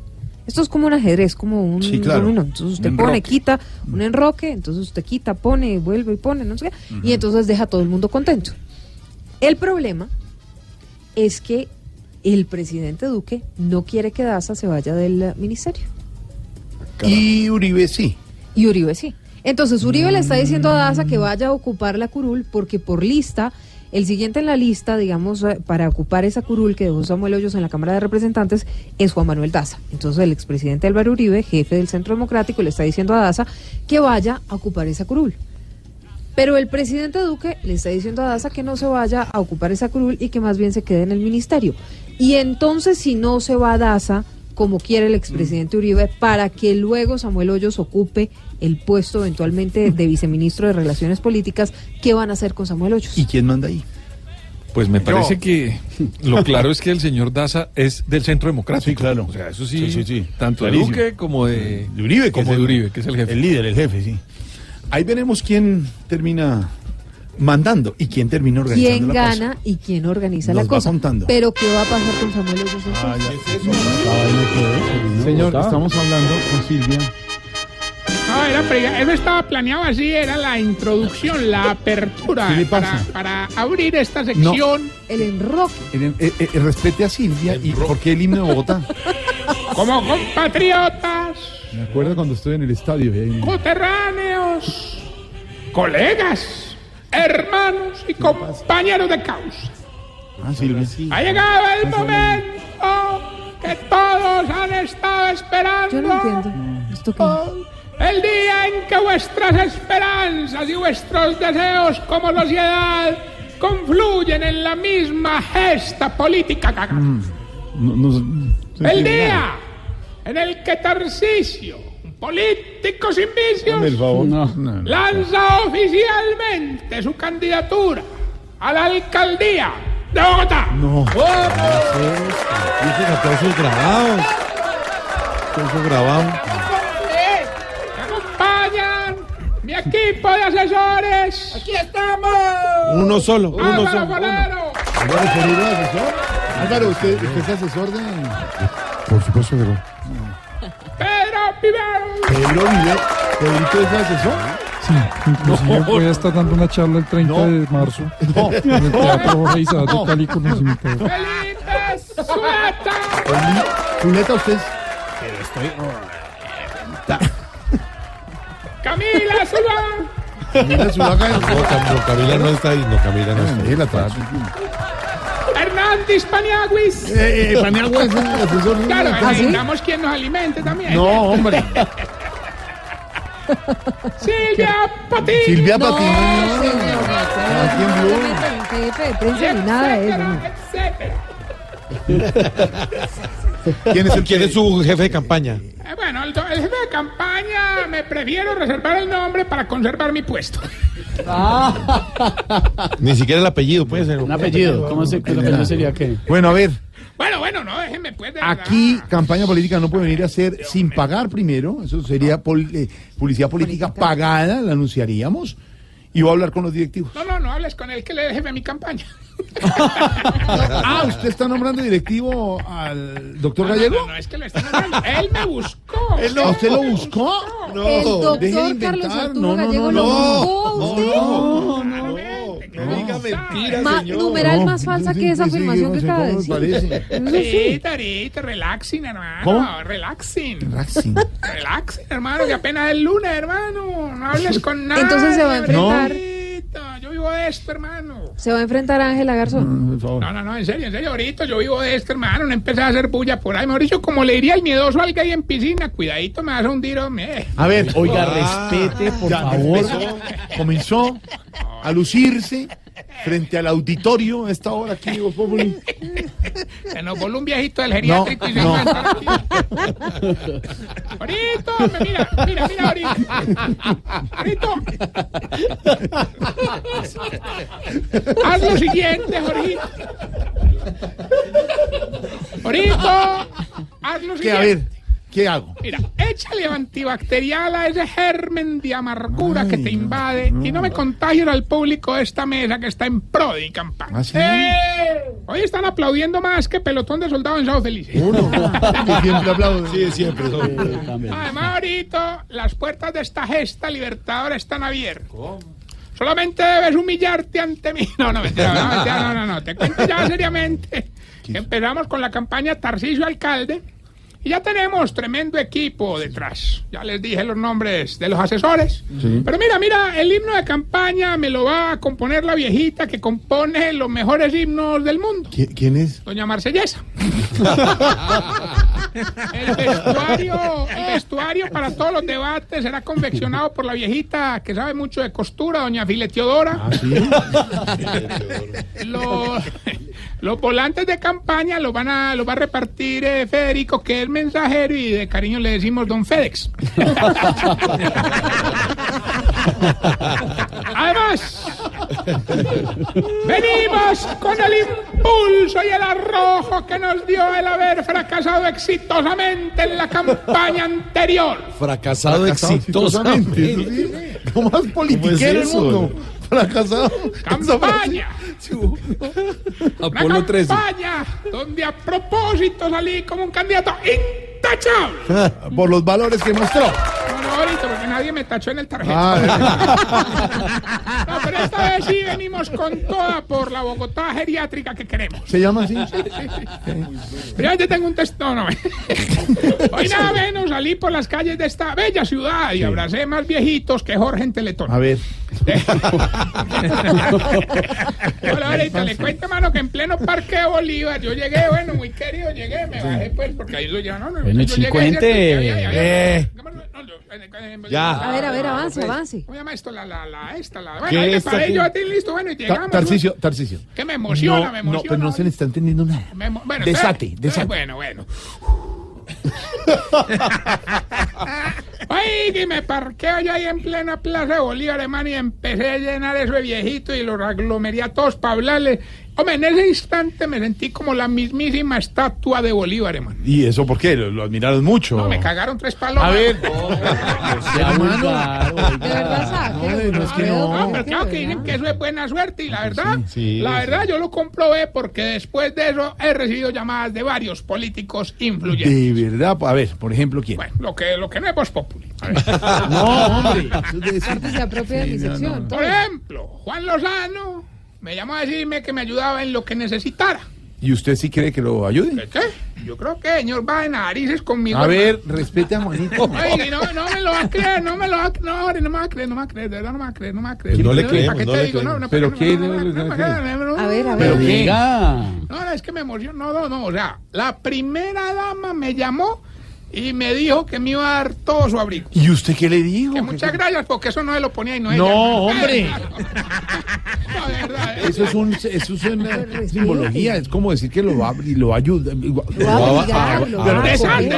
Esto es como un ajedrez, como un Sí, claro. Entonces usted Un pone, enroque. quita un enroque, entonces usted quita, pone, vuelve y pone, no sé qué, y entonces deja a todo el mundo contento. El problema es que el presidente Duque no quiere que Daza se vaya del ministerio. Y Uribe sí. Y Uribe sí. Entonces Uribe le está diciendo a Daza que vaya a ocupar la curul porque por lista El siguiente en la lista, digamos, eh, para ocupar esa curul que dejó Samuel Hoyos en la Cámara de Representantes es Juan Manuel Daza. Entonces el expresidente Álvaro Uribe, jefe del Centro Democrático, le está diciendo a Daza que vaya a ocupar esa curul. Pero el presidente Duque le está diciendo a Daza que no se vaya a ocupar esa curul y que más bien se quede en el ministerio. Y entonces, si no se va a Daza, como quiere el expresidente Uribe, para que luego Samuel Hoyos ocupe el puesto eventualmente de viceministro de Relaciones Políticas, ¿qué van a hacer con Samuel Hoyos? ¿Y quién manda ahí? Pues me parece Yo. que lo claro es que el señor Daza es del Centro Democrático. Sí, claro. O sea, eso sí, Sí, sí, sí. tanto de. Duque como de, De Uribe, que como de Uribe, que es el jefe. El líder, el jefe, sí. Ahí veremos quién termina mandando y quién termina organizando quién la cosa. gana y quién organiza Nos la va cosa. contando. Pero ¿qué va a pasar con Samuel Hoyos? Ah, entonces? Señor, estamos hablando con Silvia. No, era, eso estaba planeado así, era la introducción, la apertura ¿Qué le para, pasa? para abrir esta sección. El enroque. Eh, eh, eh, respete a Silvia y por qué el himno de Bogotá. Como compatriotas, Me acuerdo cuando estoy en el estadio. ahí- coterráneos, colegas, hermanos y compañeros de causa. Ah, Silvia. Ha llegado el momento que todos han estado esperando. Yo no entiendo. ¿Esto qué? El día en que vuestras esperanzas y vuestros deseos como sociedad confluyen en la misma gesta política. Mm, no- no- El día en el que Tarcisio, un político sin vicios, Hazme el favor. No, no. lanza oficialmente su candidatura a la alcaldía de Bogotá. No. Y ese aplausos grabados. Aplausos grabados. Me acompañan mi equipo de asesores. Aquí estamos. Uno solo, uno Álvaro solo. Álvaro Forero, asesor. Álvaro, ¿usted, usted es asesor de Por supuesto que no. Pedro Pivero. Pedro Vive? ¿Pedrito es asesor? Sí, inclusive No. voy a estar dando una charla el 30 de marzo No. en el Teatro Jorge Isaac No. de Cali con los invitados. Felipe Zuleta. Zuleta, usted es... Camila Zulán. Camila Zulaga. No, Cam- no, Camila no está ahí. No, Camila no está ahí. Él atrás. Hernández Paniaguis. Eh, eh, Paniagua es. Claro, ¿Ah, sí? necesitamos quien nos alimente también. No, hombre. Silvia Patiño. Silvia No, Patiño. señor, no, Aquí en Blue. no, no, no, jefe de prensa ni nada de eso. no. etcétera. ¿Quién es el ¿Quién es su jefe de campaña? Eh, bueno, el, el jefe de campaña me prefiero reservar el nombre para conservar mi puesto. Ni siquiera el apellido puede ser. Un apellido. ¿Cómo se, el apellido sería qué? Bueno, a ver. Bueno, bueno, no, déjenme pues de. Aquí campaña política no puede venir a hacer sin pagar primero. Eso sería pol- eh, publicidad política pagada, la anunciaríamos. Y voy a hablar con los directivos. No, no, no hables con él que le deje mi campaña. Ah, ¿usted está nombrando directivo al doctor No, no, Gallego? No, no, es que lo está nombrando. Él me buscó. ¿Él no- ¿Usted lo buscó? el doctor Carlos. Arturo No, no, Gallego no, lo no. buscó usted. No, no, No diga mentiras, Ma- señor. numeral No, más falsa que esa afirmación no que acaba de decir. Sí. Tarito, relaxing, hermano. ¿Cómo? Relaxing. Relaxing. Relaxing, hermano, que apenas es el lunes, hermano. No hables con nadie. Entonces se va a enfrentar- Tarito, Yo vivo de esto, hermano. Se va a enfrentar a Ángela Garzón. Favor. No, no, no, en serio, en serio, ahorita yo vivo de esto, hermano. No empecé a hacer bulla por ahí. Mejor dicho, como le diría el miedoso al gay en piscina, cuidadito, me vas a hundir, hombre. A ver, Oiga, Ah, respete, por favor. comenzó a lucirse frente al auditorio a esta hora aquí, Voz Populi. Se nos voló un viejito del geriátrico y se no. Ahorita, mira, mira, mira, ahorita. Haz lo siguiente, Jorgito. Ahorita, haz lo ¿Qué? A siguiente. ver, ¿qué hago? Mira, échale antibacterial a ese germen de amargura que te invade y no me contagies al público de esta mesa que está en pro de mi campaña. ¿Ah, sí? ¡Eh! Hoy están aplaudiendo más que pelotón de soldados en Sao Felice. Uno. Que siempre aplaudo. Sí, siempre. Además, ahorita las puertas de esta gesta libertadora están abiertas. Solamente debes humillarte ante mí. No, no, mentira, no, mentira, no, no, no. Te cuento ya seriamente empezamos con la campaña Tarcisio Alcalde Y ya tenemos tremendo equipo detrás. Ya les dije los nombres de los asesores. Sí. Pero mira, mira, el himno de campaña me lo va a componer la viejita que compone los mejores himnos del mundo, ¿Qui- ¿Quién es? doña Marsellesa. El vestuario, el vestuario para todos los debates será confeccionado por la viejita que sabe mucho de costura, doña File Teodora. Los, los volantes de campaña los van a los va a repartir eh, Federico, que es mensajero y de cariño le decimos Don Fedex. Además, venimos con el impulso y el arrojo que nos dio el haber fracasado exitosamente en la campaña anterior. Fracasado exitosamente. ¿Cómo más politiquero el eso? mundo? Fracasado. Campaña. Apolo 13. campaña donde a propósito salí como un candidato intachable. Por los valores que mostró. No, no, ahorita porque nadie me tachó en el tarjeta. Ah, No, pero esta vez sí venimos con toda por la Bogotá geriátrica que queremos. ¿Se llama así? Pero yo tengo un texto, no. Hoy nada menos salí por las calles de esta bella ciudad y abracé más viejitos que Jorge en Teletón. A ver. Hola, ahorita le cuento, mano, que en pleno Parque de Bolívar yo llegué, bueno, muy querido, llegué, me bajé pues, porque ahí lo ya no, no. Bueno, yo Eh. Ya. A ver, a ver, avance, avance. ¿Cómo llama esto? La, la, la, esta, la. ¿Qué Bueno, ahí me paré qué? yo a ti, listo, bueno, y llegamos. Tarcicio, Tarcicio. Que me emociona, no, me No, emociona. pero no se le está entendiendo nada. Bueno, Desate, desate. Bueno, bueno. Ay, que me parqueo yo ahí en plena Plaza de Bolívar, hermano, y empecé a llenar eso de viejitos y los aglomeré a todos para hablarles. Hombre, en ese instante me sentí como la mismísima estatua de Bolívar, hermano. ¿Y eso por qué? Lo, lo admiraron mucho. No, me cagaron tres palos. A ver. hermano. De verdad, saque. No, es que no. No, pero claro que dicen que eso es buena suerte y la verdad, sí, la sí. verdad yo lo comprobé porque después de eso he recibido llamadas de varios políticos influyentes. De verdad. A ver, por ejemplo, ¿quién? Lo que, lo que no es Voz Populi. A ver. No, hombre. Aparte se apropia de mi sección. Por ejemplo, Juan Lozano me llamó a decirme que me ayudaba en lo que necesitara. ¿Y usted sí cree que lo ayude? ¿Qué? Yo creo que el señor va de narices conmigo. A ver, hermano. respete a Juanito. No, no me lo va a creer, no me lo va a creer, no, hombre, no me va a creer, no me va a creer, de verdad no me va a creer, no me va a creer. No le ¿Para creemos, no te le digo? creemos. no, ¿Pero no, qué? A ver, a ¿Pero ver. qué? Diga. No, no, es que me emocionó. No, no, no. O sea, la primera dama me llamó y me dijo que me iba a dar todo su abrigo. ¿Y usted qué le dijo? Que muchas gracias, porque eso no se lo ponía y no No, ella. hombre. No, de verdad. Eso es, un, eso es una simbología, es como decir que lo va y lo ayuda. Lo va a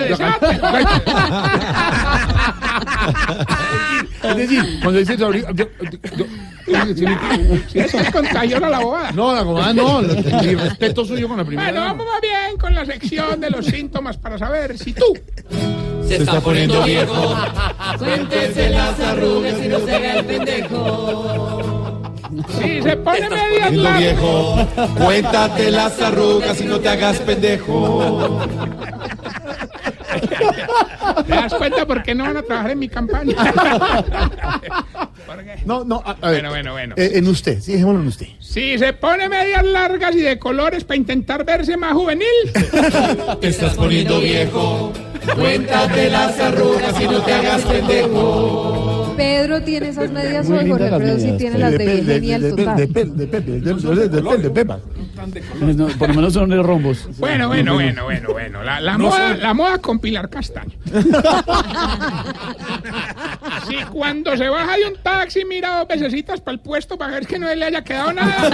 Es decir, cuando dice Si es contagiosa la bobada. No, la gomada no, mi respeto suyo con la primera. Bueno, vamos más bien con la sección de los síntomas para saber si tú Se está poniendo viejo. Cuéntese las arrugas y no se haga el pendejo. si se pone largas. viejo, cuéntate las arrugas y no te hagas pendejo. ¿Te das cuenta por qué no van a trabajar en mi campaña? No, no, a, a ver. Bueno, bueno, bueno. Eh, en usted, sí, dejémoslo en usted. Si se pone medias largas y de colores para intentar verse más juvenil. Te estás poniendo viejo. Cuéntate las arrugas y no te hagas pendejo. Pedro tiene esas medias hoy, Jorge Alfredo sí tiene las de Depende, de, genial de, total. de, de, de Pepe, de, de. No, por lo menos son de rombos. Bueno, bueno, bueno, bueno, bueno. La, la moda, la moda con Pilar Castaño. Si cuando se baja de un taxi mira dos vecesitas para el puesto para ver que no le haya quedado nada.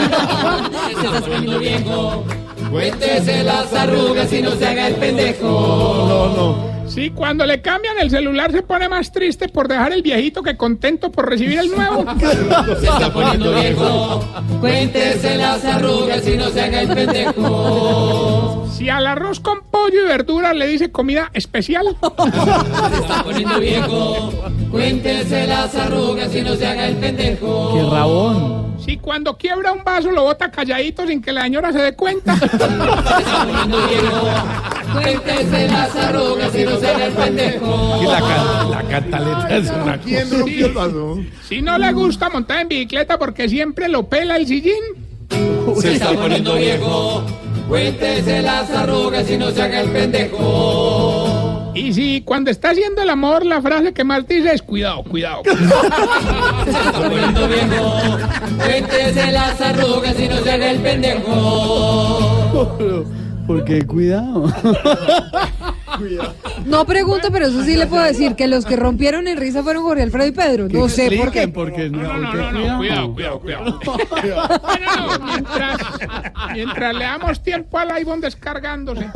Cuéntese las arrugas y no se haga el pendejo. No, no. Si cuando le cambian el celular se pone más triste por dejar el viejito que contento por recibir el nuevo. Se está poniendo viejo. Cuéntese las arrugas y no se haga el pendejo. Si al arroz con pollo y verduras le dice comida especial. Se está poniendo viejo. Cuéntese las arrugas y no se haga el pendejo. Qué rabón. Si cuando quiebra un vaso lo bota calladito sin que la señora se dé cuenta. Se está poniendo viejo. Cuéntese las arrugas y no se haga el pendejo. Y la, can- la cantaleta es una ¿Quién rompió el vaso? Si no le gusta montar en bicicleta porque siempre lo pela el sillín. Se está poniendo viejo. Cuéntese las arrugas y no se haga el pendejo. Y si cuando está haciendo el amor, la frase que más dice es cuidado, cuidado. Poniendo viejo, cuéntese las arrugas y no se haga el pendejo. Porque cuidado. No pregunto, pero eso sí le puedo decir que los que rompieron en risa fueron Jorge Alfredo y Pedro. No sé por qué. Porque No, no, no, no, cuidado, cuidado, cuidado. Mientras, mientras le damos tiempo al iPhone descargándose,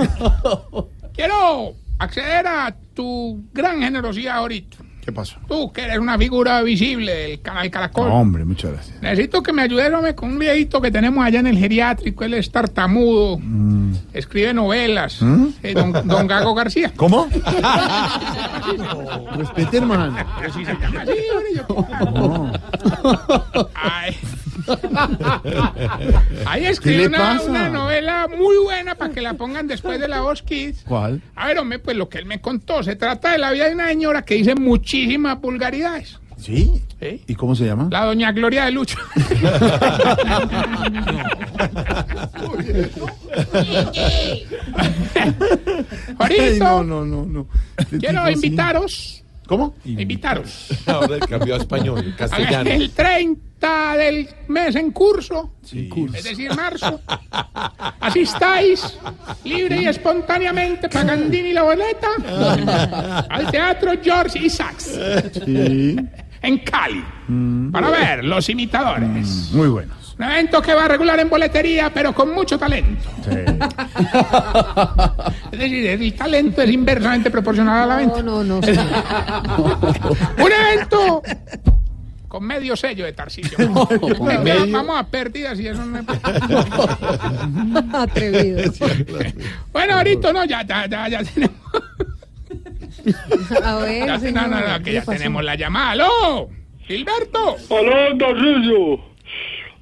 quiero acceder a tu gran generosidad ahorita. ¿Qué pasó? Tú, que eres una figura visible del canal Caracol. No, hombre, muchas gracias. Necesito que me ayudes hombre, con un viejito que tenemos allá en el geriátrico. Él es tartamudo, escribe novelas. Eh, don, don Gago García. ¿Cómo? Respete, hermano. Pero si se llama así, hombre, yo- Ay. Ahí escribe una, una novela muy buena para que la pongan después de la voz Kids. ¿Cuál? A ver, hombre, pues lo que él me contó. Se trata de la vida de una señora que dice muchísimas vulgaridades. ¿Sí? ¿Sí? ¿Y cómo se llama? La doña Gloria de Lucho. Ay, no, no, no, no. Quiero invitaros. ¿Cómo? Invitaros. Ahora cambió a español, castellano. El 30 del mes en curso, Sí. es decir, marzo, asistáis libre y espontáneamente, pagandini la boleta, al Teatro George Isaacs, Sí. en Cali, para ver los imitadores. Muy buenos. Un evento que va a regular en boletería, pero con mucho talento. Es decir, el talento es inversamente proporcional a la venta. No, no, no. Un evento con medio sello de Tarcillo. Venga. Vamos a pérdidas y eso no es... Atrevido. Bueno, ahorita no, ya, ya, ya, ya tenemos. A ver, ya, señor, no, no, no, ¿qué que ya pasó? tenemos la llamada. ¡Aló! ¡Gilberto! Aló, Tarcisio.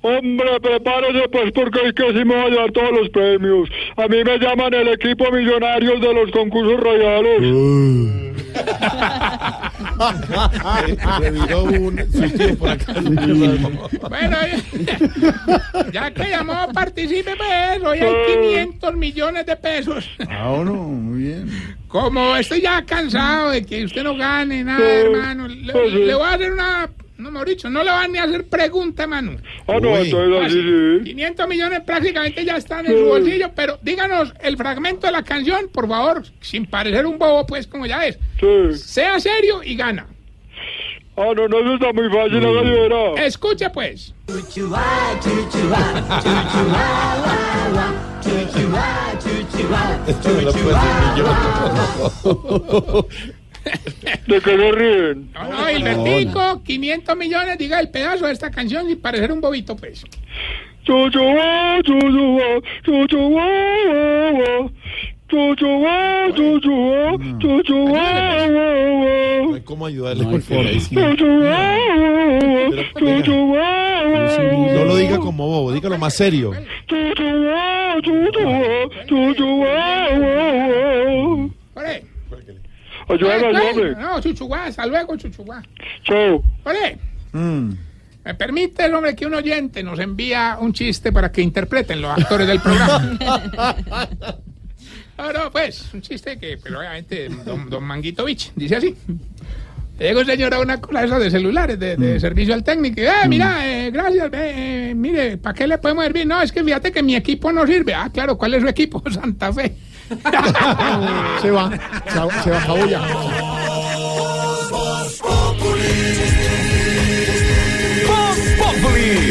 Hombre, prepárese pues porque es que sí me va a llevar todos los premios. A mí me llaman el equipo millonarios de los concursos royales. Bueno, ya que llamó, participe, pues. Hoy hay 500 millones de pesos. Ah, no, muy bien. Como estoy ya cansado de que usted no gane nada, hermano, le, le voy a hacer una. No, mejor dicho, no le van ni a hacer pregunta, hermano. Ah, no, entonces así sí. 500 millones prácticamente ya están en su bolsillo, pero díganos el fragmento de la canción, por favor, sin parecer un bobo, pues, como ya es. Sea serio y gana. Ah, no, no, eso está muy fácil, hágale verá. Escuche, pues. ¿De qué se ríen? No, no, Hilbertico, 500 millones, diga el pedazo de esta canción sin parecer un bobito, pues. No hay cómo ayudarle guau. No lo diga como bobo, dígalo más serio. Chuchu, Ayúdame, Ore, ayúdame. No, chuchuguá, hasta luego, chuchuguá. Chao. Ore. Me permite el hombre que un oyente nos envía un chiste para que interpreten los actores del programa. No, no, pues, un chiste que, pero obviamente, don, don Manguitovich, dice así. Llega un señor a una cola esa de celulares, de, de servicio al técnico. y, Eh, mira, eh, gracias, eh, eh, mire, ¿para qué le podemos servir? No, es que fíjate que mi equipo no sirve. Ah, claro, ¿cuál es su equipo? Santa Fe. Se va, se va, se va.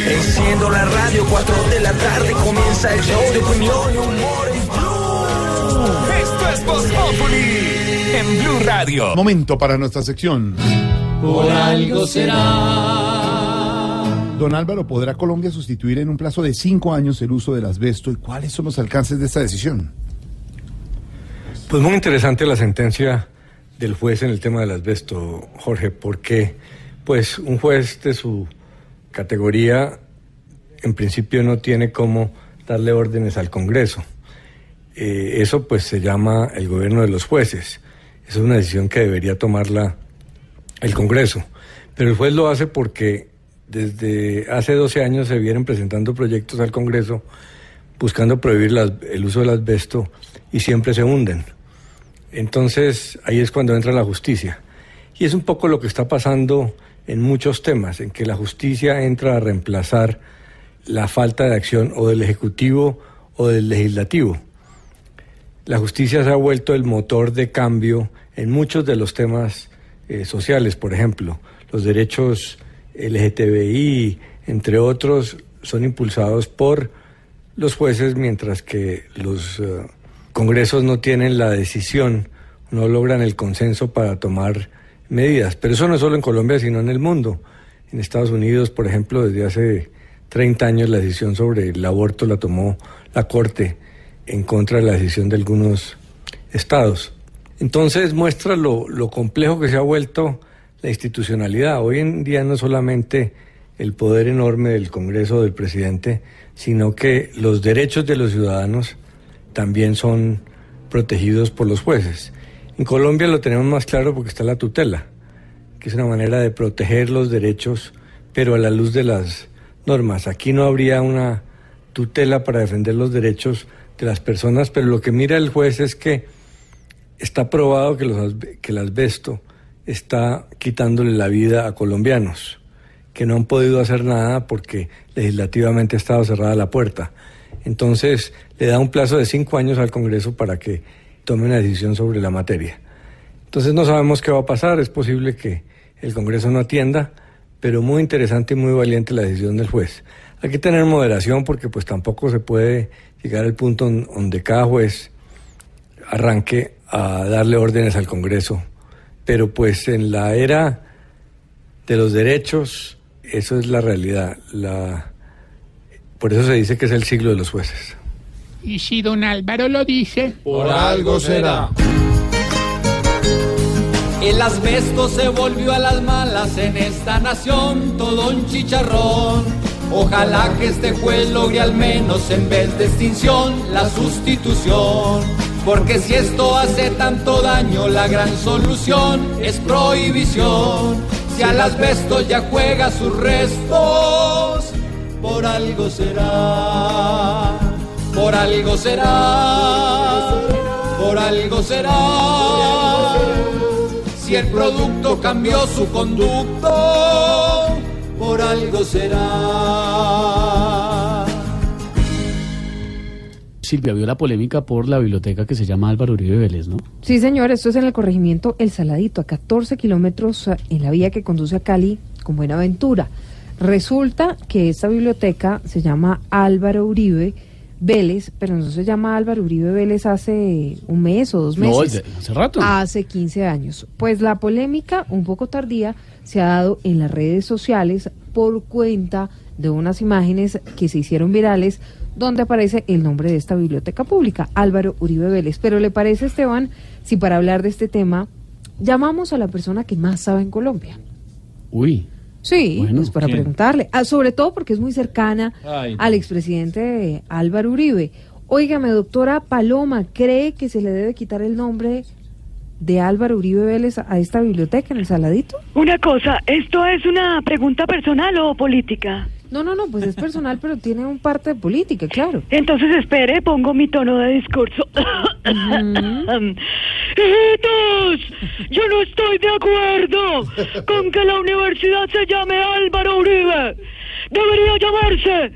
Enciendo la radio, 4 de la tarde comienza el show de opinión y humor en Blue. Esto es Voz en Blue Radio. Momento para nuestra sección. Por algo será. Don Álvaro, ¿podrá Colombia sustituir en un plazo de cinco años el uso del asbesto? ¿Y cuáles son los alcances de esta decisión? Pues muy interesante la sentencia del juez en el tema del asbesto, Jorge, porque pues un juez de su categoría en principio no tiene cómo darle órdenes al Congreso. Eh, eso pues se llama el gobierno de los jueces. Esa es una decisión que debería tomarla el Congreso. Pero el juez lo hace porque desde hace 12 años se vienen presentando proyectos al Congreso buscando prohibir el uso del asbesto y siempre se hunden. Entonces ahí es cuando entra la justicia. Y es un poco lo que está pasando en muchos temas, en que la justicia entra a reemplazar la falta de acción o del Ejecutivo o del Legislativo. La justicia se ha vuelto el motor de cambio en muchos de los temas eh, sociales, por ejemplo, los derechos LGTBI, entre otros, son impulsados por los jueces, mientras que los eh, congresos no tienen la decisión, no logran el consenso para tomar medidas. Pero eso no es solo en Colombia, sino en el mundo. En Estados Unidos, por ejemplo, desde hace 30 años la decisión sobre el aborto la tomó la Corte en contra de la decisión de algunos estados. Entonces muestra lo, complejo que se ha vuelto la institucionalidad. Hoy en día no solamente el poder enorme del Congreso del presidente, sino que los derechos de los ciudadanos también son protegidos por los jueces. En Colombia lo tenemos más claro porque está la tutela, que es una manera de proteger los derechos, pero a la luz de las normas. Aquí no habría una tutela para defender los derechos de las personas, pero lo que mira el juez es que está probado que, los, que el asbesto está quitándole la vida a colombianos que no han podido hacer nada porque legislativamente ha estado cerrada la puerta. Entonces le da un plazo de cinco años al Congreso para que tome una decisión sobre la materia. Entonces no sabemos qué va a pasar, es posible que el Congreso no atienda, pero muy interesante y muy valiente la decisión del juez. Hay que tener moderación porque pues tampoco se puede llegar al punto donde cada juez arranque a darle órdenes al Congreso. Pero pues en la era de los derechos, eso es la realidad. La... Por eso se dice que es el siglo de los jueces. Y si don Álvaro lo dice, Por algo será. El asbesto se volvió a las malas en esta nación, todo un chicharrón. Ojalá que este juez logre al menos en vez de extinción la sustitución. Porque si esto hace tanto daño, la gran solución es prohibición. Si al asbesto ya juega sus restos, por algo será, por algo será, por algo será. Si el producto cambió su conducto, por algo será. Silvia, vio la polémica por la biblioteca que se llama Álvaro Uribe Vélez, ¿no? Sí, señor, esto es en el corregimiento El Saladito, a 14 kilómetros eh, en la vía que conduce a Cali con Buenaventura. Resulta que esta biblioteca se llama Álvaro Uribe Vélez, pero no se llama Álvaro Uribe Vélez hace un mes o dos No, meses. de- hace rato. Hace 15 años. Pues la polémica, un poco tardía, se ha dado en las redes sociales por cuenta de unas imágenes que se hicieron virales donde aparece el nombre de esta biblioteca pública, Álvaro Uribe Vélez. Pero ¿le parece, Esteban, si para hablar de este tema llamamos a la persona que más sabe en Colombia? Uy. Sí, Bueno, pues para ¿quién? preguntarle, Ah, sobre todo porque es muy cercana Ay, al expresidente Álvaro Uribe. Óigame, doctora Paloma, ¿cree que se le debe quitar el nombre de Álvaro Uribe Vélez a esta biblioteca en el Saladito? Una cosa, ¿esto es una pregunta personal o política? No, no, no, pues es personal, pero tiene un parte de política, claro. Entonces espere, pongo mi tono de discurso. Hijitos, yo no estoy de acuerdo con que la universidad se llame Álvaro Uribe. Debería llamarse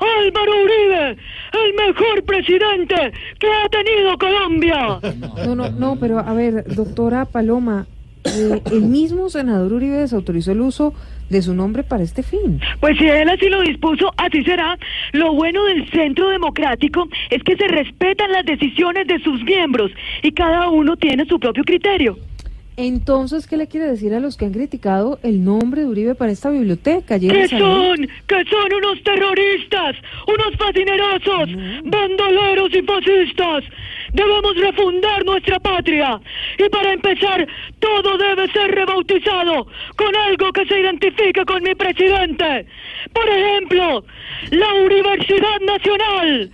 Álvaro Uribe, el mejor presidente que ha tenido Colombia. No, no, no, pero a ver, doctora Paloma, eh, el mismo senador Uribe desautorizó el uso de su nombre para este fin. Pues si él así lo dispuso, así será. Lo bueno del Centro Democrático es que se respetan las decisiones de sus miembros y cada uno tiene su propio criterio. Entonces, ¿qué le quiere decir a los que han criticado el nombre de Uribe para esta biblioteca? allí en ¿Qué el Saladito? son? ¿Qué son unos terroristas? ¿Unos fascinerosos? ¿Bandoleros y fascistas? Debemos refundar nuestra patria. Y para empezar, todo debe ser rebautizado con algo que se identifique con mi presidente. Por ejemplo, la Universidad Nacional,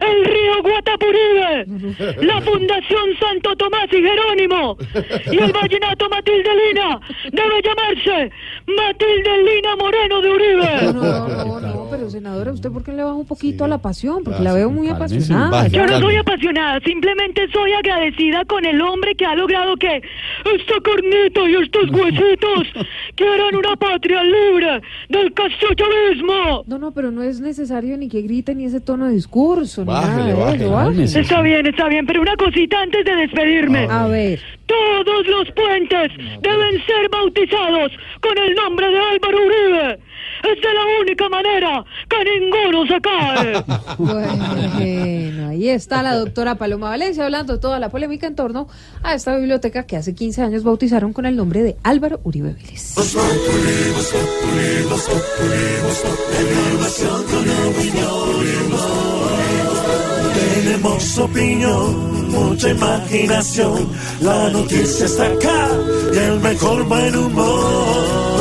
el río Guatapuribe, la Fundación Santo Tomás y Jerónimo y el vallenato Matilde Lina debe llamarse Matilde Lina Moreno de Uribe. No, no, no, pero senadora, ¿usted por qué le baja un poquito a la pasión? Porque la veo muy apasionada. Yo no soy apasionada, simplemente soy agradecida con el hombre que ha logrado que esta carnita y estos huesitos quieran una patria libre del castrochavismo. No, no, pero no es necesario ni que grite ni ese tono de discurso, ni nada de eso. Está bien, está bien, pero una cosita antes de despedirme. A ver. Todos los puentes deben ser bautizados con el nombre de Álvaro Uribe. Esta es la única manera que ninguno se cae. Bueno, ahí está la doctora Paloma Valencia hablando de toda la polémica en torno a esta biblioteca que hace 15 años bautizaron con el nombre de Álvaro Uribe Vélez. Tenemos opinión, mucha imaginación. La noticia está acá y el mejor buen humor.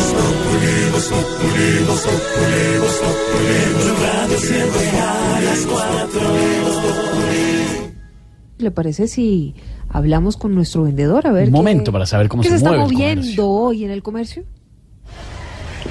En Blue Radio siempre a las cuatro. ¿Le parece si hablamos con nuestro vendedor a ver Un qué- momento para saber cómo qué se se está el moviendo hoy en el comercio?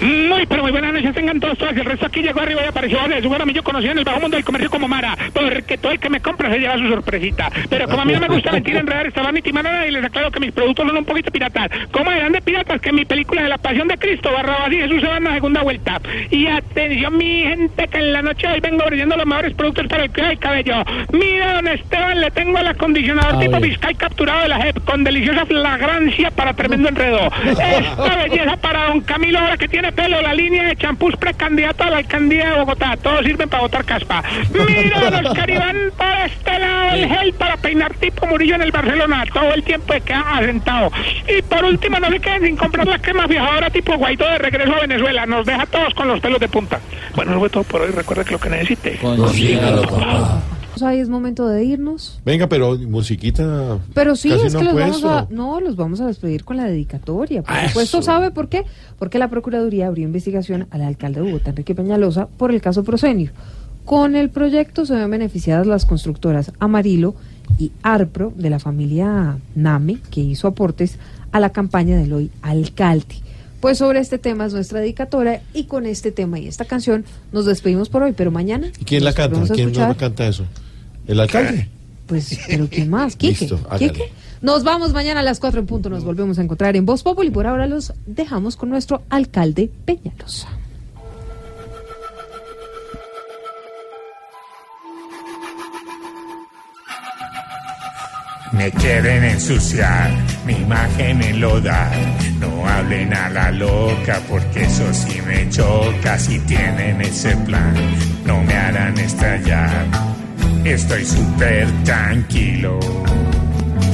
Muy, pero muy buenas noches tengan todos, todas. El resto aquí llegó arriba y apareció de su yo conocido en el bajo mundo del comercio como Mara, porque todo el que me compra se lleva su sorpresita. Pero como a mí no me gusta mentir, enredar, estaban ni timar a nadie, les aclaro que mis productos son un poquito piratas. ¿Cómo eran de piratas que mi película de la Pasión de Cristo, Barrabás y Jesús se van a segunda vuelta? Y atención, mi gente, que en la noche hoy vengo brindando los mejores productos para el cuidado del cabello. Mira, don Esteban, le tengo el acondicionador A tipo. Vizcay capturado de la JEP con deliciosa flagrancia para tremendo enredo. Esta belleza para don Camilo ahora que tiene pelo, la línea de champús precandidato a la alcaldía de Bogotá. Todos sirven para botar caspa. Mira, los Caribán por este lado, el gel para peinar tipo Murillo en el Barcelona. Todo el tiempo que queda asentado. Y por último, no se queden sin comprar la crema fijadora tipo Guaidó de regreso a Venezuela. Nos deja todos con los pelos de punta. Bueno, eso fue todo por hoy. Recuerda que lo que necesite. Consígalo, papá. Pues ahí es momento de irnos. Venga, pero musiquita. Pero sí, es que los vamos a, no, los vamos a despedir con la dedicatoria. Por Eso. supuesto, ¿sabe por qué? Porque la Procuraduría abrió investigación al alcalde de Bogotá, Enrique Peñalosa, por el caso Prosenio. Con el proyecto se ven beneficiadas las constructoras Amarillo y Arpro de la familia Name, que hizo aportes a la campaña del hoy alcalde. Pues sobre este tema es nuestra dedicatoria y con este tema y esta canción nos despedimos por hoy, pero mañana ¿Y quién la canta? ¿Quién no escuchar. canta eso? ¿El alcalde? Pues, pero ¿quién más? Quique. Listo. Quique. Nos vamos mañana a las 4 en punto. Nos volvemos a encontrar en Voz Populi. Por ahora los dejamos con nuestro alcalde Peñalosa. Me quieren ensuciar, mi imagen enlodar. No hablen a la loca porque eso sí me choca. Si tienen ese plan, no me harán estallar. Estoy súper tranquilo.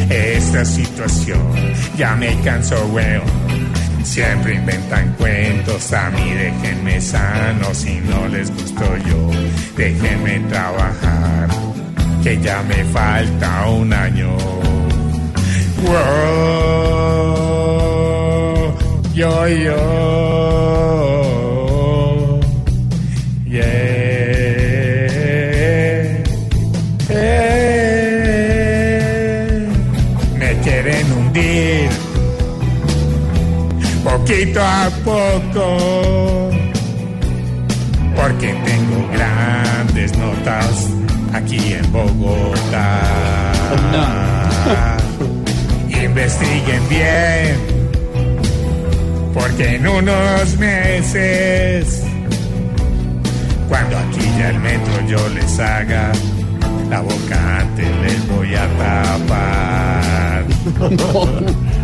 Esta situación ya me cansó, weón. Siempre inventan cuentos, a mí déjenme sano. Si no les gusto yo, déjenme trabajar que ya me falta un año. Wow, yo, yo, poquito a poco porque tengo grandes notas aquí en Bogotá. Investiguen bien, porque en unos meses, cuando aquí ya el metro yo les haga, la boca antes les voy a tapar.